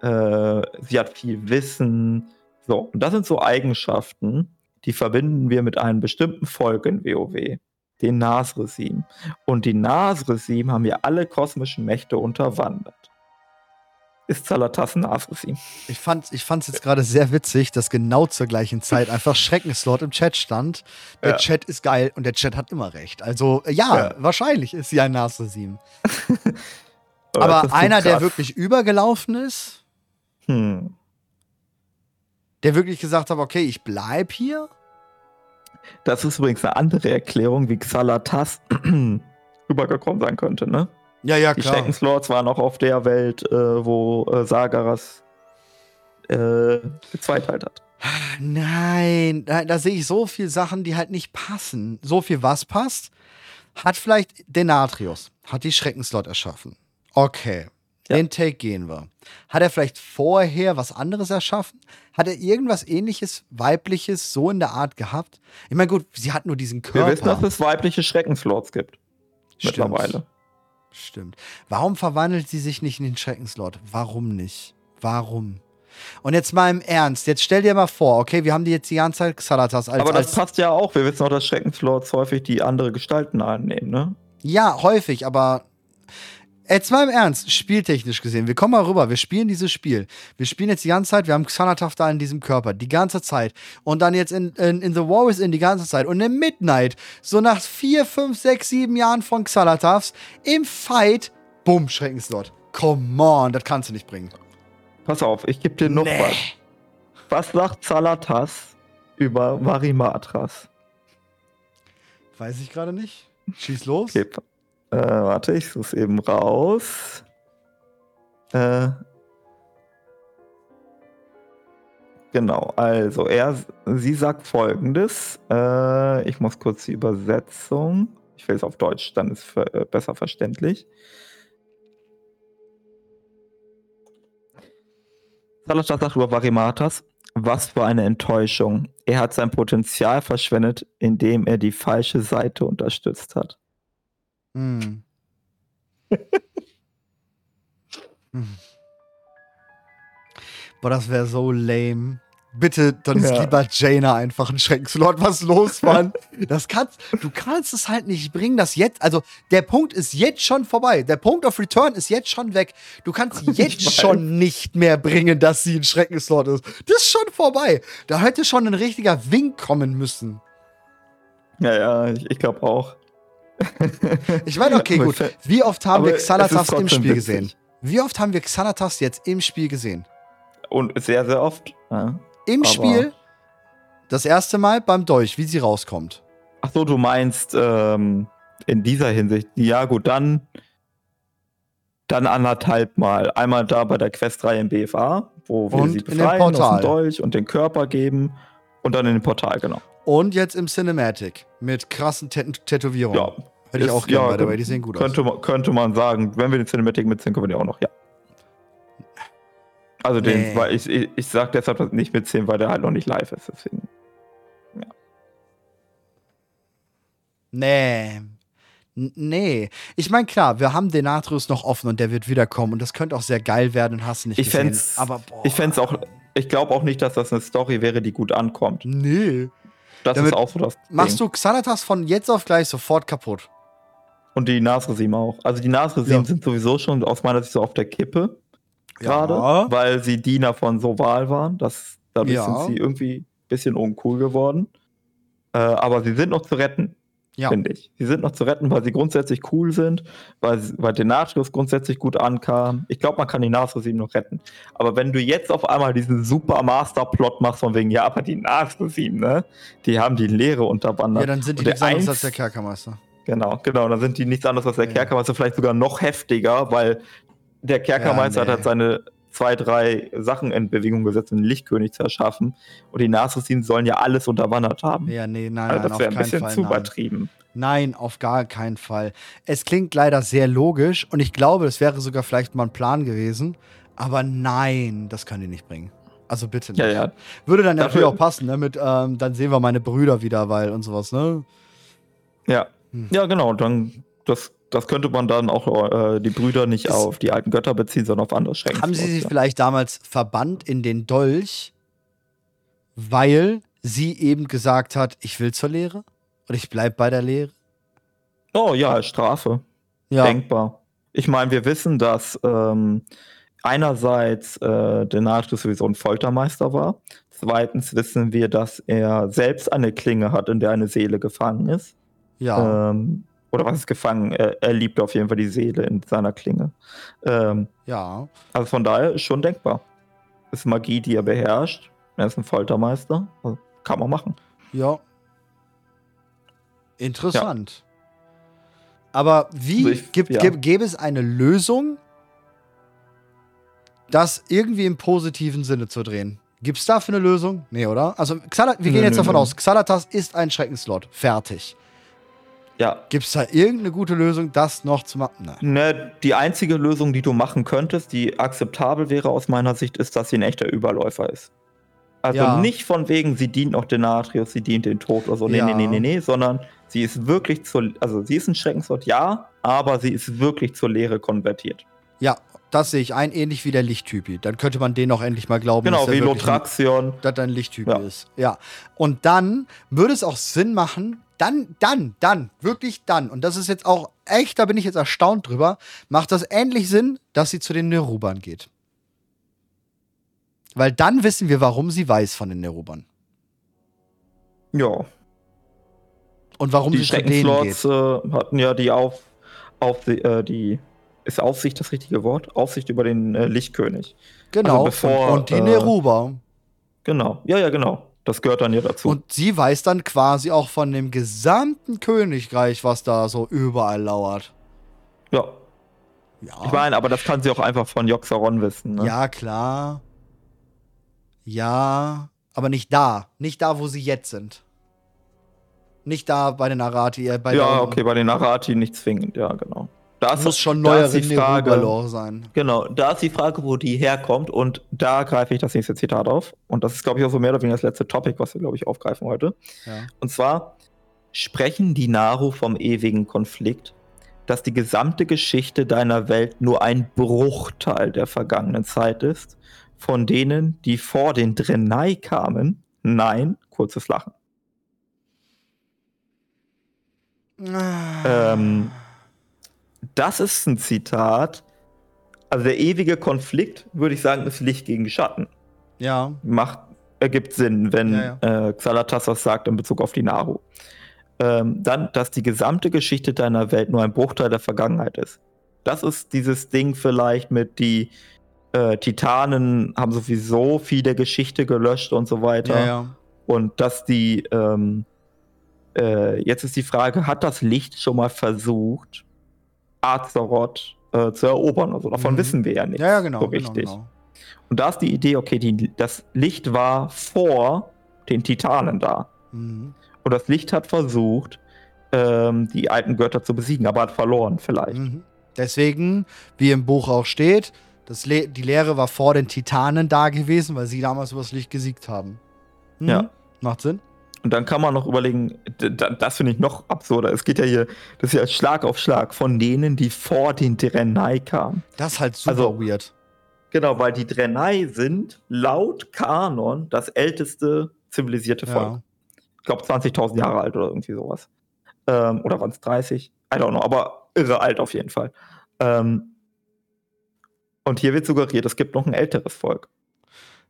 äh, sie hat viel Wissen. So, und das sind so Eigenschaften, die verbinden wir mit einem bestimmten Volk in WoW, den Nasresim. Und die Nasresim haben ja alle kosmischen Mächte unterwandert. Ist Zalatas Nasresim. Ich fand es ich fand's jetzt gerade sehr witzig, dass genau zur gleichen Zeit einfach Schreckenslord im Chat stand. Der ja. Chat ist geil und der Chat hat immer recht. Also ja, ja. wahrscheinlich ist sie ein Nasresim. Aber einer, der wirklich übergelaufen ist, hm. Der wirklich gesagt hat, okay, ich bleib hier? Das ist übrigens eine andere Erklärung, wie Xalatas rübergekommen sein könnte, ne? Ja, ja, klar. Die Schreckenslords waren auch auf der Welt, äh, wo äh, Sagaras äh, gezweiteilt hat. Nein, da, da sehe ich so viele Sachen, die halt nicht passen. So viel, was passt. Hat vielleicht Denatrius, hat die Schreckenslord erschaffen. Okay. Ja. Den Take gehen wir. Hat er vielleicht vorher was anderes erschaffen? Hat er irgendwas ähnliches, weibliches, so in der Art gehabt? Ich meine, gut, sie hat nur diesen Körper. Wir wissen, dass es weibliche Schreckenslords gibt. Stimmt. Mittlerweile. Stimmt. Warum verwandelt sie sich nicht in den Schreckenslord? Warum nicht? Warum? Und jetzt mal im Ernst, jetzt stell dir mal vor, okay, wir haben die jetzt die ganze Zeit Xalatas als. Aber das als passt ja auch. Wir wissen auch, dass Schreckenslords häufig die andere Gestalten annehmen, ne? Ja, häufig, aber Jetzt mal im Ernst, spieltechnisch gesehen, wir kommen mal rüber, wir spielen dieses Spiel. Wir spielen jetzt die ganze Zeit, wir haben Xanataf da in diesem Körper, die ganze Zeit. Und dann jetzt in, in, in The War is In die ganze Zeit. Und in Midnight, so nach vier, fünf, sechs, sieben Jahren von Xanatafs, im Fight, bumm, Schreckenslot. Come on, das kannst du nicht bringen. Pass auf, ich gebe dir noch nee. was. Was sagt Zalatas über Marimatras? Weiß ich gerade nicht. Schieß los. Okay. Äh, warte, ich suche es eben raus. Äh, genau, also er, sie sagt folgendes. Äh, ich muss kurz die Übersetzung. Ich will es auf Deutsch, dann ist es äh, besser verständlich. Salazar sagt über Varimatas, was für eine Enttäuschung. Er hat sein Potenzial verschwendet, indem er die falsche Seite unterstützt hat. Hm. hm. Boah, das wäre so lame. Bitte, dann ist ja. lieber Jaina einfach ein Schreckslord. Was los, Mann? Das kannst, du kannst es halt nicht bringen, dass jetzt, also der Punkt ist jetzt schon vorbei. Der Punkt of Return ist jetzt schon weg. Du kannst jetzt schon nicht mehr bringen, dass sie ein Schreckenslord ist. Das ist schon vorbei. Da hätte schon ein richtiger Wink kommen müssen. Ja, ja, ich, ich glaube auch. Ich meine, okay, gut. Wie oft haben wir Xanatas im Spiel witzig. gesehen? Wie oft haben wir Xanatas jetzt im Spiel gesehen? Und sehr, sehr oft. Ja. Im Aber Spiel das erste Mal beim Dolch, wie sie rauskommt. Ach so, du meinst ähm, in dieser Hinsicht. Ja, gut, dann dann anderthalb Mal. Einmal da bei der Questreihe im BFA, wo wir und sie befreien aus dem Dolch und den Körper geben. Und dann in dem Portal, genau. Und jetzt im Cinematic mit krassen Tät Tätowierungen. Ja. Hätte ich auch gerne, ja, way, die sehen gut könnte aus. Man, könnte man sagen, wenn wir den Cinematic mitziehen, können wir die auch noch, ja. Also nee. den, weil ich, ich, ich sag deshalb nicht mitziehen, weil der halt noch nicht live ist, deswegen. Ja. Nee. Nee. Ich meine, klar, wir haben den Natrius noch offen und der wird wiederkommen und das könnte auch sehr geil werden, hast du nicht ich gesehen. Fänd's, Aber boah. Ich fände auch, ich glaube auch nicht, dass das eine Story wäre, die gut ankommt. Nee. Das Damit ist auch so das. Machst Ding. du Xanatas von jetzt auf gleich sofort kaputt. Und die Nasresim auch. Also die Nasresim ja. sind sowieso schon aus meiner Sicht so auf der Kippe. Gerade, ja. weil sie Diener von Soval waren. Das, dadurch ja. sind sie irgendwie ein bisschen uncool geworden. Äh, aber sie sind noch zu retten ja. finde ich. Sie sind noch zu retten, weil sie grundsätzlich cool sind, weil, weil der Nachschluss grundsätzlich gut ankam. Ich glaube, man kann die Nasresim noch retten. Aber wenn du jetzt auf einmal diesen super Masterplot machst, von wegen, ja, aber die Nasresim, ne, die haben die Lehre unterwandert. Ja, dann sind die nichts anderes als der Kerkermeister. Genau, genau, dann sind die nichts anderes als der ja. Kerkermeister, vielleicht sogar noch heftiger, weil der Kerkermeister ja, nee. hat seine zwei, drei Sachen in Bewegung gesetzt, um den Lichtkönig zu erschaffen. Und die Nasrusin sollen ja alles unterwandert haben. Ja, nee, nein, also das wäre ein bisschen Fall, zu übertrieben. Nein. nein, auf gar keinen Fall. Es klingt leider sehr logisch und ich glaube, es wäre sogar vielleicht mal ein Plan gewesen. Aber nein, das können die nicht bringen. Also bitte nicht. Ja, ja. Würde dann Dafür natürlich auch passen, ne? Mit, ähm, dann sehen wir meine Brüder wieder, weil und sowas, ne? Ja. Hm. Ja, genau. Dann das das könnte man dann auch äh, die Brüder nicht ist, auf die alten Götter beziehen, sondern auf andere Schränke. Haben sie sich vielleicht damals verbannt in den Dolch, weil sie eben gesagt hat, ich will zur Lehre und ich bleib bei der Lehre? Oh ja, als Strafe. Ja. Denkbar. Ich meine, wir wissen, dass ähm, einerseits äh, Denatus sowieso ein Foltermeister war. Zweitens wissen wir, dass er selbst eine Klinge hat, in der eine Seele gefangen ist. Ja. Ähm, oder was ist gefangen? Er, er, liebt auf jeden Fall die Seele in seiner Klinge. Ähm, ja. Also von daher ist schon denkbar. Ist Magie, die er beherrscht. Er ist ein Foltermeister. Also kann man machen. Ja. Interessant. Ja. Aber wie also gibt, ja. gibt, gäbe es eine Lösung, das irgendwie im positiven Sinne zu drehen? Gibt es dafür eine Lösung? Nee, oder? Also, Xala, wir gehen nö, jetzt davon nö. aus, Xalatas ist ein Schreckenslot. Fertig. Ja. Gibt es da irgendeine gute Lösung, das noch zu machen? Ne, die einzige Lösung, die du machen könntest, die akzeptabel wäre aus meiner Sicht, ist, dass sie ein echter Überläufer ist. Also ja. nicht von wegen, sie dient noch Denatrius, sie dient den Tod oder so. Nee, ja. nee, nee, nee, nee, sondern sie ist wirklich zur, also sie ist ein Schreckenswort, ja, aber sie ist wirklich zur Lehre konvertiert. Ja, das sehe ich ein, ähnlich wie der Lichttypi. Dann könnte man den auch endlich mal glauben. Genau, wie Lotraxion. Dass ein Lichttypi ja. ist. Ja. Und dann würde es auch Sinn machen, dann, dann, dann, wirklich dann, und das ist jetzt auch echt, da bin ich jetzt erstaunt drüber, macht das endlich Sinn, dass sie zu den Nerubern geht. Weil dann wissen wir, warum sie weiß von den Nerubern. Ja. Und warum die sie zu denen geht. Äh, hatten ja die auf, auf die, äh, die ist Aufsicht das richtige Wort? Aufsicht über den äh, Lichtkönig. Genau. Also bevor, und die Neruba. Genau. Ja, ja, genau. Das gehört dann ja dazu. Und sie weiß dann quasi auch von dem gesamten Königreich, was da so überall lauert. Ja. ja. Ich meine, aber das kann sie auch einfach von Joxaron wissen. Ne? Ja, klar. Ja, aber nicht da. Nicht da, wo sie jetzt sind. Nicht da bei den Arati. Äh, bei ja, okay, bei den Arati nicht zwingend, ja, genau. Das muss schon neuere Frage sein. Genau, da ist die Frage, wo die herkommt und da greife ich das nächste Zitat auf. Und das ist, glaube ich, auch so mehr oder weniger das letzte Topic, was wir, glaube ich, aufgreifen heute. Ja. Und zwar sprechen die Naru vom ewigen Konflikt, dass die gesamte Geschichte deiner Welt nur ein Bruchteil der vergangenen Zeit ist, von denen, die vor den Drenai kamen. Nein, kurzes Lachen. Ah. Ähm, das ist ein Zitat. Also der ewige Konflikt, würde ich sagen, ist Licht gegen Schatten. Ja. Macht, ergibt Sinn, wenn ja, ja. Äh, Xalatas was sagt in Bezug auf die Naru. Ähm, dann, dass die gesamte Geschichte deiner Welt nur ein Bruchteil der Vergangenheit ist. Das ist dieses Ding vielleicht mit die äh, Titanen haben sowieso viel der Geschichte gelöscht und so weiter. Ja, ja. Und dass die, ähm, äh, jetzt ist die Frage, hat das Licht schon mal versucht, Azeroth äh, zu erobern. Also davon mhm. wissen wir ja nicht ja, ja, genau, so genau, richtig. Genau, genau. Und da ist die Idee, okay, die, das Licht war vor den Titanen da. Mhm. Und das Licht hat versucht, ähm, die alten Götter zu besiegen, aber hat verloren vielleicht. Mhm. Deswegen, wie im Buch auch steht, das Le die Lehre war vor den Titanen da gewesen, weil sie damals über das Licht gesiegt haben. Mhm. Ja. Macht Sinn? Und dann kann man noch überlegen, das finde ich noch absurder. Es geht ja hier, das ist ja Schlag auf Schlag von denen, die vor den Drenai kamen. Das ist halt super also, weird. Genau, weil die Drenai sind laut Kanon das älteste zivilisierte Volk. Ja. Ich glaube 20.000 Jahre alt oder irgendwie sowas. Ähm, oder waren es 30? I don't know, aber irre alt auf jeden Fall. Ähm, und hier wird suggeriert, es gibt noch ein älteres Volk.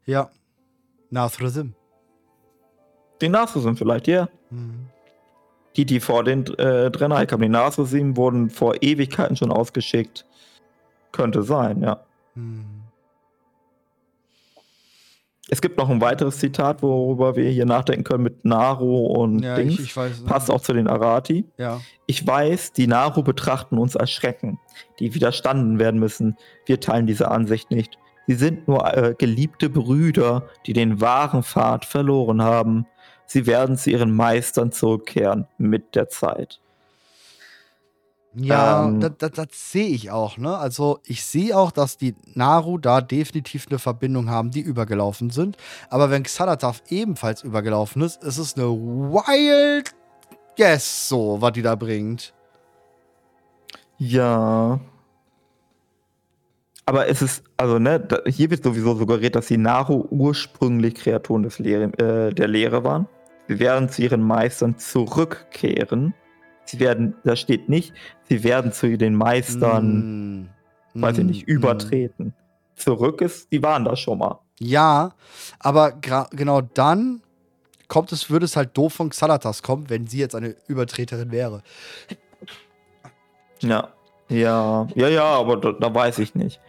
Ja. Nathrasim. Die Nasusim vielleicht, ja. Mhm. Die, die vor den äh, Drenai kamen. Die Nasusim wurden vor Ewigkeiten schon ausgeschickt. Könnte sein, ja. Mhm. Es gibt noch ein weiteres Zitat, worüber wir hier nachdenken können mit Naru und ja, Dings. Ich, ich weiß, Passt auch zu den Arati. Ja. Ich weiß, die Naru betrachten uns als Schrecken, die widerstanden werden müssen. Wir teilen diese Ansicht nicht. Sie sind nur äh, geliebte Brüder, die den wahren Pfad verloren haben. Sie werden zu ihren Meistern zurückkehren mit der Zeit. Ja, ähm, das, das, das sehe ich auch, ne? Also ich sehe auch, dass die Naru da definitiv eine Verbindung haben, die übergelaufen sind. Aber wenn Xanataf ebenfalls übergelaufen ist, ist es eine wild guess, so, was die da bringt. Ja. Aber es ist, also, ne, hier wird sowieso suggeriert, dass die Naru ursprünglich Kreaturen des Lehre, äh, der Lehre waren. Sie werden zu ihren Meistern zurückkehren. Sie werden, da steht nicht, sie werden zu den Meistern, mm. weiß ich nicht, mm. übertreten. Mm. Zurück ist, die waren da schon mal. Ja, aber genau dann kommt es, würde es halt doof von Xalatas kommen, wenn sie jetzt eine Übertreterin wäre. Ja, ja, ja, ja, aber da, da weiß ich nicht.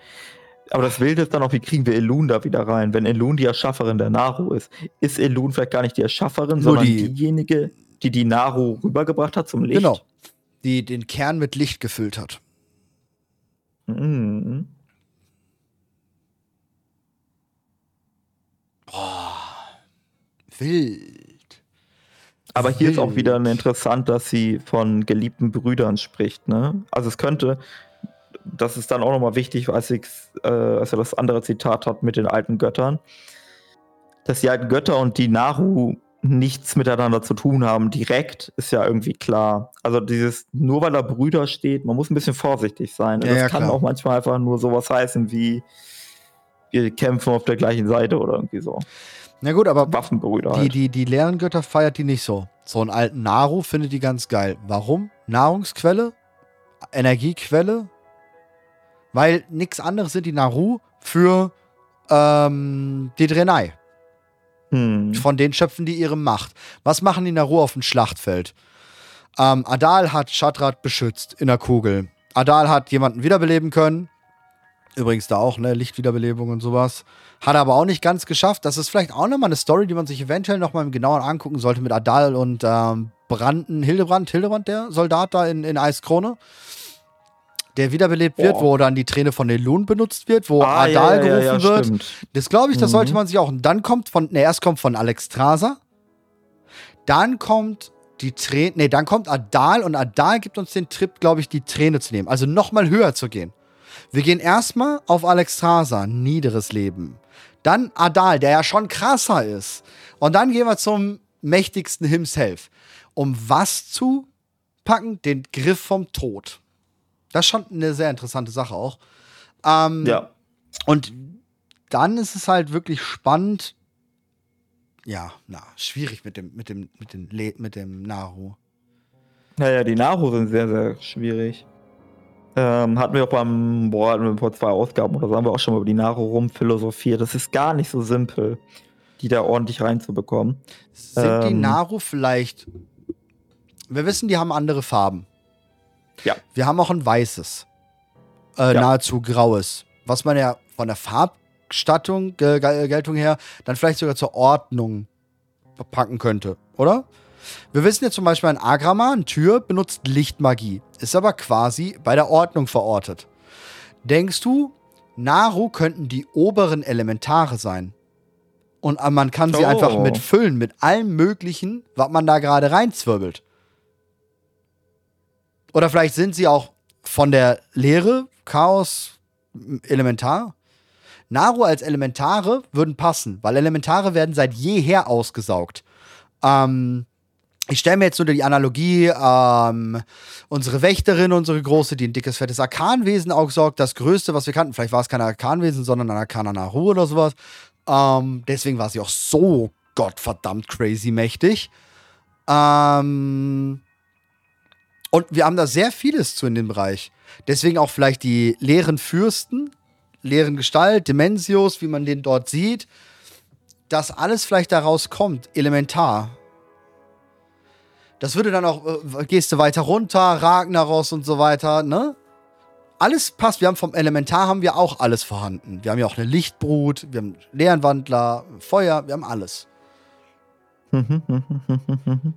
Aber das Wilde ist dann auch, wie kriegen wir Elun da wieder rein, wenn Elun die Erschafferin der Naru ist? Ist Elun vielleicht gar nicht die Erschafferin, Nur sondern die, diejenige, die die Naru rübergebracht hat zum Licht? Genau. Die den Kern mit Licht gefüllt hat. Mhm. Boah. Wild. Aber hier ist auch wieder interessant, dass sie von geliebten Brüdern spricht. Ne? Also es könnte, das ist dann auch nochmal wichtig, als, ich, äh, als er das andere Zitat hat mit den alten Göttern, dass die alten Götter und die Naru nichts miteinander zu tun haben, direkt, ist ja irgendwie klar. Also dieses, nur weil da Brüder steht, man muss ein bisschen vorsichtig sein. Ja, das ja, kann klar. auch manchmal einfach nur sowas heißen wie, wir kämpfen auf der gleichen Seite oder irgendwie so. Na gut, aber Waffenbrüder die, halt. die, die leeren Götter feiert die nicht so. So einen alten Naru findet die ganz geil. Warum? Nahrungsquelle, Energiequelle, weil nichts anderes sind die Naru für ähm, die Drenai. Hm. Von denen schöpfen die ihre Macht. Was machen die Naru auf dem Schlachtfeld? Ähm, Adal hat Shatrat beschützt in der Kugel. Adal hat jemanden wiederbeleben können. Übrigens da auch, ne, Lichtwiederbelebung und sowas. Hat er aber auch nicht ganz geschafft. Das ist vielleicht auch nochmal eine Story, die man sich eventuell nochmal genauer angucken sollte mit Adal und ähm, Branden, Hildebrand, Hildebrand, der Soldat da in, in Eiskrone der wiederbelebt wird, wo dann die Träne von Elun benutzt wird, wo ah, Adal ja, ja, gerufen ja, wird. Stimmt. Das glaube ich, das mhm. sollte man sich auch. Und dann kommt von, ne, erst kommt von Alex Traser, dann kommt die Träne, ne, dann kommt Adal und Adal gibt uns den Trip, glaube ich, die Träne zu nehmen. Also nochmal höher zu gehen. Wir gehen erstmal auf Alex Traser, niederes Leben. Dann Adal, der ja schon krasser ist. Und dann gehen wir zum mächtigsten himself. Um was zu packen? Den Griff vom Tod. Das ist schon eine sehr interessante Sache auch. Ähm, ja. Und dann ist es halt wirklich spannend. Ja, na, schwierig mit dem, mit dem, mit dem, mit dem Naru. Naja, die Naru sind sehr, sehr schwierig. Ähm, hatten wir auch beim, boah, hatten wir vor zwei Ausgaben oder so, haben wir auch schon mal über die Naru rumphilosophiert. Das ist gar nicht so simpel, die da ordentlich reinzubekommen. Sind ähm, die Naru vielleicht. Wir wissen, die haben andere Farben. Ja. Wir haben auch ein weißes. Äh, ja. Nahezu graues. Was man ja von der Farbstattung, äh, Geltung her, dann vielleicht sogar zur Ordnung packen könnte, oder? Wir wissen ja zum Beispiel, ein Agrama, ein Tür, benutzt Lichtmagie, ist aber quasi bei der Ordnung verortet. Denkst du, Naru könnten die oberen Elementare sein? Und äh, man kann sie oh. einfach mitfüllen mit allem Möglichen, was man da gerade reinzwirbelt. Oder vielleicht sind sie auch von der Lehre, Chaos, Elementar. Naru als Elementare würden passen, weil Elementare werden seit jeher ausgesaugt. Ähm, ich stelle mir jetzt nur die Analogie, ähm, unsere Wächterin, unsere Große, die ein dickes, fettes Arkanwesen aussaugt, das Größte, was wir kannten. Vielleicht war es kein Arkanwesen, sondern ein Arkana Naru oder sowas. Ähm, deswegen war sie auch so gottverdammt crazy mächtig. Ähm, und wir haben da sehr vieles zu in dem Bereich. Deswegen auch vielleicht die leeren Fürsten, leeren Gestalt, Dimensios, wie man den dort sieht. Dass alles vielleicht daraus kommt, elementar. Das würde dann auch, äh, gehst du weiter runter, Ragnaros und so weiter, ne? Alles passt. Wir haben vom Elementar haben wir auch alles vorhanden. Wir haben ja auch eine Lichtbrut, wir haben Leerenwandler, Feuer, wir haben alles.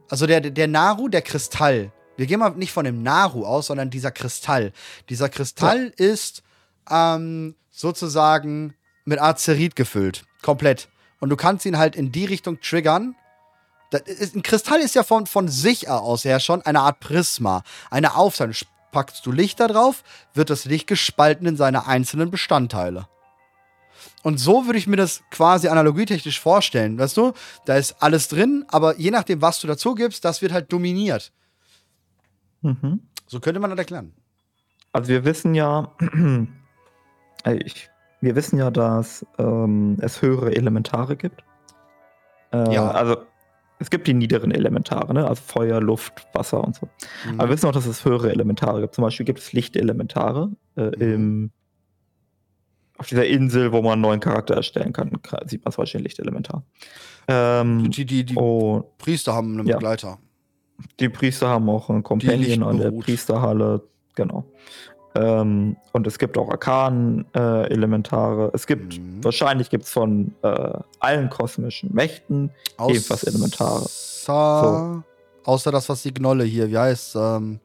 also der, der Naru, der Kristall, wir gehen mal nicht von dem Naru aus, sondern dieser Kristall. Dieser Kristall ja. ist ähm, sozusagen mit Azerit gefüllt. Komplett. Und du kannst ihn halt in die Richtung triggern. Ist, ein Kristall ist ja von, von sich aus her schon eine Art Prisma. Eine Aufteilung. Packst du Licht da drauf, wird das Licht gespalten in seine einzelnen Bestandteile. Und so würde ich mir das quasi analogietechnisch vorstellen. Weißt du, da ist alles drin, aber je nachdem, was du dazu gibst, das wird halt dominiert. Mhm. So könnte man das erklären. Also wir wissen ja, ich, wir wissen ja, dass ähm, es höhere Elementare gibt. Äh, ja. Also es gibt die niederen Elementare, ne? also Feuer, Luft, Wasser und so. Mhm. Aber wir wissen auch, dass es höhere Elementare gibt. Zum Beispiel gibt es Lichtelementare äh, mhm. im, auf dieser Insel, wo man einen neuen Charakter erstellen kann, sieht man zum Beispiel ein Lichtelementar. Ähm, die die, die oh, Priester haben einen Begleiter. Die Priester haben auch ein Companion an der Priesterhalle, genau. Ähm, und es gibt auch Arkan-Elementare. Äh, es gibt, mhm. wahrscheinlich gibt es von äh, allen kosmischen Mächten Außer, ebenfalls Elementare. So. Außer das, was die Gnolle hier, wie heißt ähm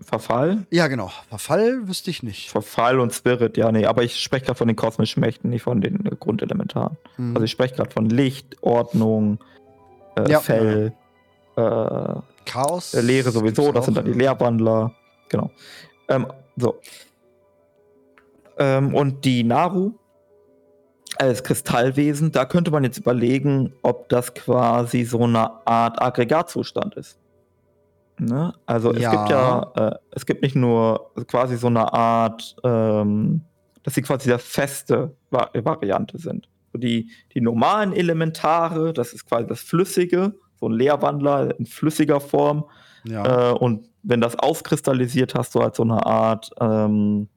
Verfall? Ja, genau. Verfall wüsste ich nicht. Verfall und Spirit, ja, nee. Aber ich spreche gerade von den kosmischen Mächten, nicht von den Grundelementaren. Mhm. Also ich spreche gerade von Licht, Ordnung, äh, ja. Fell. Ja äh, Chaos. Äh, Lehre sowieso, das sind dann die Lehrwandler. Genau. Ähm, so. Ähm, und die Naru als Kristallwesen, da könnte man jetzt überlegen, ob das quasi so eine Art Aggregatzustand ist. Ne? Also es ja. gibt ja, äh, es gibt nicht nur quasi so eine Art, ähm, dass sie quasi der feste Va Variante sind. So die, die normalen Elementare, das ist quasi das Flüssige, so ein Leerwandler in flüssiger Form. Ja. Äh, und wenn das auskristallisiert, hast du halt so eine Art ähm,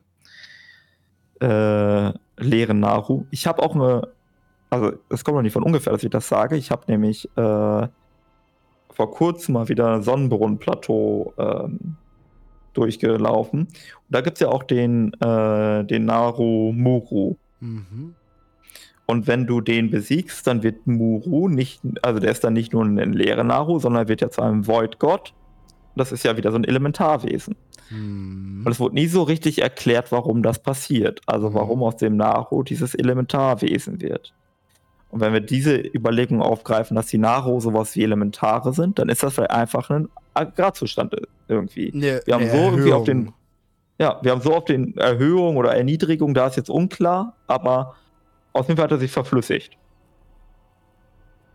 äh, leeren Naru. Ich habe auch eine, also es kommt noch nicht von ungefähr, dass ich das sage. Ich habe nämlich äh, vor kurzem mal wieder Sonnenbrunnenplateau ähm, durchgelaufen. Und da gibt es ja auch den, äh, den Naru Muru. Mhm. Und wenn du den besiegst, dann wird Muru nicht, also der ist dann nicht nur ein leerer Naru, sondern wird ja zu einem Void-Gott. Das ist ja wieder so ein Elementarwesen. Mhm. Und es wurde nie so richtig erklärt, warum das passiert. Also mhm. warum aus dem Naru dieses Elementarwesen wird. Und wenn wir diese Überlegung aufgreifen, dass die Naro sowas wie Elementare sind, dann ist das vielleicht einfach ein Agrarzustand irgendwie. Ne, wir haben so Erhöhung. irgendwie auf den, ja, wir haben so auf den Erhöhung oder Erniedrigung, da ist jetzt unklar, aber auf jeden Fall hat er sich verflüssigt.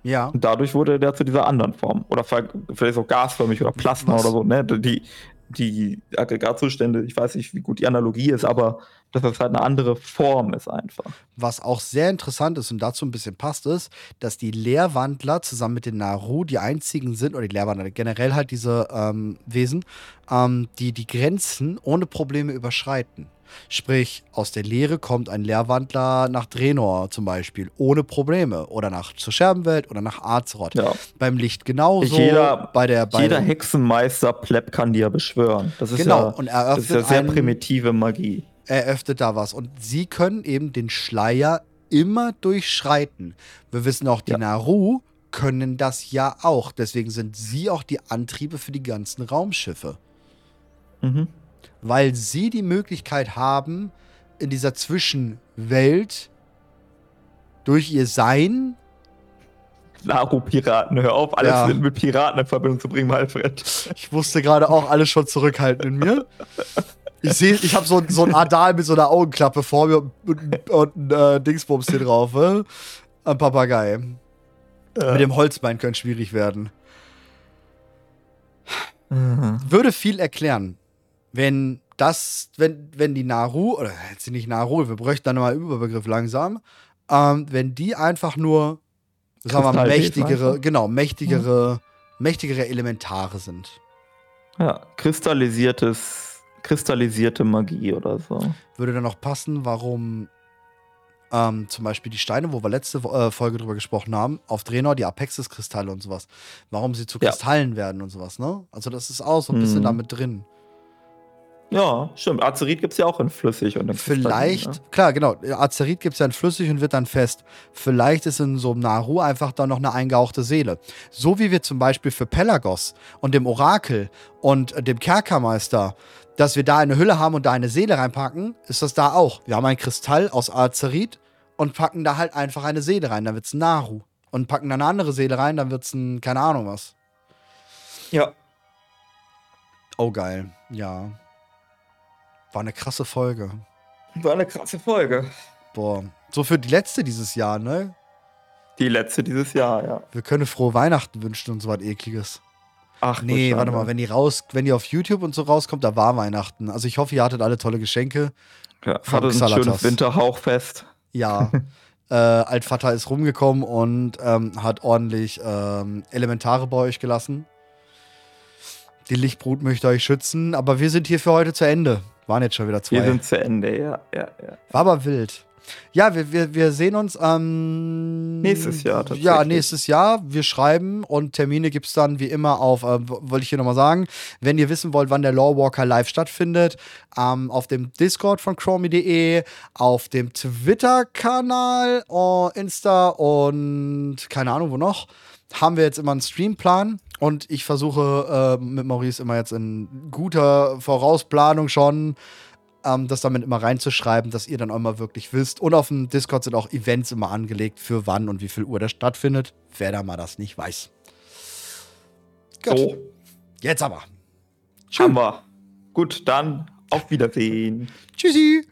Ja. Und dadurch wurde der zu dieser anderen Form. Oder vielleicht so gasförmig oder Plasma Was? oder so. Ne? Die, die Aggregatzustände, ich weiß nicht, wie gut die Analogie ist, aber dass das halt eine andere Form ist einfach. Was auch sehr interessant ist und dazu ein bisschen passt, ist, dass die Leerwandler zusammen mit den Naru die einzigen sind, oder die Leerwandler, generell halt diese ähm, Wesen, ähm, die die Grenzen ohne Probleme überschreiten. Sprich, aus der Leere kommt ein Lehrwandler nach Drenor zum Beispiel, ohne Probleme. Oder nach zur Scherbenwelt oder nach Azeroth. Ja. Beim Licht genauso. Jeder, bei der, bei jeder Hexenmeister Pleb kann die ja beschwören. Das ist genau. ja, und das ist ja sehr einen, primitive Magie. Eröffnet da was. Und sie können eben den Schleier immer durchschreiten. Wir wissen auch, die ja. Naru können das ja auch. Deswegen sind sie auch die Antriebe für die ganzen Raumschiffe. Mhm weil sie die Möglichkeit haben, in dieser Zwischenwelt durch ihr Sein. Naru-Piraten, hör auf, alles ja. mit Piraten in Verbindung zu bringen, Alfred. Ich wusste gerade auch alles schon zurückhalten in mir. Ich sehe, ich habe so, so ein Adal mit so einer Augenklappe vor mir und, und ein äh, Dingsbums hier drauf. Äh? Ein Papagei. Ja. Mit dem Holzbein könnte schwierig werden. Mhm. Würde viel erklären wenn das, wenn, wenn die Naru, oder jetzt nicht Naru, wir bräuchten dann mal einen Überbegriff langsam, ähm, wenn die einfach nur, sagen wir mal, mächtigere, genau, mächtigere, mhm. mächtigere Elementare sind. Ja, kristallisiertes, kristallisierte Magie oder so. Würde dann auch passen, warum ähm, zum Beispiel die Steine, wo wir letzte äh, Folge drüber gesprochen haben, auf Drenor die Apexis-Kristalle und sowas, warum sie zu Kristallen ja. werden und sowas, ne? Also das ist auch so ein bisschen mhm. damit drin. Ja, stimmt. Azerit gibt es ja auch in flüssig und in Vielleicht, ne? klar, genau. Azerit gibt es ja in flüssig und wird dann fest. Vielleicht ist in so einem Naru einfach dann noch eine eingehauchte Seele. So wie wir zum Beispiel für Pelagos und dem Orakel und dem Kerkermeister, dass wir da eine Hülle haben und da eine Seele reinpacken, ist das da auch. Wir haben ein Kristall aus Azerit und packen da halt einfach eine Seele rein, dann wird es ein Naru. Und packen dann eine andere Seele rein, dann wird es ein, keine Ahnung was. Ja. Oh, geil. Ja. War eine krasse Folge. War eine krasse Folge. Boah. So für die letzte dieses Jahr, ne? Die letzte dieses Jahr, ja. Wir können frohe Weihnachten wünschen und so was ekliges. Ach nee, warte mal, wenn die raus, wenn die auf YouTube und so rauskommt, da war Weihnachten. Also ich hoffe, ihr hattet alle tolle Geschenke. Ja, hattet ein schönes Winterhauchfest. Ja. äh, Altvater ist rumgekommen und ähm, hat ordentlich ähm, Elementare bei euch gelassen. Die Lichtbrut möchte euch schützen, aber wir sind hier für heute zu Ende. Waren jetzt schon wieder zwei. Wir sind zu Ende, ja. ja, ja. War aber wild. Ja, wir, wir, wir sehen uns ähm, nächstes Jahr. Ja, nächstes Jahr. Wir schreiben und Termine gibt es dann wie immer auf, äh, wollte ich hier nochmal sagen, wenn ihr wissen wollt, wann der Lawwalker live stattfindet, ähm, auf dem Discord von chromie.de, auf dem Twitter-Kanal, oh, Insta und keine Ahnung wo noch, haben wir jetzt immer einen Streamplan. Und ich versuche äh, mit Maurice immer jetzt in guter Vorausplanung schon ähm, das damit immer reinzuschreiben, dass ihr dann auch mal wirklich wisst. Und auf dem Discord sind auch Events immer angelegt, für wann und wie viel Uhr das stattfindet. Wer da mal das nicht weiß. Gut. So. Jetzt aber. Schön. Haben wir. Gut, dann auf Wiedersehen. Tschüssi.